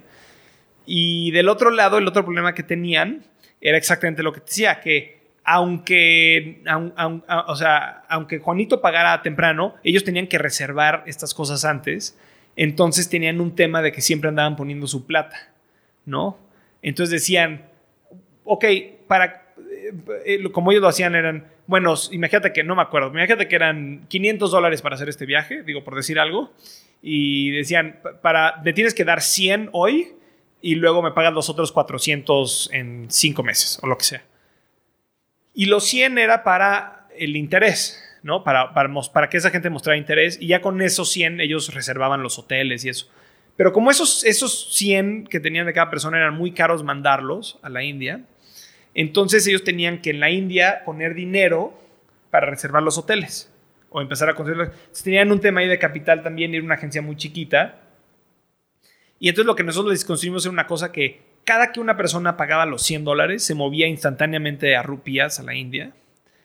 Y del otro lado, el otro problema que tenían era exactamente lo que decía, que aunque, aun- a- o sea, aunque Juanito pagara temprano, ellos tenían que reservar estas cosas antes. Entonces tenían un tema de que siempre andaban poniendo su plata, ¿no? Entonces decían, ok, para, como ellos lo hacían eran, bueno, imagínate que, no me acuerdo, imagínate que eran 500 dólares para hacer este viaje, digo, por decir algo, y decían, "Pa- para, me tienes que dar 100 hoy y luego me pagas los otros 400 en 5 meses o lo que sea. Y los 100 era para el interés, ¿no? Para, para, para que esa gente mostrara interés y ya con esos 100 ellos reservaban los hoteles y eso. Pero como esos, esos 100 que tenían de cada persona eran muy caros mandarlos a la India, entonces ellos tenían que en la India poner dinero para reservar los hoteles o empezar a construirlos. Tenían un tema ahí de capital también, era una agencia muy chiquita. Y entonces lo que nosotros les construimos era una cosa que cada que una persona pagaba los 100 dólares, se movía instantáneamente a rupias a la India,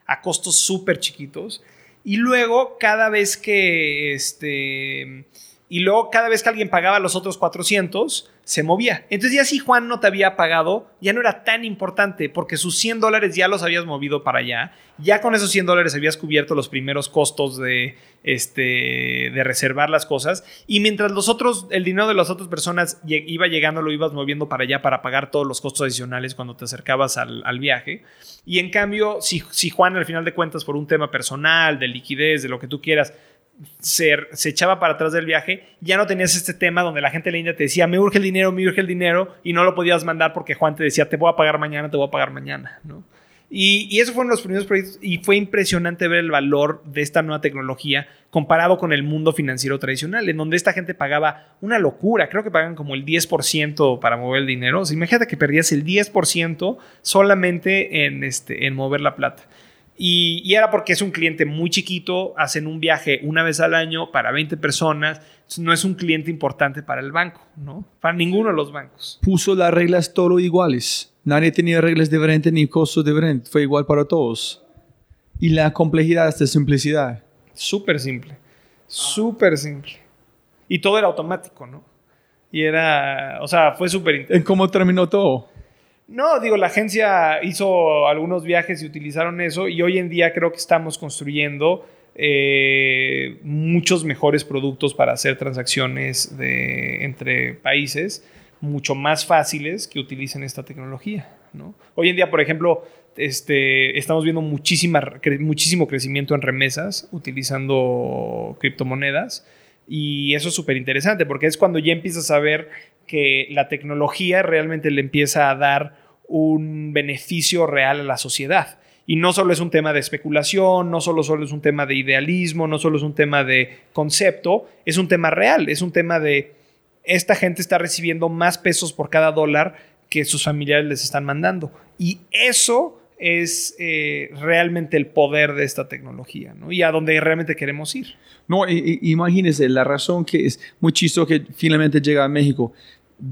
a costos súper chiquitos. Y luego, cada vez que este. Y luego, cada vez que alguien pagaba los otros 400, se movía. Entonces, ya si Juan no te había pagado, ya no era tan importante porque sus 100 dólares ya los habías movido para allá. Ya con esos 100 dólares habías cubierto los primeros costos de, este, de reservar las cosas. Y mientras los otros, el dinero de las otras personas iba llegando, lo ibas moviendo para allá para pagar todos los costos adicionales cuando te acercabas al, al viaje. Y en cambio, si, si Juan, al final de cuentas, por un tema personal, de liquidez, de lo que tú quieras, se, echaba para atrás del viaje, ya no tenías este tema donde la gente de India te decía, me urge el dinero, me urge el dinero, y no lo podías mandar porque Juan te decía, te voy a pagar mañana, te voy a pagar mañana, ¿no? Y, y esos fueron los primeros proyectos y fue impresionante ver el valor de esta nueva tecnología comparado con el mundo financiero tradicional, en donde esta gente pagaba una locura, creo que pagan como el 10% para mover el dinero. O sea, imagínate que perdías el 10% solamente en, este, en mover la plata. Y, y era porque es un cliente muy chiquito, hacen un viaje una vez al año para 20 personas, no es un cliente importante para el banco, ¿no? Para ninguno de los bancos.
Puso las reglas todo iguales. Nadie tenía reglas diferentes ni costos diferentes. Fue igual para todos. Y la complejidad de simplicidad.
Súper simple. Súper simple. Y todo era automático, ¿no? Y era, o sea, fue súper interesante.
¿En cómo terminó todo?
No, digo, la agencia hizo algunos viajes y utilizaron eso y hoy en día creo que estamos construyendo eh, muchos mejores productos para hacer transacciones entre países mucho más fáciles que utilicen esta tecnología. ¿no? Hoy en día, por ejemplo, este, estamos viendo muchísimo crecimiento en remesas utilizando criptomonedas. Y eso es súper interesante porque es cuando ya empiezas a ver que la tecnología realmente le empieza a dar un beneficio real a la sociedad. Y no solo es un tema de especulación, no solo, solo es un tema de idealismo, no solo es un tema de concepto, es un tema real, es un tema de esta gente está recibiendo más pesos por cada dólar que sus familiares les están mandando. Y eso es eh, realmente el poder de esta tecnología, ¿no? Y a donde realmente queremos ir.
No, i- imagínense, la razón que es muy chistoso que finalmente llega a México.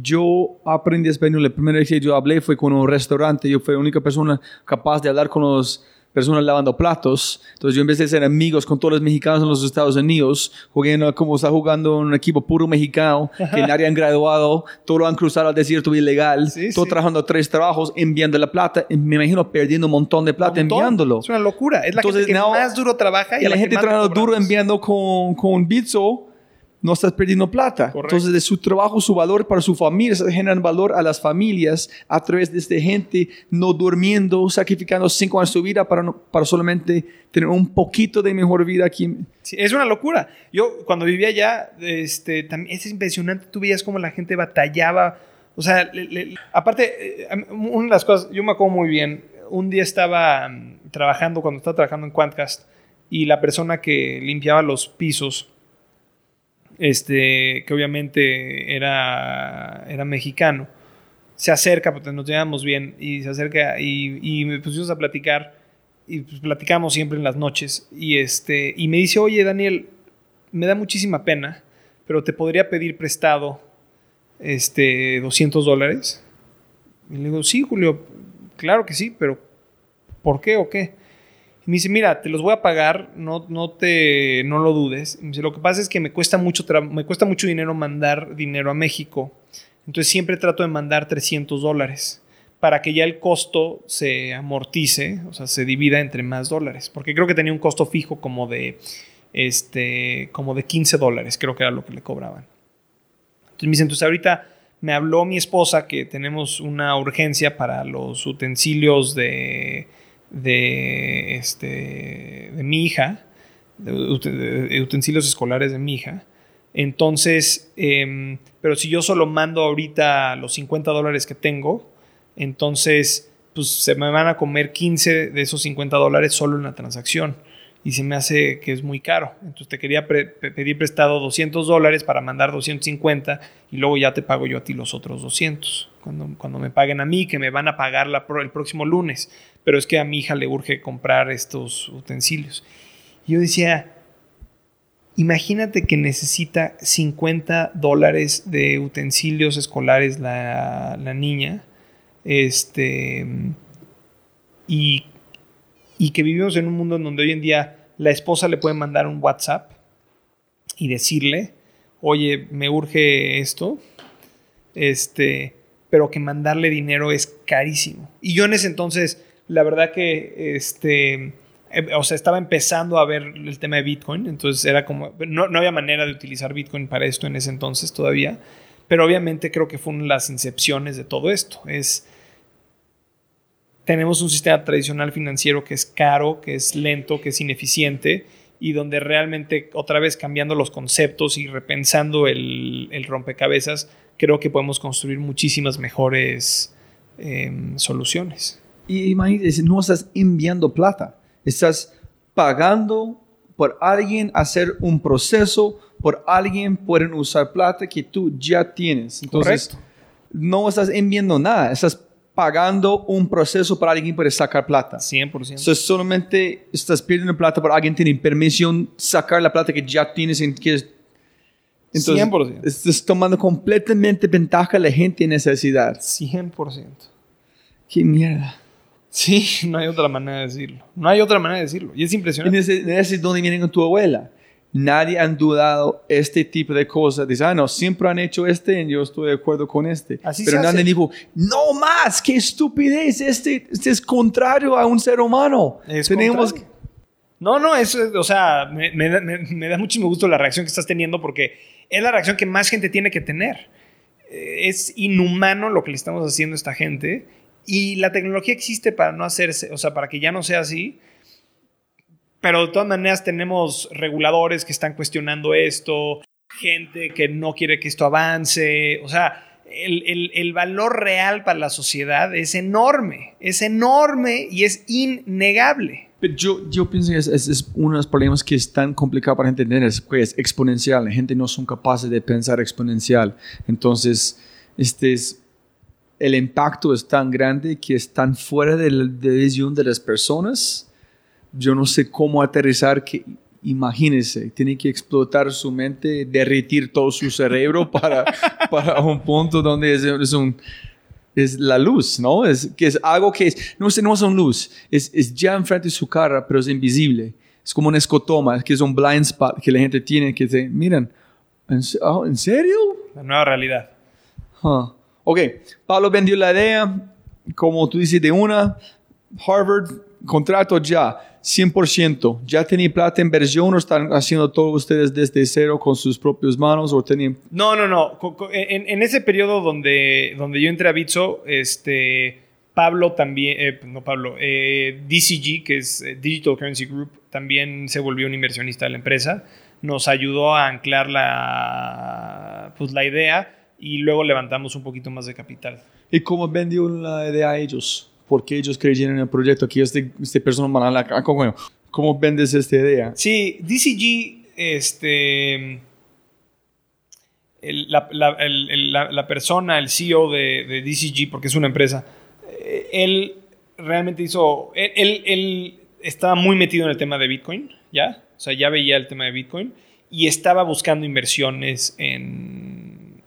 Yo aprendí español, la primera vez que yo hablé fue con un restaurante, yo fui la única persona capaz de hablar con las personas lavando platos. Entonces yo empecé a ser amigos con todos los mexicanos en los Estados Unidos, jugué en- como está jugando un equipo puro mexicano, que nadie han graduado, todos han cruzado al desierto ilegal,
Sí,
todos
sí.
trabajando tres trabajos, enviando la plata, me imagino perdiendo un montón de plata
montón.
enviándolo.
Es una locura. Es la
Entonces,
gente que más duro trabaja y,
Y la
que
gente trabajando duro enviando con, con Bitso, no estás perdiendo plata.
Correcto.
Entonces, de su trabajo, su valor para su familia, se generan valor a las familias a través de esta gente no durmiendo, sacrificando cinco años de su vida para, no- para solamente tener un poquito de mejor vida aquí.
Sí, es una locura. Yo cuando vivía allá, este, también es impresionante. Tú veías cómo la gente batallaba. O sea, le- le- aparte, eh, una de las cosas, yo me acuerdo muy bien. Un día estaba mm, trabajando, cuando estaba trabajando en Quantcast, y la persona que limpiaba los pisos, este, que obviamente era, era mexicano, se acerca, porque nos llevamos bien, y se acerca y, y me pusimos a platicar, y pues platicamos siempre en las noches, y, este, y me dice, oye Daniel, me da muchísima pena, pero te podría pedir prestado este, 200 dólares. Y le digo, sí, Julio, claro que sí, pero ¿por qué o qué? Y me dice, mira, te los voy a pagar, no, no, te, no lo dudes. Me dice, lo que pasa es que me cuesta, mucho me cuesta mucho dinero mandar dinero a México. Entonces siempre trato de mandar 300 dólares para que ya el costo se amortice, o sea, se divida entre más dólares. Porque creo que tenía un costo fijo como de, este, como de 15 dólares, creo que era lo que le cobraban. Entonces me dice, entonces ahorita me habló mi esposa que tenemos una urgencia para los utensilios de, de, este, de mi hija, de, ut- de utensilios escolares de mi hija. Entonces, em, pero si yo solo mando ahorita los 50 dólares que tengo, entonces pues se me van a comer 15 de esos 50 dólares solo en la transacción. Y se me hace que es muy caro. Entonces te quería pedir prestado 200 dólares para mandar 250 y luego ya te pago yo a ti los otros 200. Cuando, me paguen a mí, que me van a pagar el próximo lunes. Pero es que a mi hija le urge comprar estos utensilios. Yo decía, Imagínate que necesita 50 dólares de utensilios escolares la, la niña. Este. Y, y que vivimos en un mundo en donde hoy en día la esposa le puede mandar un WhatsApp y decirle, oye, me urge esto. Este. Pero que mandarle dinero es carísimo. Y yo en ese entonces, la verdad que este eh, o sea, estaba empezando a ver el tema de Bitcoin, entonces era como, no, no, había manera de utilizar Bitcoin para esto en ese entonces todavía, pero obviamente creo que fue una de las incepciones de todo esto. Es, tenemos un sistema tradicional financiero que es caro, que es lento, que es ineficiente y donde realmente otra vez cambiando los conceptos y repensando el, el rompecabezas, creo que podemos construir muchísimas mejores eh, soluciones.
Y imagínate, no estás enviando plata Estás pagando por alguien hacer un proceso, por alguien pueden usar plata que tú ya tienes. Entonces,
Correcto.
no estás enviando nada, estás pagando un proceso para alguien puede sacar plata.
100%.
Entonces, solamente estás pidiendo plata para alguien tiene permisión sacar la plata que ya tienes en que entonces,
100%.
estás tomando completamente ventaja de la gente en necesidad.
100%.
Qué mierda.
Sí, no hay otra manera de decirlo. No hay otra manera de decirlo. Y es
Y
impresionante.
ese, ese es donde vienen con tu abuela. Nadie han dudado este tipo de cosas. Dice, ah, no, siempre han hecho este y yo estoy de acuerdo con este.
Así
Pero nadie dijo, no más, qué estupidez, este, este es contrario a un ser humano.
Es
Tenemos
contrario. No, no, eso es, o sea, me, me me- me da muchísimo gusto la reacción que estás teniendo porque es la reacción que más gente tiene que tener. Eh, Es inhumano lo que le estamos haciendo a esta gente y la tecnología existe para no hacerse, o sea, para que ya no sea así. Pero de todas maneras tenemos reguladores que están cuestionando esto, gente que no quiere que esto avance, o sea, el, el- el valor real para la sociedad es enorme, es enorme y es innegable.
Pero yo, yo pienso que es, es- es uno de los problemas que es tan complicado para entender, es que es exponencial. La gente no son capaces de pensar exponencial. Entonces, este es, el impacto es tan grande que es tan fuera de la de visión de las personas. Yo no sé cómo aterrizar que... Imagínense, tiene que explotar su mente, derretir todo su cerebro para, para un punto donde es, es un, es la luz, ¿no? Es que es algo que es, no es, no es una luz, es, es ya enfrente de su cara, pero es invisible. Es como un escotoma, que es un blind spot que la gente tiene, que te miran, ¿en, ah, ¿en serio?
La nueva realidad.
Huh. Ok, Pablo vendió la idea, como tú dices, de una, Harvard, contrato ya, 100%. ¿Ya tenía plata en inversión o están haciendo todo ustedes desde cero con sus propias manos o tenían...
No, no, no. En ese periodo donde, donde yo entré a Bitso, este, Pablo también, eh, no Pablo, eh, DCG, que es eh, Digital Currency Group, también se volvió un inversionista de la empresa. Nos ayudó a anclar la, pues, la idea y luego levantamos un poquito más de capital.
¿Y cómo vendió la idea a ellos? Porque ellos creyeron en el proyecto que este, este persona la... ¿Cómo, ¿Cómo vendes esta idea?
Sí, DCG, este. la, la- la- la persona, el CEO de, DCG, porque es una empresa, eh, él realmente hizo. Él- él estaba muy metido en el tema de Bitcoin, ¿ya? O sea, ya veía el tema de Bitcoin y estaba buscando inversiones en,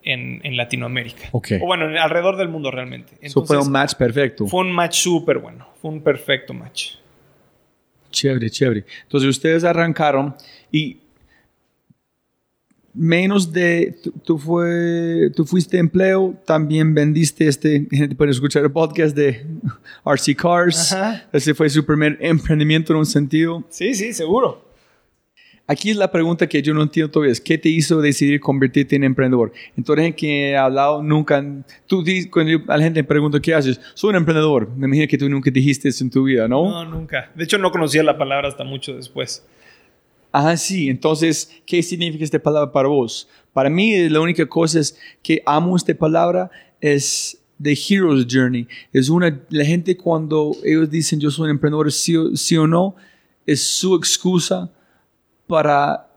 en, en Latinoamérica.
Ok.
O bueno, en- alrededor del mundo realmente.
Eso fue
Entonces,
un match perfecto.
fue un match súper bueno. Fue un perfecto match.
Chévere, chévere. Entonces ustedes arrancaron y menos de, tú, tú fue, tú fuiste empleo, también vendiste este, gente puede escuchar el podcast de RC Cars.
Ajá.
Ese fue su primer emprendimiento en un sentido.
Sí, sí, seguro.
Aquí es la pregunta que yo no entiendo todavía, es ¿qué te hizo decidir convertirte en emprendedor? Entonces, que he hablado nunca, tú di- cuando a la gente me pregunta, ¿qué haces? Soy un emprendedor. Me imagino que tú nunca dijiste eso en tu vida, ¿no?
No, nunca. De hecho, no conocía la palabra hasta mucho después.
Ah, sí. Entonces, ¿qué significa esta palabra para vos? Para mí, la única cosa es que amo esta palabra es The Hero's Journey. Es una, la gente cuando ellos dicen yo soy un emprendedor, sí, sí o no, es su excusa para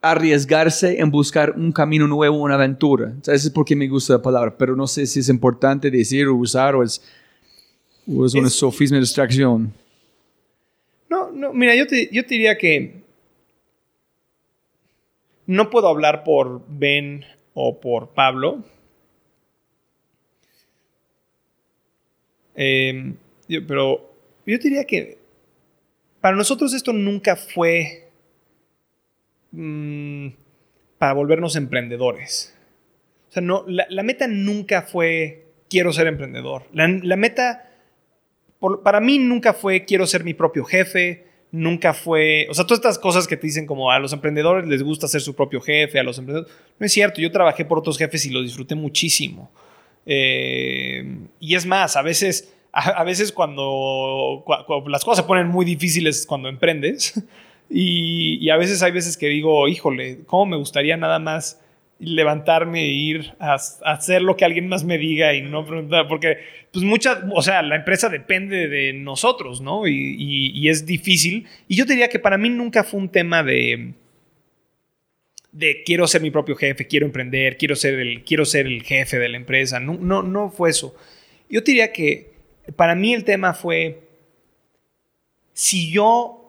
arriesgarse en buscar un camino nuevo, una aventura. Eso es porque me gusta la palabra, pero no sé si es importante decir o usar o es, o es una
Es-
sofisma de distracción.
No, no, mira, yo te, yo te diría que no puedo hablar por Ben o por Pablo. Eh, yo- pero yo diría que para nosotros esto nunca fue mm, para volvernos emprendedores. O sea, no, la, meta nunca fue quiero ser emprendedor. La, meta, para mí nunca fue quiero ser mi propio jefe, nunca fue, o sea, todas estas cosas que te dicen como a los emprendedores les gusta ser su propio jefe, a los emprendedores, no es cierto, yo trabajé por otros jefes y lo disfruté muchísimo. Eh, y es más, a veces, a, veces cuando, cua- cu- las cosas se ponen muy difíciles cuando emprendes, y, a veces hay veces que digo, híjole, ¿cómo me gustaría nada más levantarme e ir a, hacer lo que alguien más me diga y no preguntar? Porque, pues, mucha, o sea, la empresa depende de nosotros, ¿no? Y, y- y es difícil. Y yo diría que para mí nunca fue un tema de de quiero ser mi propio jefe, quiero emprender, quiero ser el, quiero ser el jefe de la empresa. No, no, no fue eso. Yo diría que para mí el tema fue, si yo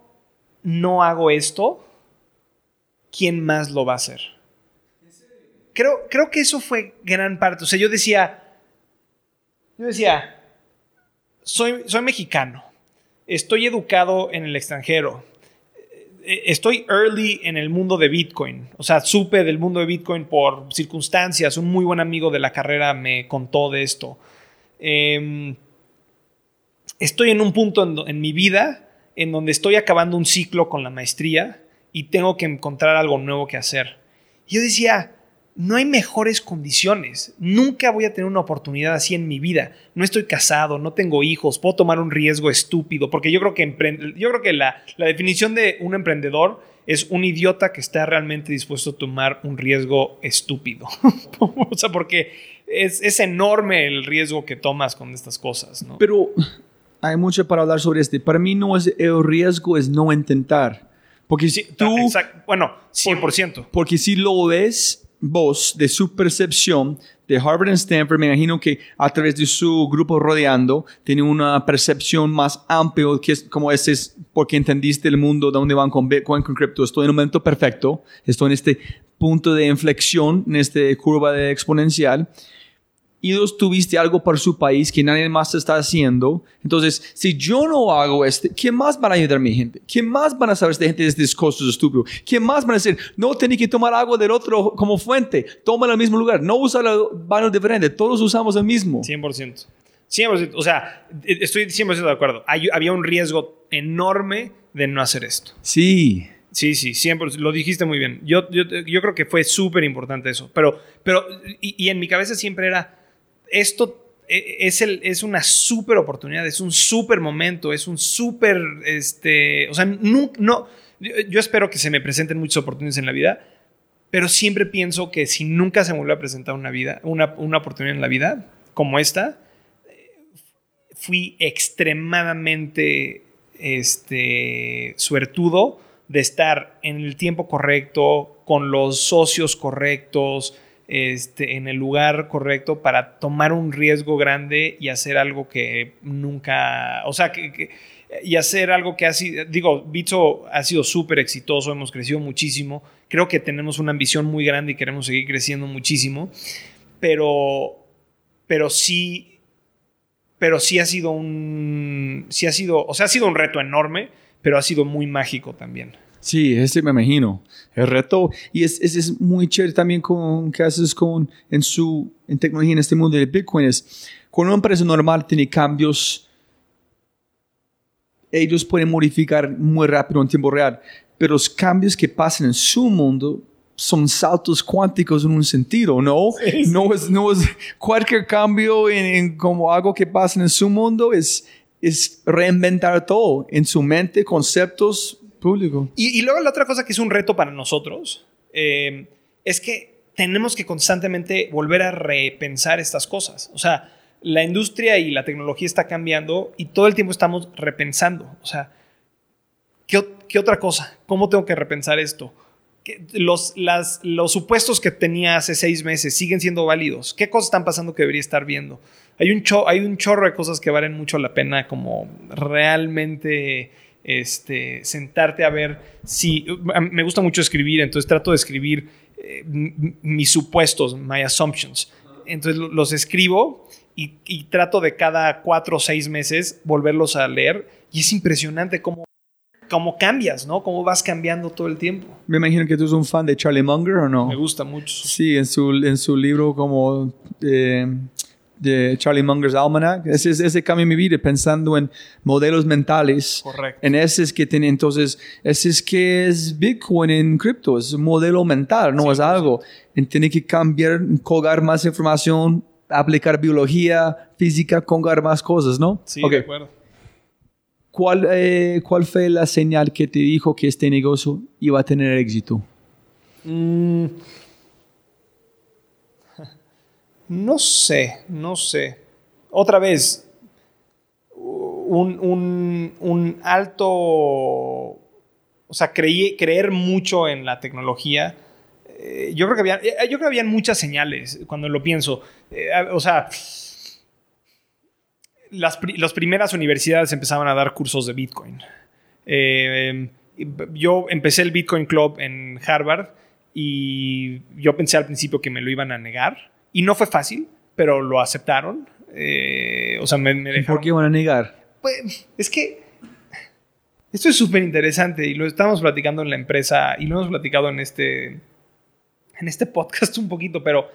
no hago esto, ¿quién más lo va a hacer? Creo, creo que eso fue gran parte. O sea, yo decía, yo decía, soy, soy mexicano, estoy educado en el extranjero, eh, estoy early en el mundo de Bitcoin. O sea, supe del mundo de Bitcoin por circunstancias. Un muy buen amigo de la carrera me contó de esto. Em, estoy en un punto en, mi vida en donde estoy acabando un ciclo con la maestría y tengo que encontrar algo nuevo que hacer. Yo decía, no hay mejores condiciones. Nunca voy a tener una oportunidad así en mi vida. No estoy casado, no tengo hijos, puedo tomar un riesgo estúpido, porque yo creo que, yo creo que la, la definición de un emprendedor es un idiota que está realmente dispuesto a tomar un riesgo estúpido. o sea, porque es, es enorme el riesgo que tomas con estas cosas, ¿no?
Pero hay mucho para hablar sobre este. Para mí no es el riesgo, es no intentar. Porque si tú,
Exact- bueno, 100%.
porque si lo ves vos de su percepción de Harvard y Stanford, me imagino que a través de su grupo rodeando tiene una percepción más amplia, que es como ese es porque entendiste el mundo de dónde van con Bitcoin, con cripto. Estoy en un momento perfecto, estoy en este punto de inflexión, en esta curva de exponencial y dos tuviste algo para su país que nadie más está haciendo. Entonces, si yo no hago este, ¿quién más van a ayudar a mi gente? ¿Quién más van a saber esta gente de estos costos estúpidos? ¿Quién más van a decir, no, tenés que tomar agua del otro como fuente? Toma en el mismo lugar. No usa el baño diferente. Todos usamos el mismo.
100%. 100%. O sea, e- estoy 100% de acuerdo. Hay- había un riesgo enorme de no hacer esto.
Sí.
Sí, sí, 100%. Lo dijiste muy bien. Yo, yo, yo creo que fue súper importante eso. Pero, pero y, y en mi cabeza siempre era, esto e- es, el, es una súper oportunidad, es un súper momento, es un súper, este, o sea, no, no, yo, espero que se me presenten muchas oportunidades en la vida, pero siempre pienso que si nunca se me vuelve a presentar una vida, una, una oportunidad en la vida como esta, fui extremadamente este, suertudo de estar en el tiempo correcto, con los socios correctos, este, en el lugar correcto para tomar un riesgo grande y hacer algo que nunca, o sea, y hacer algo que ha sido, digo, Bitso ha sido súper exitoso, hemos crecido muchísimo, creo que tenemos una ambición muy grande y queremos seguir creciendo muchísimo, pero, pero sí, pero sí ha sido un, sí ha sido, o sea, ha sido un reto enorme, pero ha sido muy mágico también.
Sí, ese me imagino. El reto, y es, es, es muy chévere también con que haces con, en su en tecnología en este mundo de Bitcoin, es cuando una empresa normal tiene cambios, ellos pueden modificar muy rápido en tiempo real, pero los cambios que pasan en su mundo son saltos cuánticos en un sentido, ¿no? No es, no es cualquier cambio en, en como algo que pasa en su mundo es, es reinventar todo en su mente, conceptos públicos.
Y, luego la otra cosa que es un reto para nosotros eh, es que tenemos que constantemente volver a repensar estas cosas. O sea, la industria y la tecnología está cambiando y todo el tiempo estamos repensando. O sea, ¿qué, otra cosa? ¿Cómo tengo que repensar esto? ¿Qué- Los, las, los supuestos que tenía hace seis meses siguen siendo válidos. ¿Qué cosas están pasando que debería estar viendo? Hay un, hay un chorro de cosas que valen mucho la pena como realmente este, sentarte a ver si... Me gusta mucho escribir, entonces trato de escribir eh, mis supuestos, my assumptions. Entonces lo- los escribo y, y trato de cada cuatro o seis meses volverlos a leer y es impresionante cómo, cómo cambias, ¿no? Cómo vas cambiando todo el tiempo.
Me imagino que tú eres un fan de Charlie Munger o no.
Me gusta mucho.
Sí, en su, en su libro como eh, de Charlie Munger's Almanac. Ese, es- ese cambia mi vida pensando en modelos mentales.
Correcto.
En ese es que tiene, entonces, ese es que es Bitcoin en cripto, es un modelo mental, no es algo. En tiene que cambiar, colgar más información, aplicar biología, física, colgar más cosas, ¿no?
Sí,
Ok.
de acuerdo.
¿Cuál, eh, ¿Cuál fue la señal que te dijo que este negocio iba a tener éxito?
Mm. No sé, no sé. Otra vez, un, un- un alto, o sea, creí, creer mucho en la tecnología. Eh, yo creo que había, eh, yo creo que habían muchas señales cuando lo pienso. Eh, o sea, las, las primeras universidades empezaban a dar cursos de Bitcoin. Yo empecé el Bitcoin Club en Harvard y yo pensé al principio que me lo iban a negar y no fue fácil, pero lo aceptaron. Eh, o sea, me, me
¿Y
dejaron.
¿Por qué van a negar?
Pues, es que esto es súper interesante y lo estamos platicando en la empresa y lo hemos platicado en este, en este podcast un poquito, pero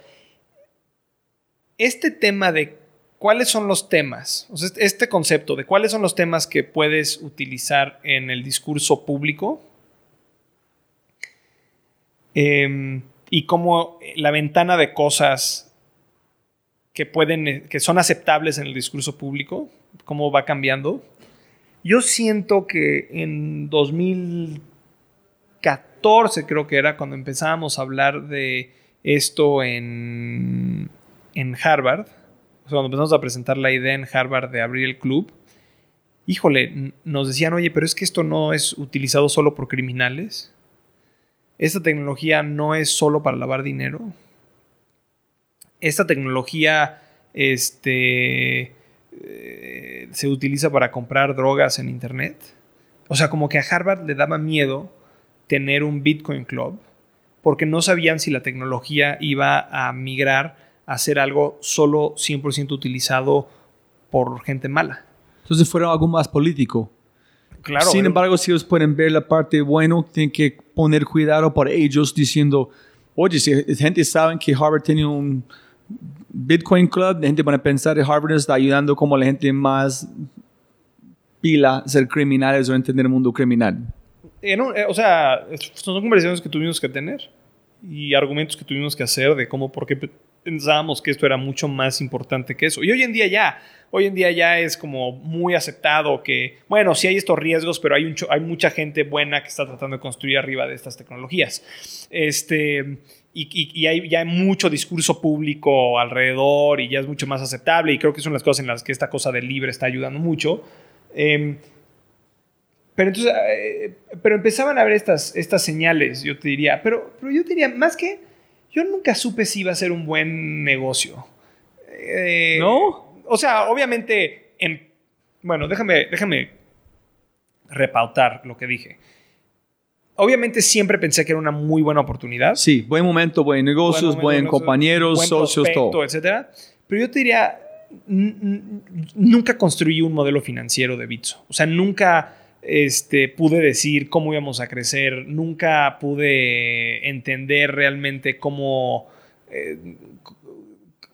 este tema de cuáles son los temas, o sea, este- este concepto de cuáles son los temas que puedes utilizar en el discurso público em, y cómo la ventana de cosas que pueden, que son aceptables en el discurso público, cómo va cambiando. Yo siento que en 2014 creo que era cuando empezábamos a hablar de esto en, en Harvard, cuando empezamos a presentar la idea en Harvard de abrir el club, híjole, nos decían, oye, pero es que esto no es utilizado solo por criminales. Esta tecnología no es solo para lavar dinero esta tecnología este, eh, se utiliza para comprar drogas en Internet. O sea, como que a Harvard le daba miedo tener un Bitcoin Club porque no sabían si la tecnología iba a migrar a ser algo solo 100% utilizado por gente mala.
Entonces fueron algo más político.
Claro.
Sin embargo, si ellos pueden ver la parte buena, tienen que poner cuidado por ellos diciendo, oye, si gente sabe que Harvard tiene un Bitcoin Club, la gente van a pensar Harvard está ayudando como la gente más pila a ser criminales o entender el mundo criminal.
en un- eh, o sea, son conversaciones que tuvimos que tener y argumentos que tuvimos que hacer de cómo, por qué pe- pensábamos que esto era mucho más importante que eso. Y hoy en día ya, hoy en día ya es como muy aceptado que, bueno, sí hay estos riesgos, pero hay, un hay mucha gente buena que está tratando de construir arriba de estas tecnologías. Este, y, y- y hay ya hay mucho discurso público alrededor y ya es mucho más aceptable y creo que son las cosas en las que esta cosa del libre está ayudando mucho. Em, pero entonces, eh, pero empezaban a ver estas, estas señales, yo te diría. Pero, pero yo te diría, más que, yo nunca supe si iba a ser un buen negocio. Eh,
¿No?
O sea, obviamente, en- bueno, déjame, déjame repautar lo que dije. Obviamente siempre pensé que era una muy buena oportunidad.
Sí, buen momento, buen negocios,
Buen
compañeros,
buen
socios, todo.
etcétera. Pero yo te diría, nunca construí un modelo financiero de Bitso. O sea, nunca este, pude decir cómo íbamos a crecer, nunca pude entender realmente cómo, eh,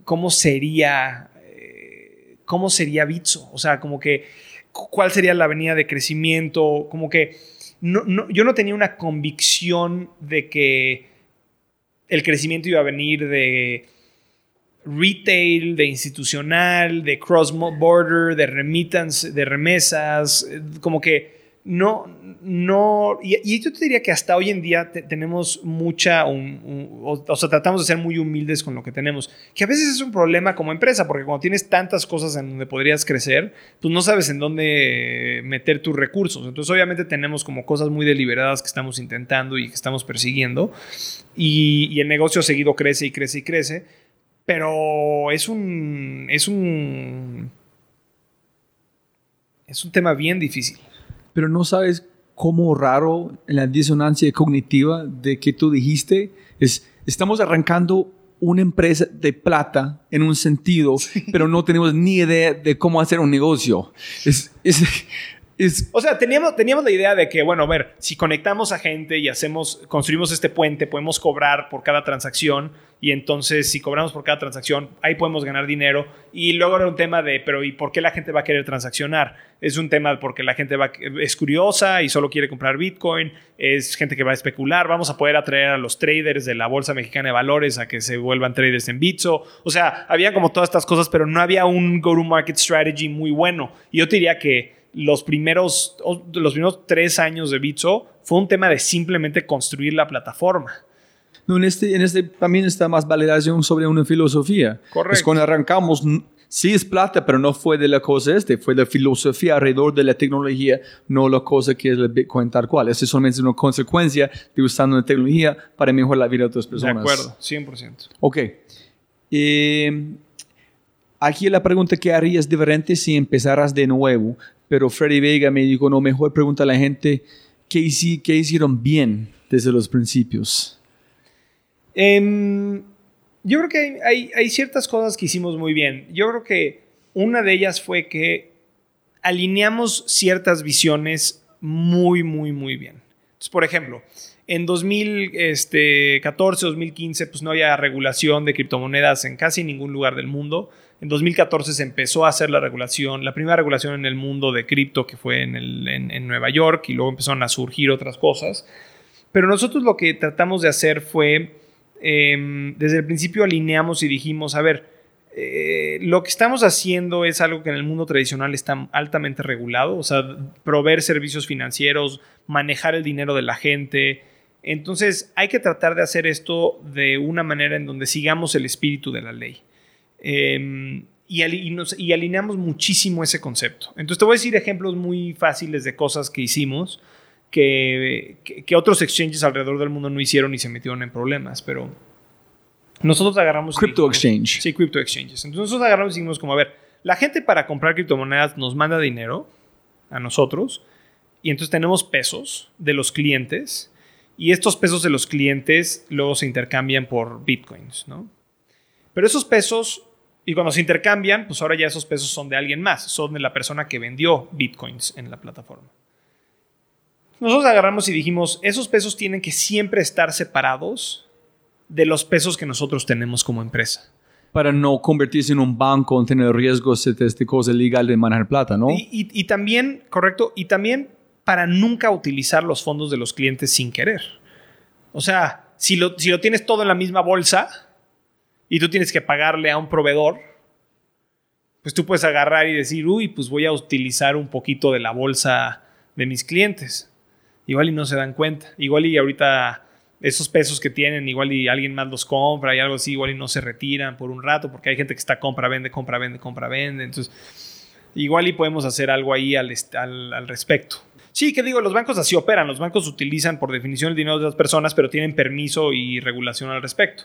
cómo sería, eh, cómo sería Bitso. O sea, como que cu- cuál sería la avenida de crecimiento, como que yo no tenía una convicción de que el crecimiento iba a venir de retail, de institucional, de cross-border, de remittance, de remesas, eh, como que no, no, y, yo te diría que hasta hoy en día te- tenemos mucha, o, o sea, tratamos de ser muy humildes con lo que tenemos, que a veces es un problema como empresa, porque cuando tienes tantas cosas en donde podrías crecer, pues no sabes en dónde meter tus recursos. Entonces, obviamente tenemos como cosas muy deliberadas que estamos intentando y que estamos persiguiendo, y, y el negocio seguido crece y crece y crece, pero es un, es un, es un tema bien difícil.
Pero no sabes cómo raro en la disonancia cognitiva de que tú dijiste es estamos arrancando una empresa de plata en un sentido, pero no tenemos ni idea de cómo hacer un negocio. Es, es,
O sea, teníamos, teníamos la idea de que, bueno, a ver, si conectamos a gente y hacemos, construimos este puente, podemos cobrar por cada transacción y entonces si cobramos por cada transacción, ahí podemos ganar dinero. Y luego era un tema de, pero ¿y por qué la gente va a querer transaccionar? Es un tema porque la gente va, es curiosa y solo quiere comprar Bitcoin, es gente que va a especular, vamos a poder atraer a los traders de la Bolsa Mexicana de Valores a que se vuelvan traders en Bitso. O sea, había como todas estas cosas, pero no había un go-to-market strategy muy bueno. Y yo te diría que los primeros, los primeros tres años de Bitso fue un tema de simplemente construir la plataforma.
no, en, este, en este también está más validación sobre una filosofía.
Correcto.
Es cuando arrancamos, sí es plata, pero no fue de la cosa este, fue la filosofía alrededor de la tecnología, no la cosa que es el Bitcoin tal cual. Eso es solamente una consecuencia de usando la tecnología para mejorar la vida de otras
De
personas.
acuerdo, 100%.
Ok. Eh, aquí la pregunta que harías diferente si empezaras de nuevo, pero Freddy Vega me dijo, no, mejor pregunta a la gente qué, hici- qué hicieron bien desde los principios.
Em, yo creo que hay, ciertas cosas que hicimos muy bien. Yo creo que una de ellas fue que alineamos ciertas visiones muy, muy, muy bien. Por ejemplo, en 2014, 2015, pues no había regulación de criptomonedas en casi ningún lugar del mundo. En 2014 se empezó a hacer la regulación, la primera regulación en el mundo de cripto que fue en, el- Nueva York y luego empezaron a surgir otras cosas. Pero nosotros lo que tratamos de hacer fue, eh, desde el principio alineamos y dijimos, a ver, eh, lo que estamos haciendo es algo que en el mundo tradicional está altamente regulado, o sea, proveer servicios financieros, manejar el dinero de la gente. Entonces hay que tratar de hacer esto de una manera en donde sigamos el espíritu de la ley. Eh, y, y nos- y alineamos muchísimo ese concepto. Entonces te voy a decir ejemplos muy fáciles de cosas que hicimos que, que- que otros exchanges alrededor del mundo no hicieron y se metieron en problemas, pero nosotros agarramos...
Crypto
dijimos-
exchange.
Sí, crypto exchanges. Entonces nosotros agarramos y dijimos como, a ver, la gente para comprar criptomonedas nos manda dinero a nosotros y entonces tenemos pesos de los clientes y estos pesos de los clientes luego se intercambian por bitcoins, ¿no? Pero esos pesos, y cuando se intercambian, pues ahora ya esos pesos son de alguien más, son de la persona que vendió bitcoins en la plataforma. Nosotros agarramos y dijimos, esos pesos tienen que siempre estar separados de los pesos que nosotros tenemos como empresa.
Para no convertirse en un banco, en tener riesgos de este cosa ilegal de manejar plata, ¿no?
Y, y- y también, correcto, y también para nunca utilizar los fondos de los clientes sin querer. O sea, si lo, si lo tienes todo en la misma bolsa y tú tienes que pagarle a un proveedor, pues tú puedes agarrar y decir, uy, pues voy a utilizar un poquito de la bolsa de mis clientes. Igual y no se dan cuenta. Igual y ahorita esos pesos que tienen, igual y alguien más los compra y algo así, igual y no se retiran por un rato, porque hay gente que está compra, vende, compra, vende, compra, vende. Entonces, igual y podemos hacer algo ahí al, respecto. Sí, que digo, los bancos así operan. Los bancos utilizan por definición el dinero de las personas, pero tienen permiso y regulación al respecto.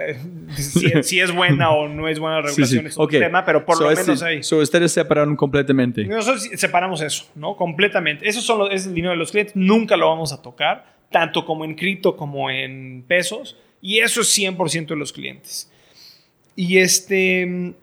Eh, si, si es buena o no es buena la
Sí, sí.
regulación es
Ok.
tema, pero por
So,
lo
este-
menos hay.
so, ustedes separaron completamente.
Nosotros separamos eso, ¿no? Completamente. Eso son los- es el dinero de los clientes. Nunca lo vamos a tocar, tanto como en cripto como en pesos. Y eso es 100% de los clientes. Y este.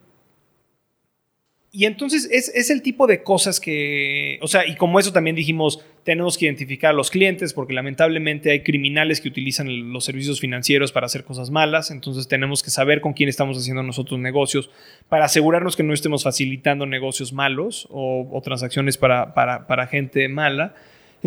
Y entonces es, es el tipo de cosas que. O sea, y como eso también dijimos, tenemos que identificar a los clientes, porque lamentablemente hay criminales que utilizan los servicios financieros para hacer cosas malas. Entonces tenemos que saber con quién estamos haciendo nosotros negocios para asegurarnos que no estemos facilitando negocios malos o, o transacciones para, para, para gente mala.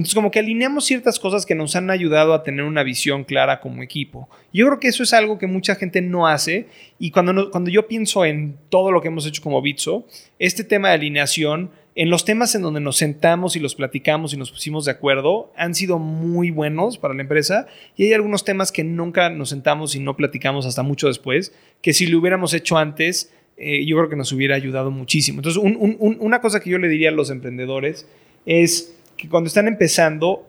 Entonces, como que alineamos ciertas cosas que nos han ayudado a tener una visión clara como equipo. Yo creo que eso es algo que mucha gente no hace. Y cuando, cuando yo pienso en todo lo que hemos hecho como Bitso, este tema de alineación, en los temas en donde nos sentamos y los platicamos y nos pusimos de acuerdo, han sido muy buenos para la empresa. Y hay algunos temas que nunca nos sentamos y no platicamos hasta mucho después, que si lo hubiéramos hecho antes, eh, yo creo que nos hubiera ayudado muchísimo. Entonces, un- un- un- una cosa que yo le diría a los emprendedores es que cuando están empezando,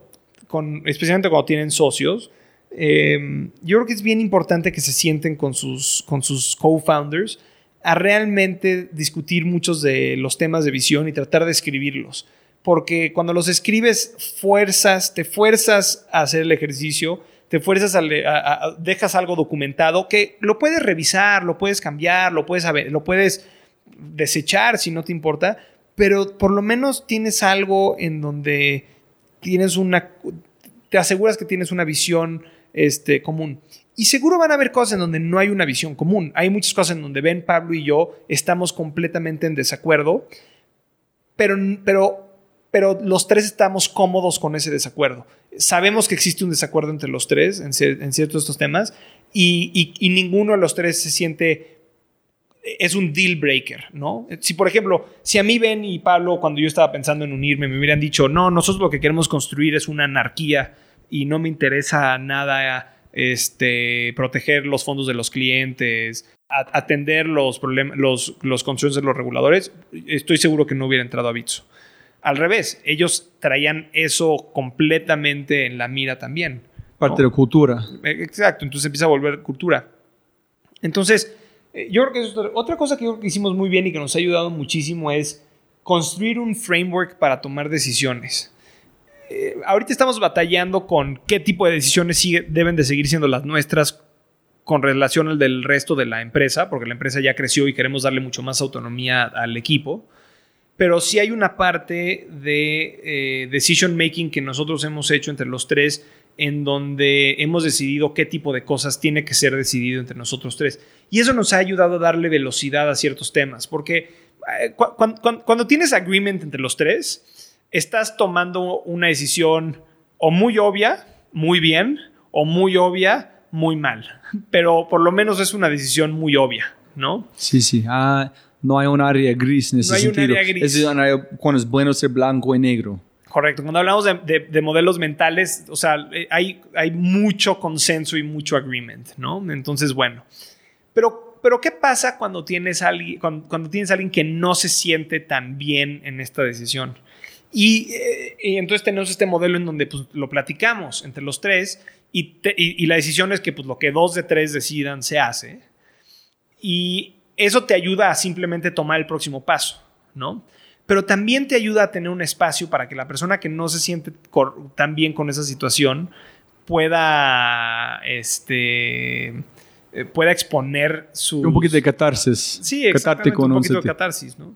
especialmente cuando tienen socios, eh, yo creo que es bien importante que se sienten con sus, con sus co-founders a realmente discutir muchos de los temas de visión y tratar de escribirlos. porque cuando los escribes fuerzas, te fuerzas a hacer el ejercicio, te fuerzas a- a- dejas algo documentado que lo puedes revisar, lo puedes cambiar, lo puedes saber, lo puedes desechar si no te importa, pero por lo menos tienes algo en donde tienes una te aseguras que tienes una visión este, común. Y seguro van a haber cosas en donde no hay una visión común. Hay muchas cosas en donde Ben, Pablo y yo estamos completamente en desacuerdo, pero, pero, pero los tres estamos cómodos con ese desacuerdo. Sabemos que existe un desacuerdo entre los tres en, en ciertos estos temas y, y- y ninguno de los tres se siente es un deal breaker, ¿no? Si, por ejemplo, si a mí Ben y Pablo, cuando yo estaba pensando en unirme, me hubieran dicho, no, nosotros lo que queremos construir es una anarquía y no me interesa nada este, proteger los fondos de los clientes, atender los, problemas, los, los concerns de los reguladores, estoy seguro que no hubiera entrado a Bitso. Al revés, ellos traían eso completamente en la mira también.
Parte de la cultura.
Exacto, entonces empieza a volver cultura. Entonces, eh, yo creo que es otra cosa que hicimos muy bien y que nos ha ayudado muchísimo es construir un framework para tomar decisiones. Eh, ahorita estamos batallando con qué tipo de decisiones deben de seguir siendo las nuestras con relación al del resto de la empresa, porque la empresa ya creció y queremos darle mucho más autonomía al equipo. Pero sí hay una parte de eh, decision making que nosotros hemos hecho entre los tres en donde hemos decidido qué tipo de cosas tiene que ser decidido entre nosotros tres. Y eso nos ha ayudado a darle velocidad a ciertos temas, porque eh, cu- cuan- cuan- cuando tienes agreement entre los tres, estás tomando una decisión o muy obvia, muy bien, o muy obvia, muy mal. Pero por lo menos es una decisión muy obvia, ¿no?
Sí, sí. Ah, no hay un área gris en ese
No hay un
sentido.
área gris.
Es decir, cuando es bueno ser blanco y negro.
Correcto. Cuando hablamos de, de- de modelos mentales, o sea, eh, hay, hay mucho consenso y mucho agreement, ¿no? Entonces, bueno. Pero, pero ¿qué pasa cuando tienes, alguien, cuando, cuando tienes a alguien que no se siente tan bien en esta decisión? Y, eh, y entonces tenemos este modelo en donde pues, lo platicamos entre los tres y, te- y- y la decisión es que pues, lo que dos de tres decidan se hace. Y eso te ayuda a simplemente tomar el próximo paso, ¿no? Pero también te ayuda a tener un espacio para que la persona que no se siente tan bien con esa situación pueda, este, eh, pueda exponer su...
Un poquito de catarsis.
Sí,
Catártico,
un poquito de catarsis, ¿no?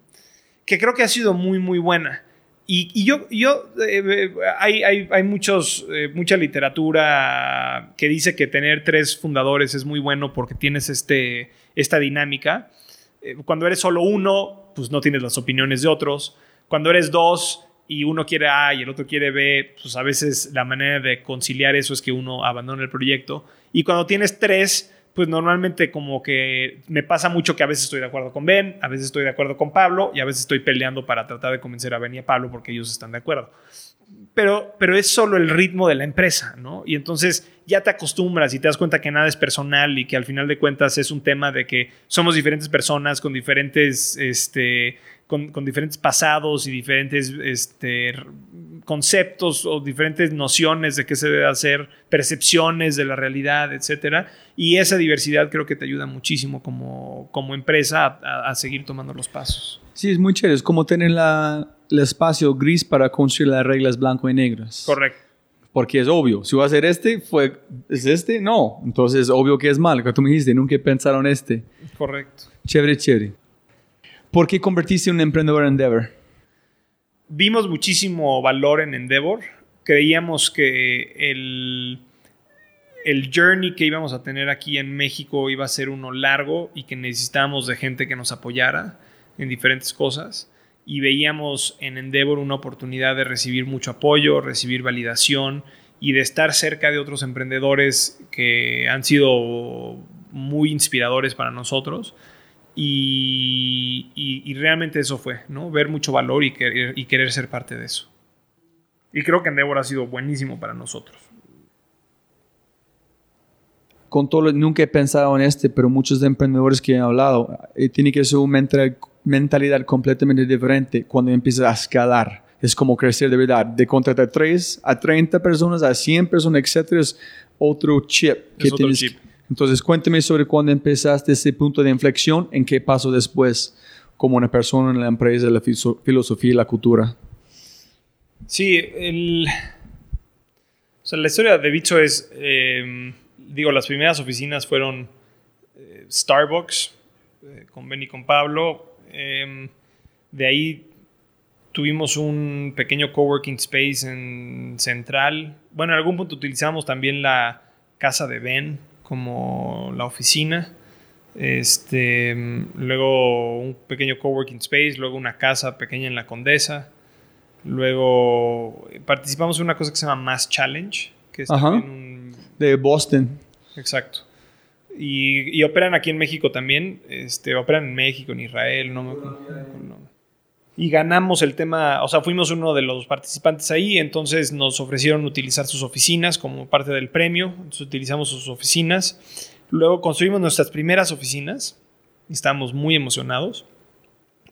Que creo que ha sido muy, muy buena. Y, y yo, yo eh, eh, hay, hay, hay muchos, eh, mucha literatura que dice que tener tres fundadores es muy bueno porque tienes este, esta dinámica. Eh, cuando eres solo uno, pues no tienes las opiniones de otros. Cuando eres dos y uno quiere A y el otro quiere B, pues a veces la manera de conciliar eso es que uno abandone el proyecto. Y cuando tienes tres, pues normalmente como que me pasa mucho que a veces estoy de acuerdo con Ben, a veces estoy de acuerdo con Pablo y a veces estoy peleando para tratar de convencer a Ben y a Pablo porque ellos están de acuerdo. Pero, pero es solo el ritmo de la empresa, ¿no? Y entonces ya te acostumbras y te das cuenta que nada es personal y que al final de cuentas es un tema de que somos diferentes personas con diferentes, este, con, con diferentes pasados y diferentes este, conceptos o diferentes nociones de qué se debe hacer, percepciones de la realidad, etcétera. Y esa diversidad creo que te ayuda muchísimo como, como empresa a- a seguir tomando los pasos.
Sí, es muy chévere. Es como tener la, el espacio gris para construir las reglas blanco y negras.
Correcto.
Porque es obvio. Si voy a hacer este, fue, ¿es este? No. Entonces es obvio que es mal. Que tú me dijiste, nunca pensaron este.
Correcto.
Chévere, chévere. ¿Por qué convertiste en un emprendedor en Endeavor?
vimos muchísimo valor en Endeavor. Creíamos que el, el journey que íbamos a tener aquí en México iba a ser uno largo y que necesitábamos de gente que nos apoyara en diferentes cosas. Y veíamos en Endeavor una oportunidad de recibir mucho apoyo, recibir validación y de estar cerca de otros emprendedores que han sido muy inspiradores para nosotros. Y, realmente eso fue, ¿no? Ver mucho valor y querer, ser parte de eso. Y creo que Endeavor ha sido buenísimo para nosotros.
Con todo, nunca he pensado en este, pero muchos de emprendedores que he hablado eh, tienen que ser una mental- mentalidad completamente diferente cuando empiezas a escalar. Es como crecer de verdad. De contratar 3 a 30 personas, a 100 personas, etcétera, es otro chip. que
Es otro
tienes-
chip.
Entonces, cuéntame sobre cuándo empezaste ese punto de inflexión, en qué pasó después como una persona en la empresa, la filosofía y la cultura.
Sí, el... O sea, la historia de Bicho es, eh, digo, las primeras oficinas fueron eh, Starbucks, eh, con Ben y con Pablo. Eh, de ahí tuvimos un pequeño coworking space en Central. Bueno, en algún punto utilizamos también la casa de Ben como la oficina. Este, luego un pequeño coworking space, luego una casa pequeña en la Condesa. Luego participamos en una cosa que se llama Mass Challenge, que es
Ajá.
también un
De Boston.
Exacto. Y, y operan aquí en México también. Este, operan en México, en Israel, no acuerdo. no. Y ganamos el tema, o sea, fuimos uno de los participantes ahí, entonces nos ofrecieron utilizar sus oficinas como parte del premio, entonces utilizamos sus oficinas. Luego construimos nuestras primeras oficinas estábamos muy emocionados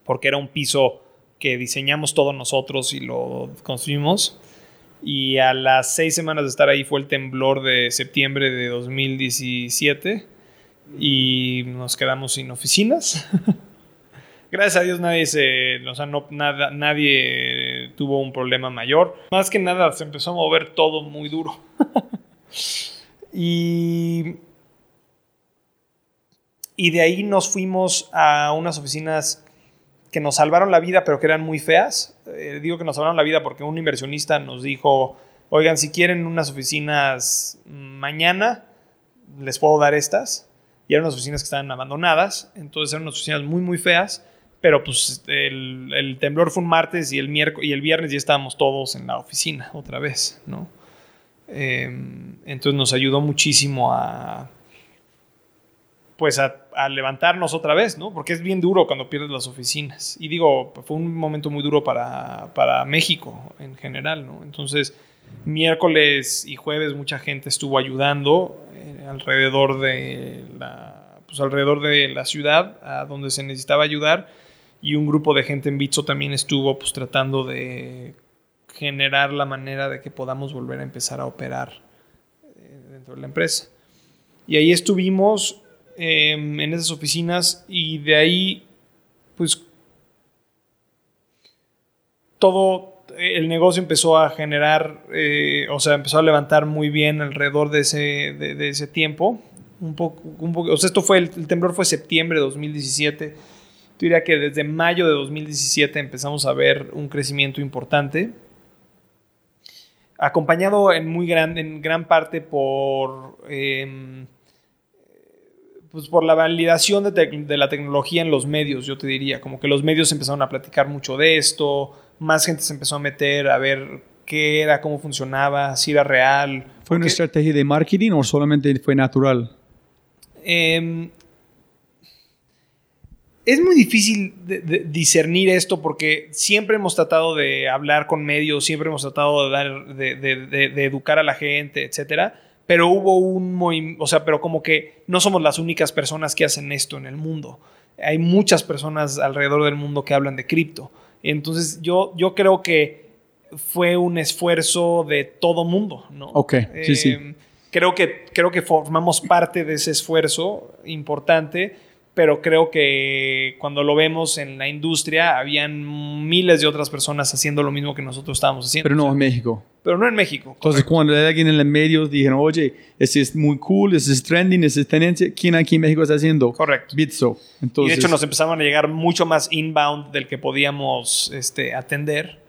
porque era un piso que diseñamos todos nosotros y lo construimos. Y a las seis semanas de estar ahí fue el temblor de septiembre de 2017 y nos quedamos sin oficinas. Gracias a Dios nadie se, o sea, no, nada, nadie tuvo un problema mayor. Más que nada se empezó a mover todo muy duro. y, y de ahí nos fuimos a unas oficinas que nos salvaron la vida, pero que eran muy feas. Eh, digo que nos salvaron la vida porque un inversionista nos dijo, oigan, si quieren unas oficinas mañana, les puedo dar estas. Y eran unas oficinas que estaban abandonadas, entonces eran unas oficinas muy, muy feas. Pero pues el, temblor fue un martes y el, miércoles, y el viernes ya estábamos todos en la oficina otra vez, ¿no? Eh, entonces nos ayudó muchísimo a, pues a, a, levantarnos otra vez, ¿no? Porque es bien duro cuando pierdes las oficinas. Y digo, fue un momento muy duro para, para México en general, ¿no? Entonces, miércoles y jueves mucha gente estuvo ayudando eh, alrededor de la, pues alrededor de la ciudad, a donde se necesitaba ayudar. Y un grupo de gente en Bitso también estuvo pues tratando de generar la manera de que podamos volver a empezar a operar eh, dentro de la empresa. Y ahí estuvimos eh, en esas oficinas y de ahí, pues, todo el negocio empezó a generar, eh, o sea, empezó a levantar muy bien alrededor de ese, de, ese tiempo. Un poco, un poco, o sea, esto fue, el, el, temblor fue septiembre de 2017. Yo diría que desde mayo de 2017 empezamos a ver un crecimiento importante acompañado en muy gran, en gran parte por, eh, pues por la validación de, de, la tecnología en los medios, yo te diría, como que los medios empezaron a platicar mucho de esto, más gente se empezó a meter a ver qué era, cómo funcionaba, si era real.
¿Fue una estrategia de marketing o solamente fue natural?
Eh, es muy difícil de, de discernir esto porque siempre hemos tratado de hablar con medios, siempre hemos tratado de, dar, de, de educar a la gente, etcétera. Pero hubo un movimiento, o sea, pero como que no somos las únicas personas que hacen esto en el mundo. Hay muchas personas alrededor del mundo que hablan de cripto. Entonces, yo, yo creo que fue un esfuerzo de todo mundo, ¿no?
Ok, sí, eh, sí.
Creo que, creo que formamos parte de ese esfuerzo importante pero creo que cuando lo vemos en la industria, habían miles de otras personas haciendo lo mismo que nosotros estábamos haciendo.
Pero no en México.
Pero no en México.
Entonces, correcto. cuando alguien en los medios dijeron, oye, ese es muy cool, ese es trending, ese es tendencia, ¿quién aquí en México está haciendo?
Correcto.
Bitso.
Entonces, y de hecho, nos empezaron a llegar mucho más inbound del que podíamos este, atender,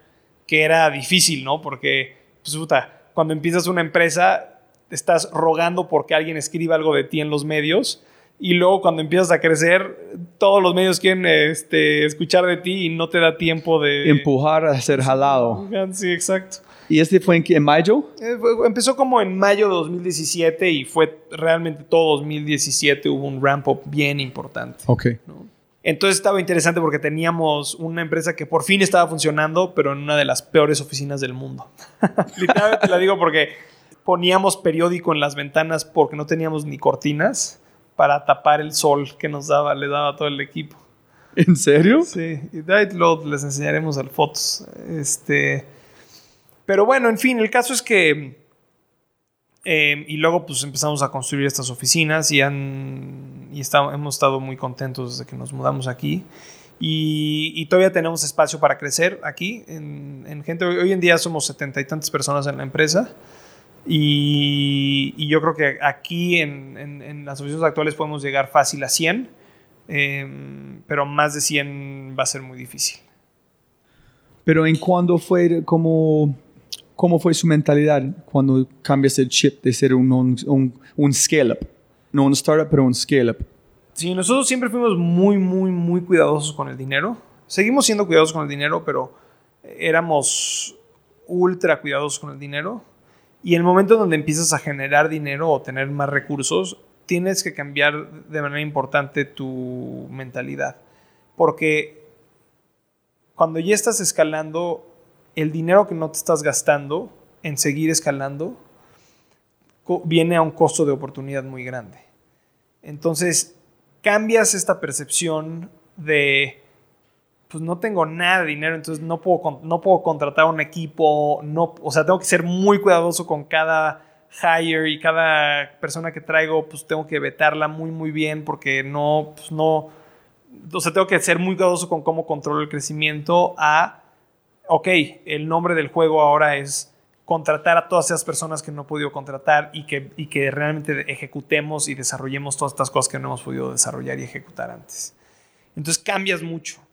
que era difícil, ¿no? Porque, pues, puta, cuando empiezas una empresa, estás rogando porque alguien escriba algo de ti en los medios y luego cuando empiezas a crecer, todos los medios quieren este, escuchar de ti y no te da tiempo de...
Empujar a ser jalado.
Sí, exacto.
¿Y este fue en, en mayo?
Eh, fue, empezó como en mayo de 2017 y fue realmente todo 2017 hubo un ramp up bien importante.
Ok.
¿no? Entonces estaba interesante porque teníamos una empresa que por fin estaba funcionando, pero en una de las peores oficinas del mundo. Literalmente la digo porque poníamos periódico en las ventanas porque no teníamos ni cortinas para tapar el sol que nos daba, le daba a todo el equipo.
¿En serio?
Sí, y luego les enseñaremos las fotos. Este, pero bueno, en fin, el caso es que eh, y luego pues empezamos a construir estas oficinas y, han, y está, hemos estado muy contentos desde que nos mudamos aquí. Y, y todavía tenemos espacio para crecer aquí en, en gente. Hoy en día somos setenta y tantas personas en la empresa. Y, y yo creo que aquí en, en- en las oficinas actuales podemos llegar fácil a 100, em, pero más de 100 va a ser muy difícil.
Pero en cuándo fue, cómo, cómo fue su mentalidad cuando cambias el chip de ser un, un, un, un scale-up? No un startup, pero un scale-up.
Sí, nosotros siempre fuimos muy, muy, muy cuidadosos con el dinero. Seguimos siendo cuidadosos con el dinero, pero éramos ultra cuidadosos con el dinero. Y el momento en donde empiezas a generar dinero o tener más recursos, tienes que cambiar de manera importante tu mentalidad. Porque cuando ya estás escalando, el dinero que no te estás gastando en seguir escalando viene a un costo de oportunidad muy grande. Entonces, cambias esta percepción de, pues no tengo nada de dinero, entonces no puedo, no puedo contratar un equipo, no, o sea, tengo que ser muy cuidadoso con cada hire y cada persona que traigo, pues tengo que vetarla muy, muy bien porque no, pues no, o sea, tengo que ser muy cuidadoso con cómo controlo el crecimiento a, ok, el nombre del juego ahora es contratar a todas esas personas que no he podido contratar y que, y que realmente ejecutemos y desarrollemos todas estas cosas que no hemos podido desarrollar y ejecutar antes. Entonces cambias mucho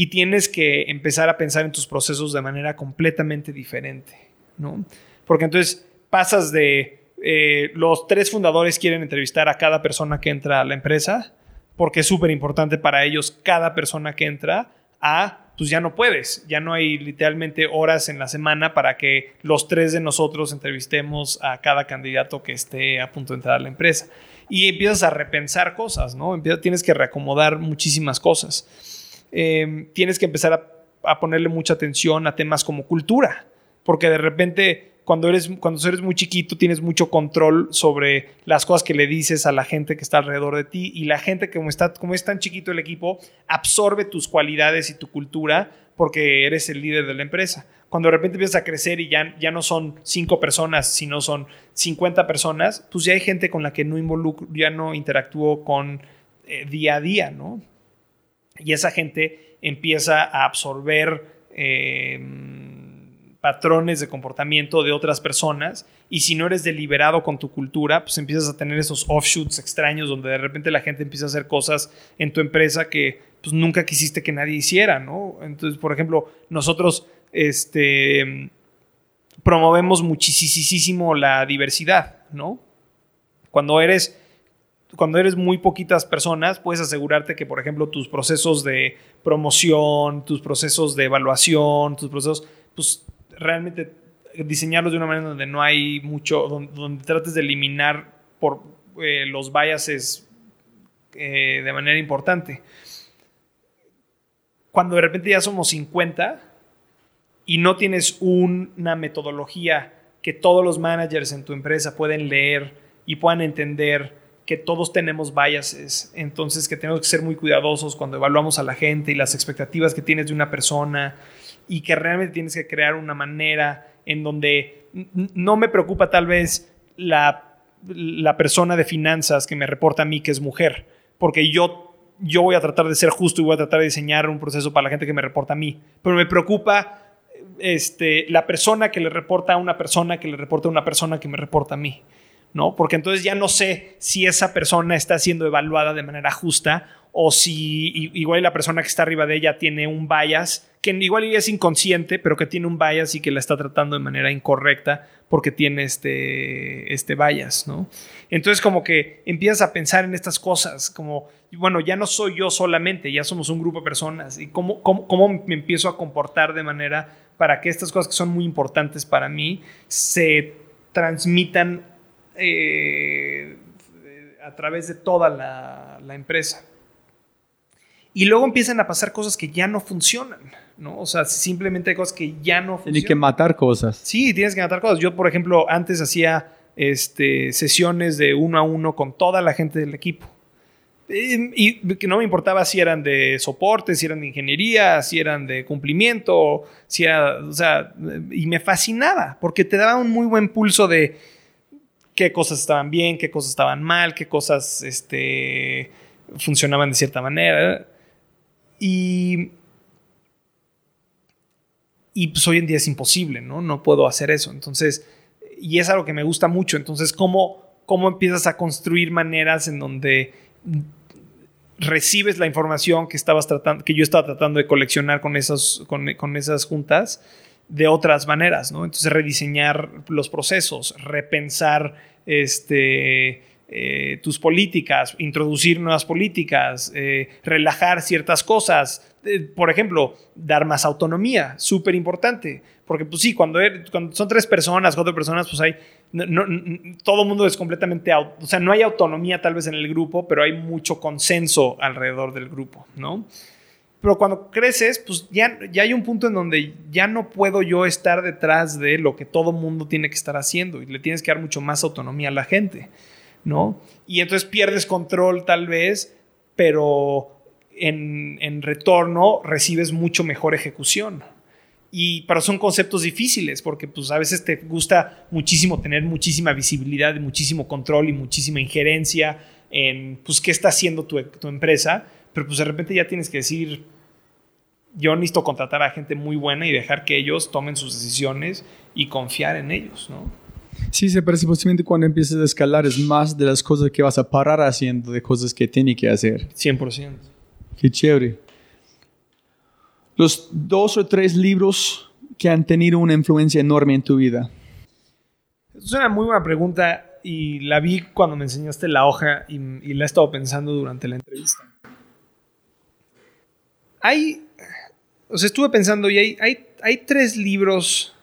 y tienes que empezar a pensar en tus procesos de manera completamente diferente, ¿no? Porque entonces pasas de eh, los tres fundadores quieren entrevistar a cada persona que entra a la empresa porque es súper importante para ellos cada persona que entra a pues ya no puedes, ya no hay literalmente horas en la semana para que los tres de nosotros entrevistemos a cada candidato que esté a punto de entrar a la empresa. Y empiezas a repensar cosas, ¿no? Empiezas, tienes que reacomodar muchísimas cosas. Eh, tienes que empezar a, a ponerle mucha atención a temas como cultura, porque de repente cuando eres, cuando eres muy chiquito tienes mucho control sobre las cosas que le dices a la gente que está alrededor de ti y la gente como, está, como es tan chiquito el equipo absorbe tus cualidades y tu cultura porque eres el líder de la empresa. Cuando de repente empiezas a crecer y ya, ya no son cinco personas, sino son 50 personas, pues ya hay gente con la que no involucro, ya no interactúo con eh, día a día, ¿no? Y esa gente empieza a absorber eh, patrones de comportamiento de otras personas y si no eres deliberado con tu cultura, pues empiezas a tener esos offshoots extraños donde de repente la gente empieza a hacer cosas en tu empresa que pues nunca quisiste que nadie hiciera, ¿no? Entonces, por ejemplo, nosotros este, promovemos muchísimo la diversidad, ¿no? Cuando eres cuando eres muy poquitas personas, puedes asegurarte que, por ejemplo, tus procesos de promoción, tus procesos de evaluación, tus procesos, pues realmente diseñarlos de una manera donde no hay mucho, donde, trates de eliminar por eh, los biases eh, de manera importante. Cuando de repente ya somos 50 y no tienes un- una metodología que todos los managers en tu empresa pueden leer y puedan entender que todos tenemos biases, entonces que tenemos que ser muy cuidadosos cuando evaluamos a la gente y las expectativas que tienes de una persona y que realmente tienes que crear una manera en donde no me preocupa tal vez la, la persona de finanzas que me reporta a mí que es mujer, porque yo, yo voy a tratar de ser justo y voy a tratar de diseñar un proceso para la gente que me reporta a mí, pero me preocupa este, la persona que le reporta a una persona que le reporta a una persona que me reporta a mí. ¿No? Porque entonces ya no sé si esa persona está siendo evaluada de manera justa o si igual la persona que está arriba de ella tiene un bias, que igual es inconsciente, pero que tiene un bias y que la está tratando de manera incorrecta porque tiene este, este bias, ¿no? Entonces como que empiezas a pensar en estas cosas, como, bueno, ya no soy yo solamente, ya somos un grupo de personas y cómo, cómo, cómo me empiezo a comportar de manera para que estas cosas que son muy importantes para mí se transmitan eh, a través de toda la, la empresa. Y luego empiezan a pasar cosas que ya no funcionan, ¿no? O sea, simplemente hay cosas que ya no
Tienes que
funcionan.
matar cosas.
Sí, tienes que matar cosas. Yo, por ejemplo, antes hacía este, sesiones de uno a uno con toda la gente del equipo. Y que no me importaba si eran de soporte, si eran de ingeniería, si eran de cumplimiento, si era, o sea, y me fascinaba porque te daba un muy buen pulso de qué cosas estaban bien, qué cosas estaban mal, qué cosas este, funcionaban de cierta manera. Y, y pues hoy en día es imposible, ¿no? No puedo hacer eso. Entonces, y es algo que me gusta mucho. Entonces, ¿cómo, cómo empiezas a construir maneras en donde recibes la información que, estabas tratando, que yo estaba tratando de coleccionar con esas, con, con esas juntas de otras maneras, ¿no? Entonces, rediseñar los procesos, repensar este, eh, tus políticas, introducir nuevas políticas, eh, relajar ciertas cosas. Eh, por ejemplo, dar más autonomía, súper importante. Porque, pues sí, cuando, cuando, son tres personas, cuatro personas, pues hay. Todo el mundo es completamente. O sea, no hay autonomía tal vez en el grupo, pero hay mucho consenso alrededor del grupo, ¿no? Pero cuando creces, pues ya, ya hay un punto en donde ya no puedo yo estar detrás de lo que todo mundo tiene que estar haciendo y le tienes que dar mucho más autonomía a la gente, ¿no? Y entonces pierdes control tal vez, pero en, en retorno recibes mucho mejor ejecución. Y, pero son conceptos difíciles porque pues a veces te gusta muchísimo tener muchísima visibilidad, muchísimo control y muchísima injerencia en pues qué está haciendo tu, tu empresa pero pues de repente ya tienes que decir, yo necesito contratar a gente muy buena y dejar que ellos tomen sus decisiones y confiar en ellos, ¿no?
Sí, se parece posiblemente cuando empiezas a escalar es más de las cosas que vas a parar haciendo, de cosas que tiene que hacer.
100%.
Qué chévere. Los dos o tres libros que han tenido una influencia enorme en tu vida.
Es una muy buena pregunta y la vi cuando me enseñaste la hoja y, y la he estado pensando durante la entrevista. Hay, o sea, estuve pensando y hay, hay, hay tres libros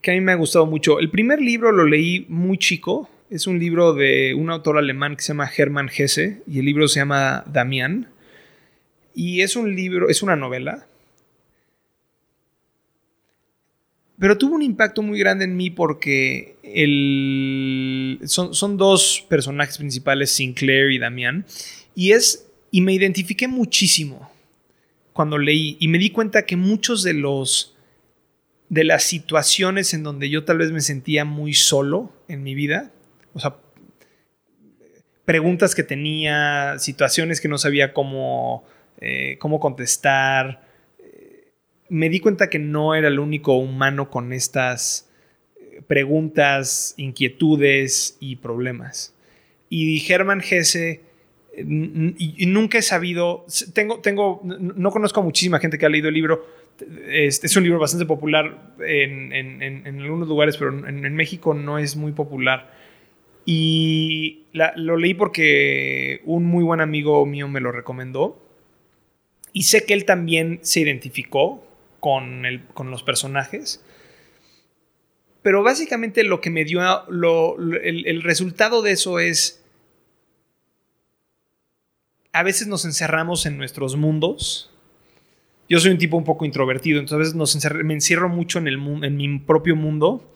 que a mí me ha gustado mucho. El primer libro lo leí muy chico. Es un libro de un autor alemán que se llama Hermann Hesse y el libro se llama Damián. Y es un libro, es una novela. Pero tuvo un impacto muy grande en mí porque el, son, son dos personajes principales, Sinclair y Damián. Y es, y me identifiqué muchísimo cuando leí y me di cuenta que muchos de los de las situaciones en donde yo tal vez me sentía muy solo en mi vida, o sea, preguntas que tenía, situaciones que no sabía cómo, eh, cómo contestar, eh, me di cuenta que no era el único humano con estas eh, preguntas, inquietudes y problemas. Y Germán Gese y, nunca he sabido, tengo, tengo, no conozco a muchísima gente que ha leído el libro, es, es un libro bastante popular en, en, en, algunos lugares, pero en, México no es muy popular. Y lo leí porque un muy buen amigo mío me lo recomendó. Y sé que él también se identificó con, el, con los personajes. Pero básicamente lo que me dio, lo, el, el resultado de eso es a veces nos encerramos en nuestros mundos. Yo soy un tipo un poco introvertido, entonces me encierro mucho en, el, en mi propio mundo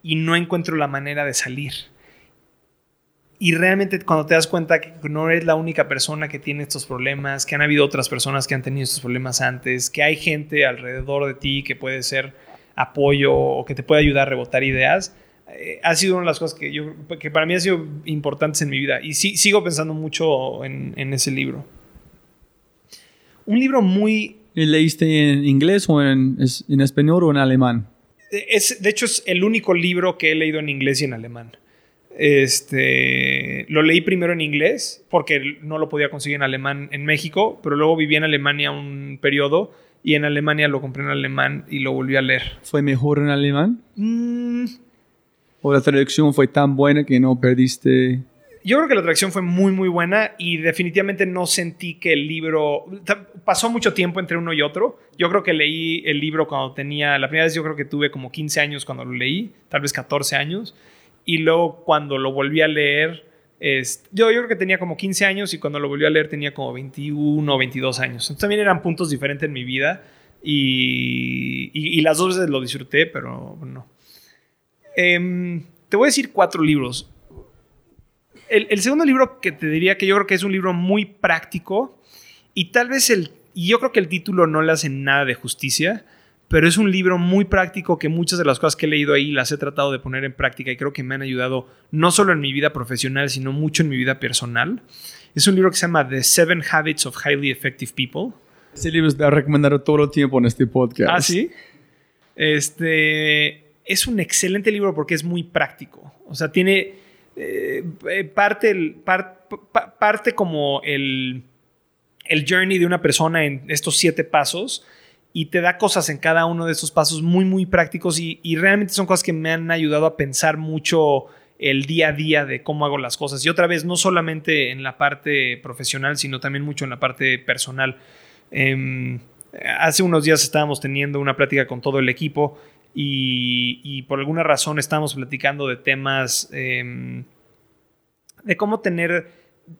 y no encuentro la manera de salir. Y realmente cuando te das cuenta que no eres la única persona que tiene estos problemas, que han habido otras personas que han tenido estos problemas antes, que hay gente alrededor de ti que puede ser apoyo o que te puede ayudar a rebotar ideas, eh, ha sido una de las cosas que, yo, que para mí ha sido importantes en mi vida. Y sí, sigo pensando mucho en, en ese libro. Un libro muy...
¿Leíste en inglés o en, en español o en alemán?
Es, de hecho, es el único libro que he leído en inglés y en alemán. Este, lo leí primero en inglés porque no lo podía conseguir en alemán en México, pero luego viví en Alemania un periodo y en Alemania lo compré en alemán y lo volví a leer.
¿Fue mejor en alemán?
Mm,
¿O la traducción fue tan buena que no perdiste?
Yo creo que la traducción fue muy, muy buena y definitivamente no sentí que el libro... Pasó mucho tiempo entre uno y otro. Yo creo que leí el libro cuando tenía... La primera vez yo creo que tuve como 15 años cuando lo leí, tal vez 14 años. Y luego cuando lo volví a leer... Es, yo, yo creo que tenía como 15 años y cuando lo volví a leer tenía como 21 o 22 años. Entonces también eran puntos diferentes en mi vida y, y, y las dos veces lo disfruté, pero no. Em, te voy a decir cuatro libros. El, segundo libro que te diría que yo creo que es un libro muy práctico y tal vez el, y yo creo que el título no le hace nada de justicia, pero es un libro muy práctico que muchas de las cosas que he leído ahí las he tratado de poner en práctica y creo que me han ayudado no solo en mi vida profesional, sino mucho en mi vida personal. Es un libro que se llama The Seven Habits of Highly Effective People.
Ese libro está recomendado todo el tiempo en este podcast.
Ah, sí. Este es un excelente libro porque es muy práctico. O sea, tiene eh, eh, parte, el- par- pa- parte como el, el journey de una persona en estos siete pasos y te da cosas en cada uno de estos pasos muy, muy prácticos y, y realmente son cosas que me han ayudado a pensar mucho el día a día de cómo hago las cosas. Y otra vez, no solamente en la parte profesional, sino también mucho en la parte personal. Em, hace unos días estábamos teniendo una plática con todo el equipo y, por alguna razón estábamos platicando de temas em, de cómo tener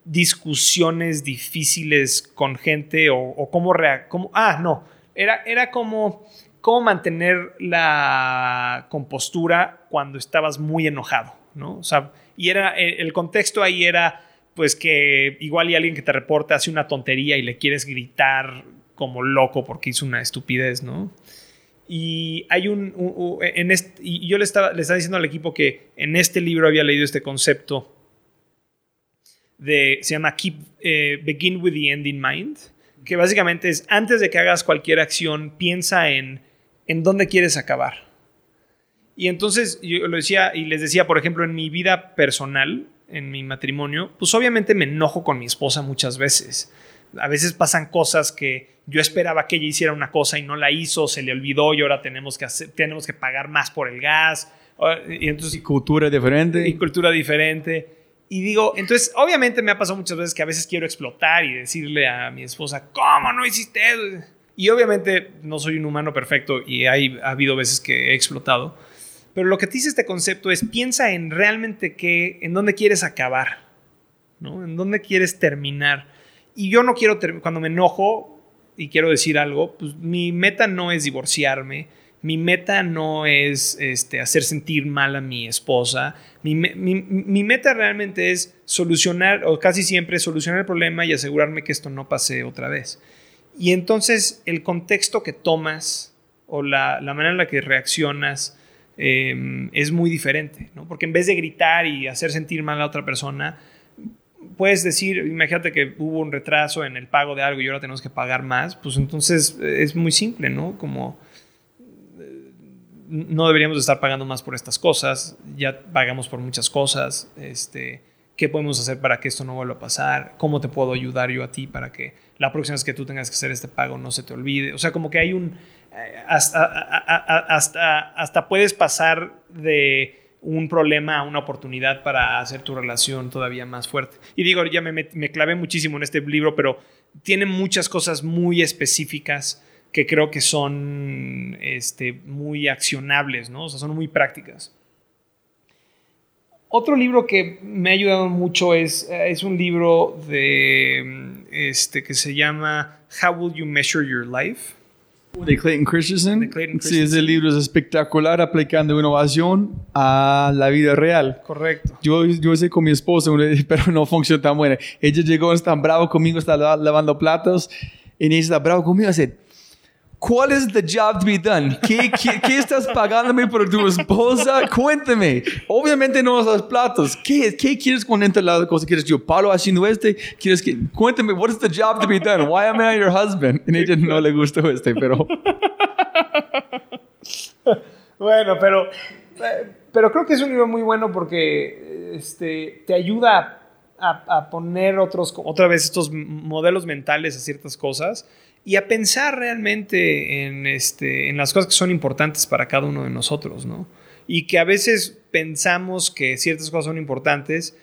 discusiones difíciles con gente o, cómo, rea- cómo- ah no era, era como cómo mantener la compostura cuando estabas muy enojado no o sea y era el, el contexto ahí era pues que igual y alguien que te reporta hace una tontería y le quieres gritar como loco porque hizo una estupidez no y hay un, en yo le estaba, le estaba diciendo al equipo que en este libro había leído este concepto de, se llama Keep, eh, Begin with the End in Mind, que básicamente es antes de que hagas cualquier acción, piensa en, en dónde quieres acabar. Y entonces yo lo decía y les decía, por ejemplo, en mi vida personal, en mi matrimonio, pues obviamente me enojo con mi esposa muchas veces. A veces pasan cosas que yo esperaba que ella hiciera una cosa y no la hizo, se le olvidó y ahora tenemos que, hacer- tenemos que pagar más por el gas. Y entonces
Cultura diferente.
y cultura diferente. Y digo, entonces, obviamente me ha pasado muchas veces que a veces quiero explotar y decirle a mi esposa, ¿cómo no hiciste eso? Y obviamente no soy un humano perfecto y hay, ha habido veces que he explotado. Pero lo que te dice este concepto es piensa en realmente qué, en dónde quieres acabar, ¿no? En dónde quieres terminar. Y yo no quiero, cuando me enojo y quiero decir algo, pues mi meta no es divorciarme, mi meta no es este, hacer sentir mal a mi esposa, mi, mi- mi meta realmente es solucionar, o casi siempre solucionar el problema y asegurarme que esto no pase otra vez. Y entonces el contexto que tomas o la, la manera en la que reaccionas eh, es muy diferente, ¿no? Porque en vez de gritar y hacer sentir mal a otra persona, puedes decir, imagínate que hubo un retraso en el pago de algo y ahora tenemos que pagar más, pues entonces eh, es muy simple, ¿no? Como eh, no deberíamos de estar pagando más por estas cosas, ya pagamos por muchas cosas, este, ¿qué podemos hacer para que esto no vuelva a pasar? ¿Cómo te puedo ayudar yo a ti para que la próxima vez que tú tengas que hacer este pago no se te olvide? O sea, como que hay un, eh, hasta, hasta, hasta puedes pasar de un problema una oportunidad para hacer tu relación todavía más fuerte. Y digo, ya me, me clavé muchísimo en este libro, pero tiene muchas cosas muy específicas que creo que son este, muy accionables, ¿no? O sea, son muy prácticas. Otro libro que me ha ayudado mucho es, eh, es un libro de, este, que se llama How Will You Measure Your Life?
De Clayton Christensen.
De Clayton
Sí,
Christensen.
ese libro es espectacular aplicando innovación a la vida real.
Correcto.
Yo, yo sé con mi esposa, pero no funciona tan buena. Ella llegó, está bravo conmigo, está la- lavando platos. Y ella está bravo conmigo. Dice, ¿cuál es the job to be done? ¿Qué, qué, qué estás pagándome por tu esposa? Cuéntame. Obviamente no los platos. ¿Qué, qué quieres con entre la cosa? ¿Quieres yo palo haciendo este? ¿Quieres que, cuéntame, what is the job to be done? Why am I your husband? A ella no le gustó este, pero...
Bueno, pero, pero creo que es un libro muy bueno porque este, te ayuda a, a poner otros, otra vez estos modelos mentales a ciertas cosas y a pensar realmente en, este, en las cosas que son importantes para cada uno de nosotros, ¿no? Y que a veces pensamos que ciertas cosas son importantes,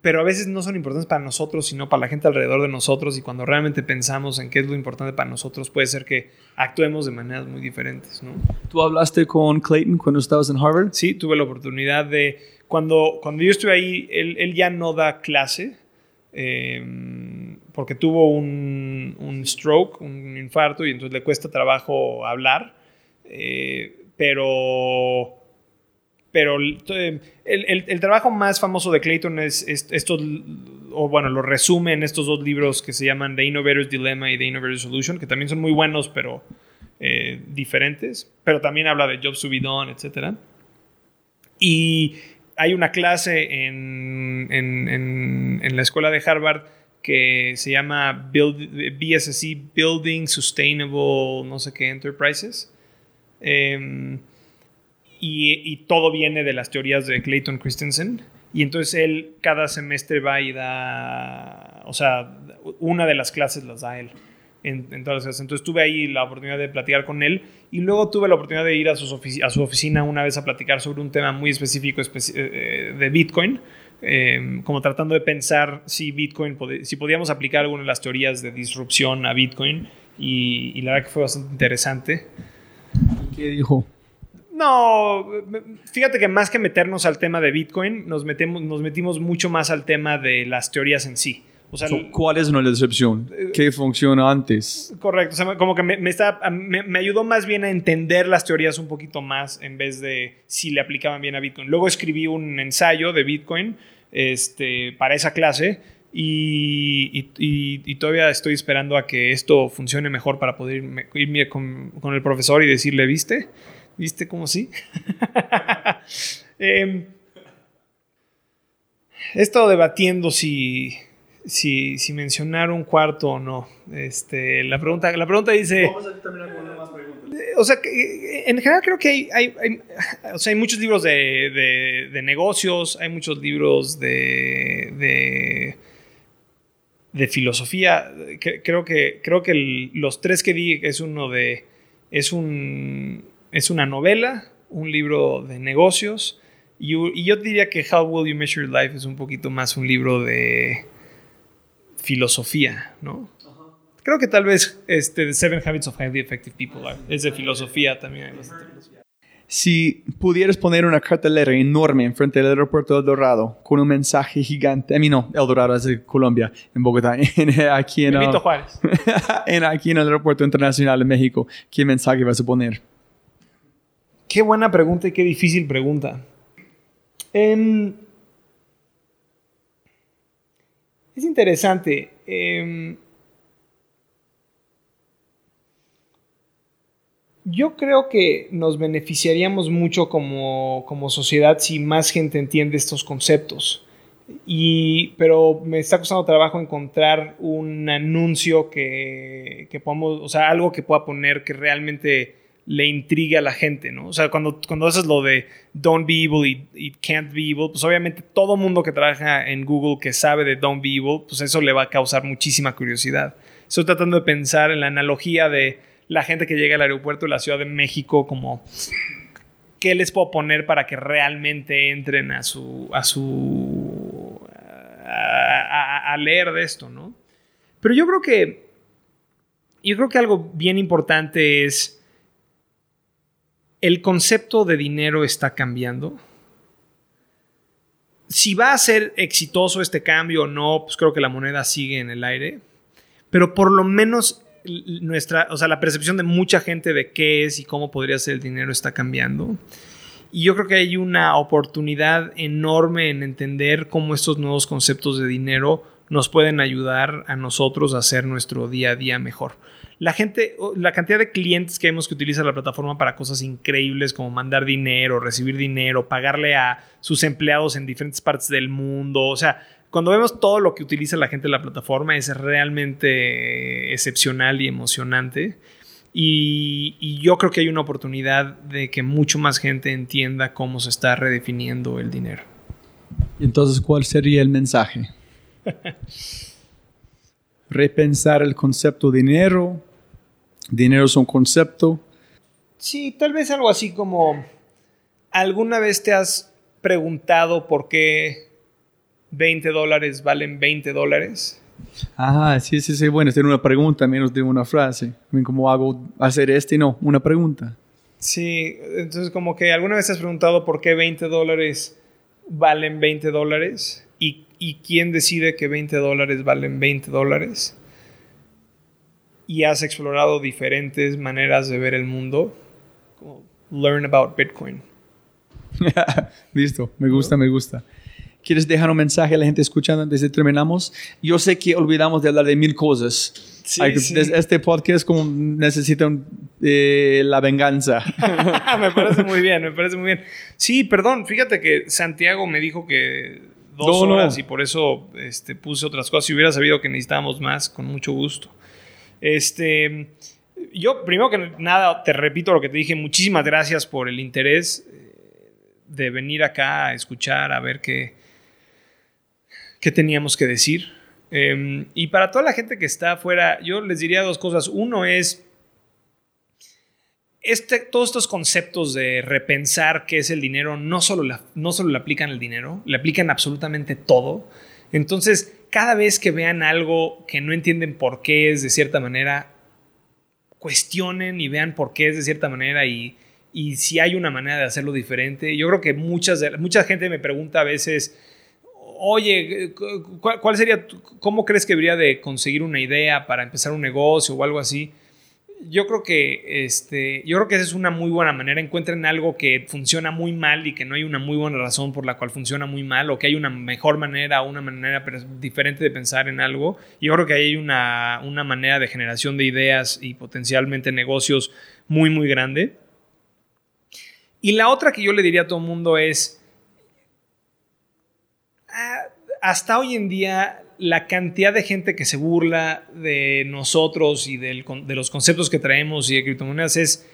pero a veces no son importantes para nosotros, sino para la gente alrededor de nosotros. Y cuando realmente pensamos en qué es lo importante para nosotros, puede ser que actuemos de maneras muy diferentes, ¿no?
¿Tú hablaste con Clayton cuando estabas en Harvard?
Sí, tuve la oportunidad de. Cuando, cuando yo estuve ahí, él, él ya no da clase. Eh, porque tuvo un, un stroke, un infarto, y entonces le cuesta trabajo hablar. eh, pero. Pero el, el- el trabajo más famoso de Clayton es, es estos, o bueno, lo resume en estos dos libros que se llaman The Innovator's Dilemma y The Innovator's Solution, que también son muy buenos, pero eh, diferentes. Pero también habla de Job Subidón, etcétera. Y hay una clase en, en- en- la escuela de Harvard que se llama Build, BSSC Building Sustainable, no sé qué, Enterprises. Em, y, y todo viene de las teorías de Clayton Christensen. Y entonces él cada semestre va y da, o sea, una de las clases las da él. En, en todas las. Entonces tuve ahí la oportunidad de platicar con él y luego tuve la oportunidad de ir a, sus ofici- a su oficina una vez a platicar sobre un tema muy específico especi- eh, de Bitcoin, eh, como tratando de pensar si Bitcoin, pod- si podíamos aplicar alguna de las teorías de disrupción a Bitcoin y, y la verdad que fue bastante interesante.
¿Qué dijo?
No, fíjate que más que meternos al tema de Bitcoin, nos, metemos, nos metimos mucho más al tema de las teorías en sí. O sea,
So, ¿Cuál es una decepción? ¿Qué funciona antes?
correcto. O sea, como que me, me está- me- me ayudó más bien a entender las teorías un poquito más en vez de si le aplicaban bien a Bitcoin. Luego escribí un ensayo de Bitcoin este, para esa clase y, y- y- y todavía estoy esperando a que esto funcione mejor para poder irme, irme con, con el profesor y decirle, ¿viste? ¿Viste cómo sí? Em, he estado debatiendo si, si, si mencionar un cuarto o no. Este, la, pregunta, la pregunta dice... Eh, O sea, que, eh, en general creo que hay, hay, hay- o sea, hay muchos libros de, de- de negocios, hay muchos libros de, de, de filosofía. Creo que, creo que el- los tres que di es uno de... Es, un, es una novela, un libro de negocios y, y yo diría que How Will You Measure Your Life es un poquito más un libro de filosofía, ¿no? Creo que tal vez este, The Seven Habits of Highly Effective People are- es de filosofía también.
Si pudieras poner una cartelera enorme enfrente del aeropuerto de El Dorado con un mensaje gigante, a mí no, El Dorado es de Colombia, en Bogotá, en- aquí en,
Benito
uh,
Juárez.
en- aquí en el aeropuerto internacional de México, ¿qué mensaje vas a poner?
Qué buena pregunta y qué difícil pregunta. Em, es interesante. Em, yo creo que nos beneficiaríamos mucho como, como sociedad si más gente entiende estos conceptos. Y, pero me está costando trabajo encontrar un anuncio que, que podamos, o sea, algo que pueda poner que realmente le intrigue a la gente, ¿no? O sea, cuando, cuando haces lo de don't be evil y, y can't be evil, pues obviamente todo mundo que trabaja en Google que sabe de don't be evil, pues eso le va a causar muchísima curiosidad. Estoy tratando de pensar en la analogía de la gente que llega al aeropuerto de la Ciudad de México como qué les puedo poner para que realmente entren a su a su a, a- a leer de esto, ¿no? Pero yo creo que yo creo que algo bien importante es el concepto de dinero está cambiando. Si va a ser exitoso este cambio o no, pues creo que la moneda sigue en el aire. Pero por lo menos nuestra, o sea, la percepción de mucha gente de qué es y cómo podría ser el dinero está cambiando. Y yo creo que hay una oportunidad enorme en entender cómo estos nuevos conceptos de dinero nos pueden ayudar a nosotros a hacer nuestro día a día mejor. La gente, la cantidad de clientes que vemos que utilizan la plataforma para cosas increíbles como mandar dinero, recibir dinero, pagarle a sus empleados en diferentes partes del mundo. O sea, cuando vemos todo lo que utiliza la gente en la plataforma es realmente excepcional y emocionante. Y, y yo creo que hay una oportunidad de que mucho más gente entienda cómo se está redefiniendo el dinero.
Y entonces, ¿cuál sería el mensaje? Repensar el concepto de dinero. Dinero es un concepto.
Sí, tal vez algo así como, ¿alguna vez te has preguntado por qué 20 dólares valen 20 dólares?
Ah, sí, sí, sí. Bueno, es una pregunta menos de una frase. ¿Cómo hago hacer este? No, una pregunta.
Sí, entonces como que alguna vez te has preguntado por qué 20 dólares valen 20 dólares y, y quién decide que 20 dólares valen 20 dólares y has explorado diferentes maneras de ver el mundo. Como learn about Bitcoin.
Listo, me gusta, me gusta. ¿Quieres dejar un mensaje a la gente escuchando antes de terminamos? Yo sé que olvidamos de hablar de mil cosas.
Sí,
Hay
sí.
Este podcast como necesita un- eh, la venganza.
me parece muy bien, me parece muy bien. Sí, perdón, fíjate que Santiago me dijo que dos
No, no.
horas y por eso este, puse otras cosas. Si hubiera sabido que necesitábamos más, con mucho gusto. Este, yo, primero que nada, te repito lo que te dije. Muchísimas gracias por el interés eh, de venir acá a escuchar, a ver qué, qué teníamos que decir. Eh, y para toda la gente que está afuera, yo les diría dos cosas. Uno es este, todos estos conceptos de repensar qué es el dinero no solo, la- no solo le aplican al dinero, le aplican absolutamente todo. Entonces, cada vez que vean algo que no entienden por qué es de cierta manera, cuestionen y vean por qué es de cierta manera y, si hay una manera de hacerlo diferente. Yo creo que muchas mucha gente me pregunta a veces, oye, cu- ¿cuál, sería, cómo crees que debería de conseguir una idea para empezar un negocio o algo así? Yo creo que este, yo creo que esa es una muy buena manera. Encuentren algo que funciona muy mal y que no hay una muy buena razón por la cual funciona muy mal, o que hay una mejor manera, una manera diferente de pensar en algo. Yo creo que hay una, una manera de generación de ideas y potencialmente negocios muy, muy grande. Y la otra que yo le diría a todo el mundo es, ah, hasta hoy en día la cantidad de gente que se burla de nosotros y del de los conceptos que traemos y de criptomonedas es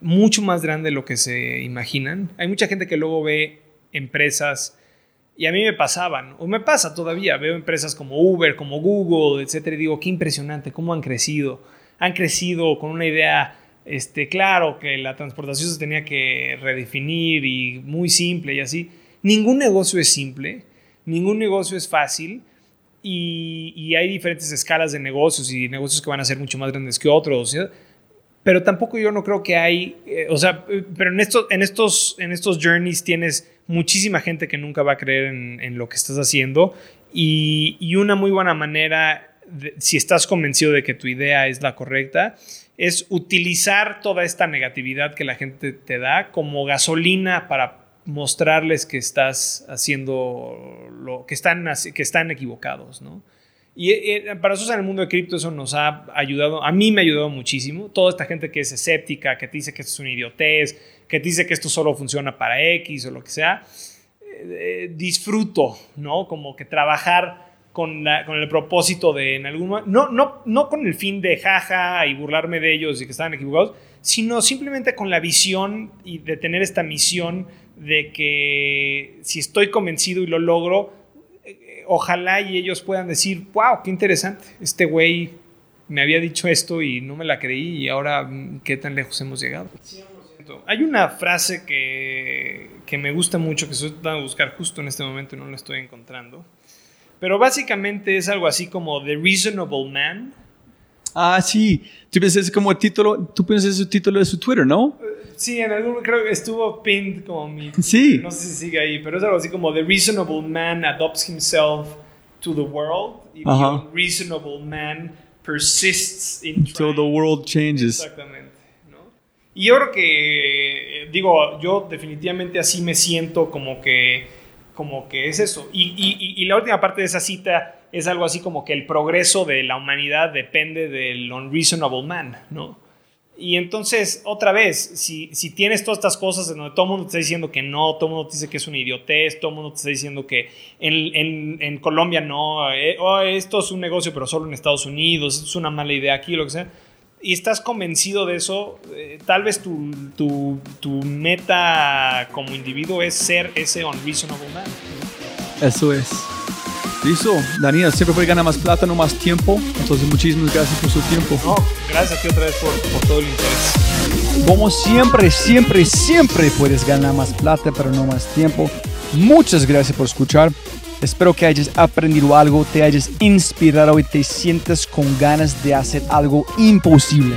mucho más grande de lo que se imaginan. Hay mucha gente que luego ve empresas y a mí me pasaban, o me pasa todavía, veo empresas como Uber, como Google, etcétera, y digo, qué impresionante, cómo han crecido. Han crecido con una idea, este, claro, que la transportación se tenía que redefinir y muy simple y así. Ningún negocio es simple, ningún negocio es fácil y, y hay diferentes escalas de negocios y negocios que van a ser mucho más grandes que otros. Pero tampoco yo no creo que hay, eh, o sea, pero en estos, en, estos, en estos journeys tienes muchísima gente que nunca va a creer en, lo que estás haciendo y, y una muy buena manera, si estás convencido de que tu idea es la correcta, es utilizar toda esta negatividad que la gente te da como gasolina para mostrarles que estás haciendo lo que están, que están equivocados, ¿no? Y eh, para nosotros en el mundo de cripto eso nos ha ayudado, a mí me ha ayudado muchísimo. Toda esta gente que es escéptica, que te dice que esto es una idiotez, que te dice que esto solo funciona para X o lo que sea, eh, eh, disfruto, ¿no? Como que trabajar con, la- con el propósito de en algún no, no, no con el fin de jaja y burlarme de ellos y que estaban equivocados, sino simplemente con la visión y de tener esta misión de que si estoy convencido y lo logro, eh, ojalá y ellos puedan decir, wow, qué interesante, este güey me había dicho esto y no me la creí y ahora mm, qué tan lejos hemos llegado. Hay una frase que, que me gusta mucho, que estoy tratando de buscar justo en este momento y no la estoy encontrando. Pero básicamente es algo así como The Reasonable Man.
Ah, sí. Tú piensas como el título, tú piensas es el título de su Twitter, ¿no?
Sí, en algún creo que estuvo pinned como mi.
Sí.
No sé si sigue ahí, pero es algo así como The Reasonable Man adopts himself to the world. Y
Ajá.
The Reasonable Man persists in
Till the world changes.
Exactamente. ¿no? Y yo creo que, eh, digo, yo definitivamente así me siento como que, como que es eso. Y, y- y- la última parte de esa cita es algo así como que el progreso de la humanidad depende del unreasonable man, ¿no? Y entonces, otra vez, si, si tienes todas estas cosas en donde todo el mundo te está diciendo que no, todo el mundo te dice que es una idiotez, todo el mundo te está diciendo que en, en- en Colombia no, eh, oh, esto es un negocio pero solo en Estados Unidos, es una mala idea aquí, lo que sea, y estás convencido de eso, eh, tal vez tu, tu, tu meta como individuo es ser ese unreasonable man.
Eso es. Listo. Daniel, siempre puede ganar más plata, no más tiempo. Entonces, muchísimas gracias por su tiempo.
No, gracias a ti otra vez por, por todo el interés.
Como siempre, siempre, siempre puedes ganar más plata, pero no más tiempo. Muchas gracias por escuchar. Espero que hayas aprendido algo, te hayas inspirado y te sientas con ganas de hacer algo imposible.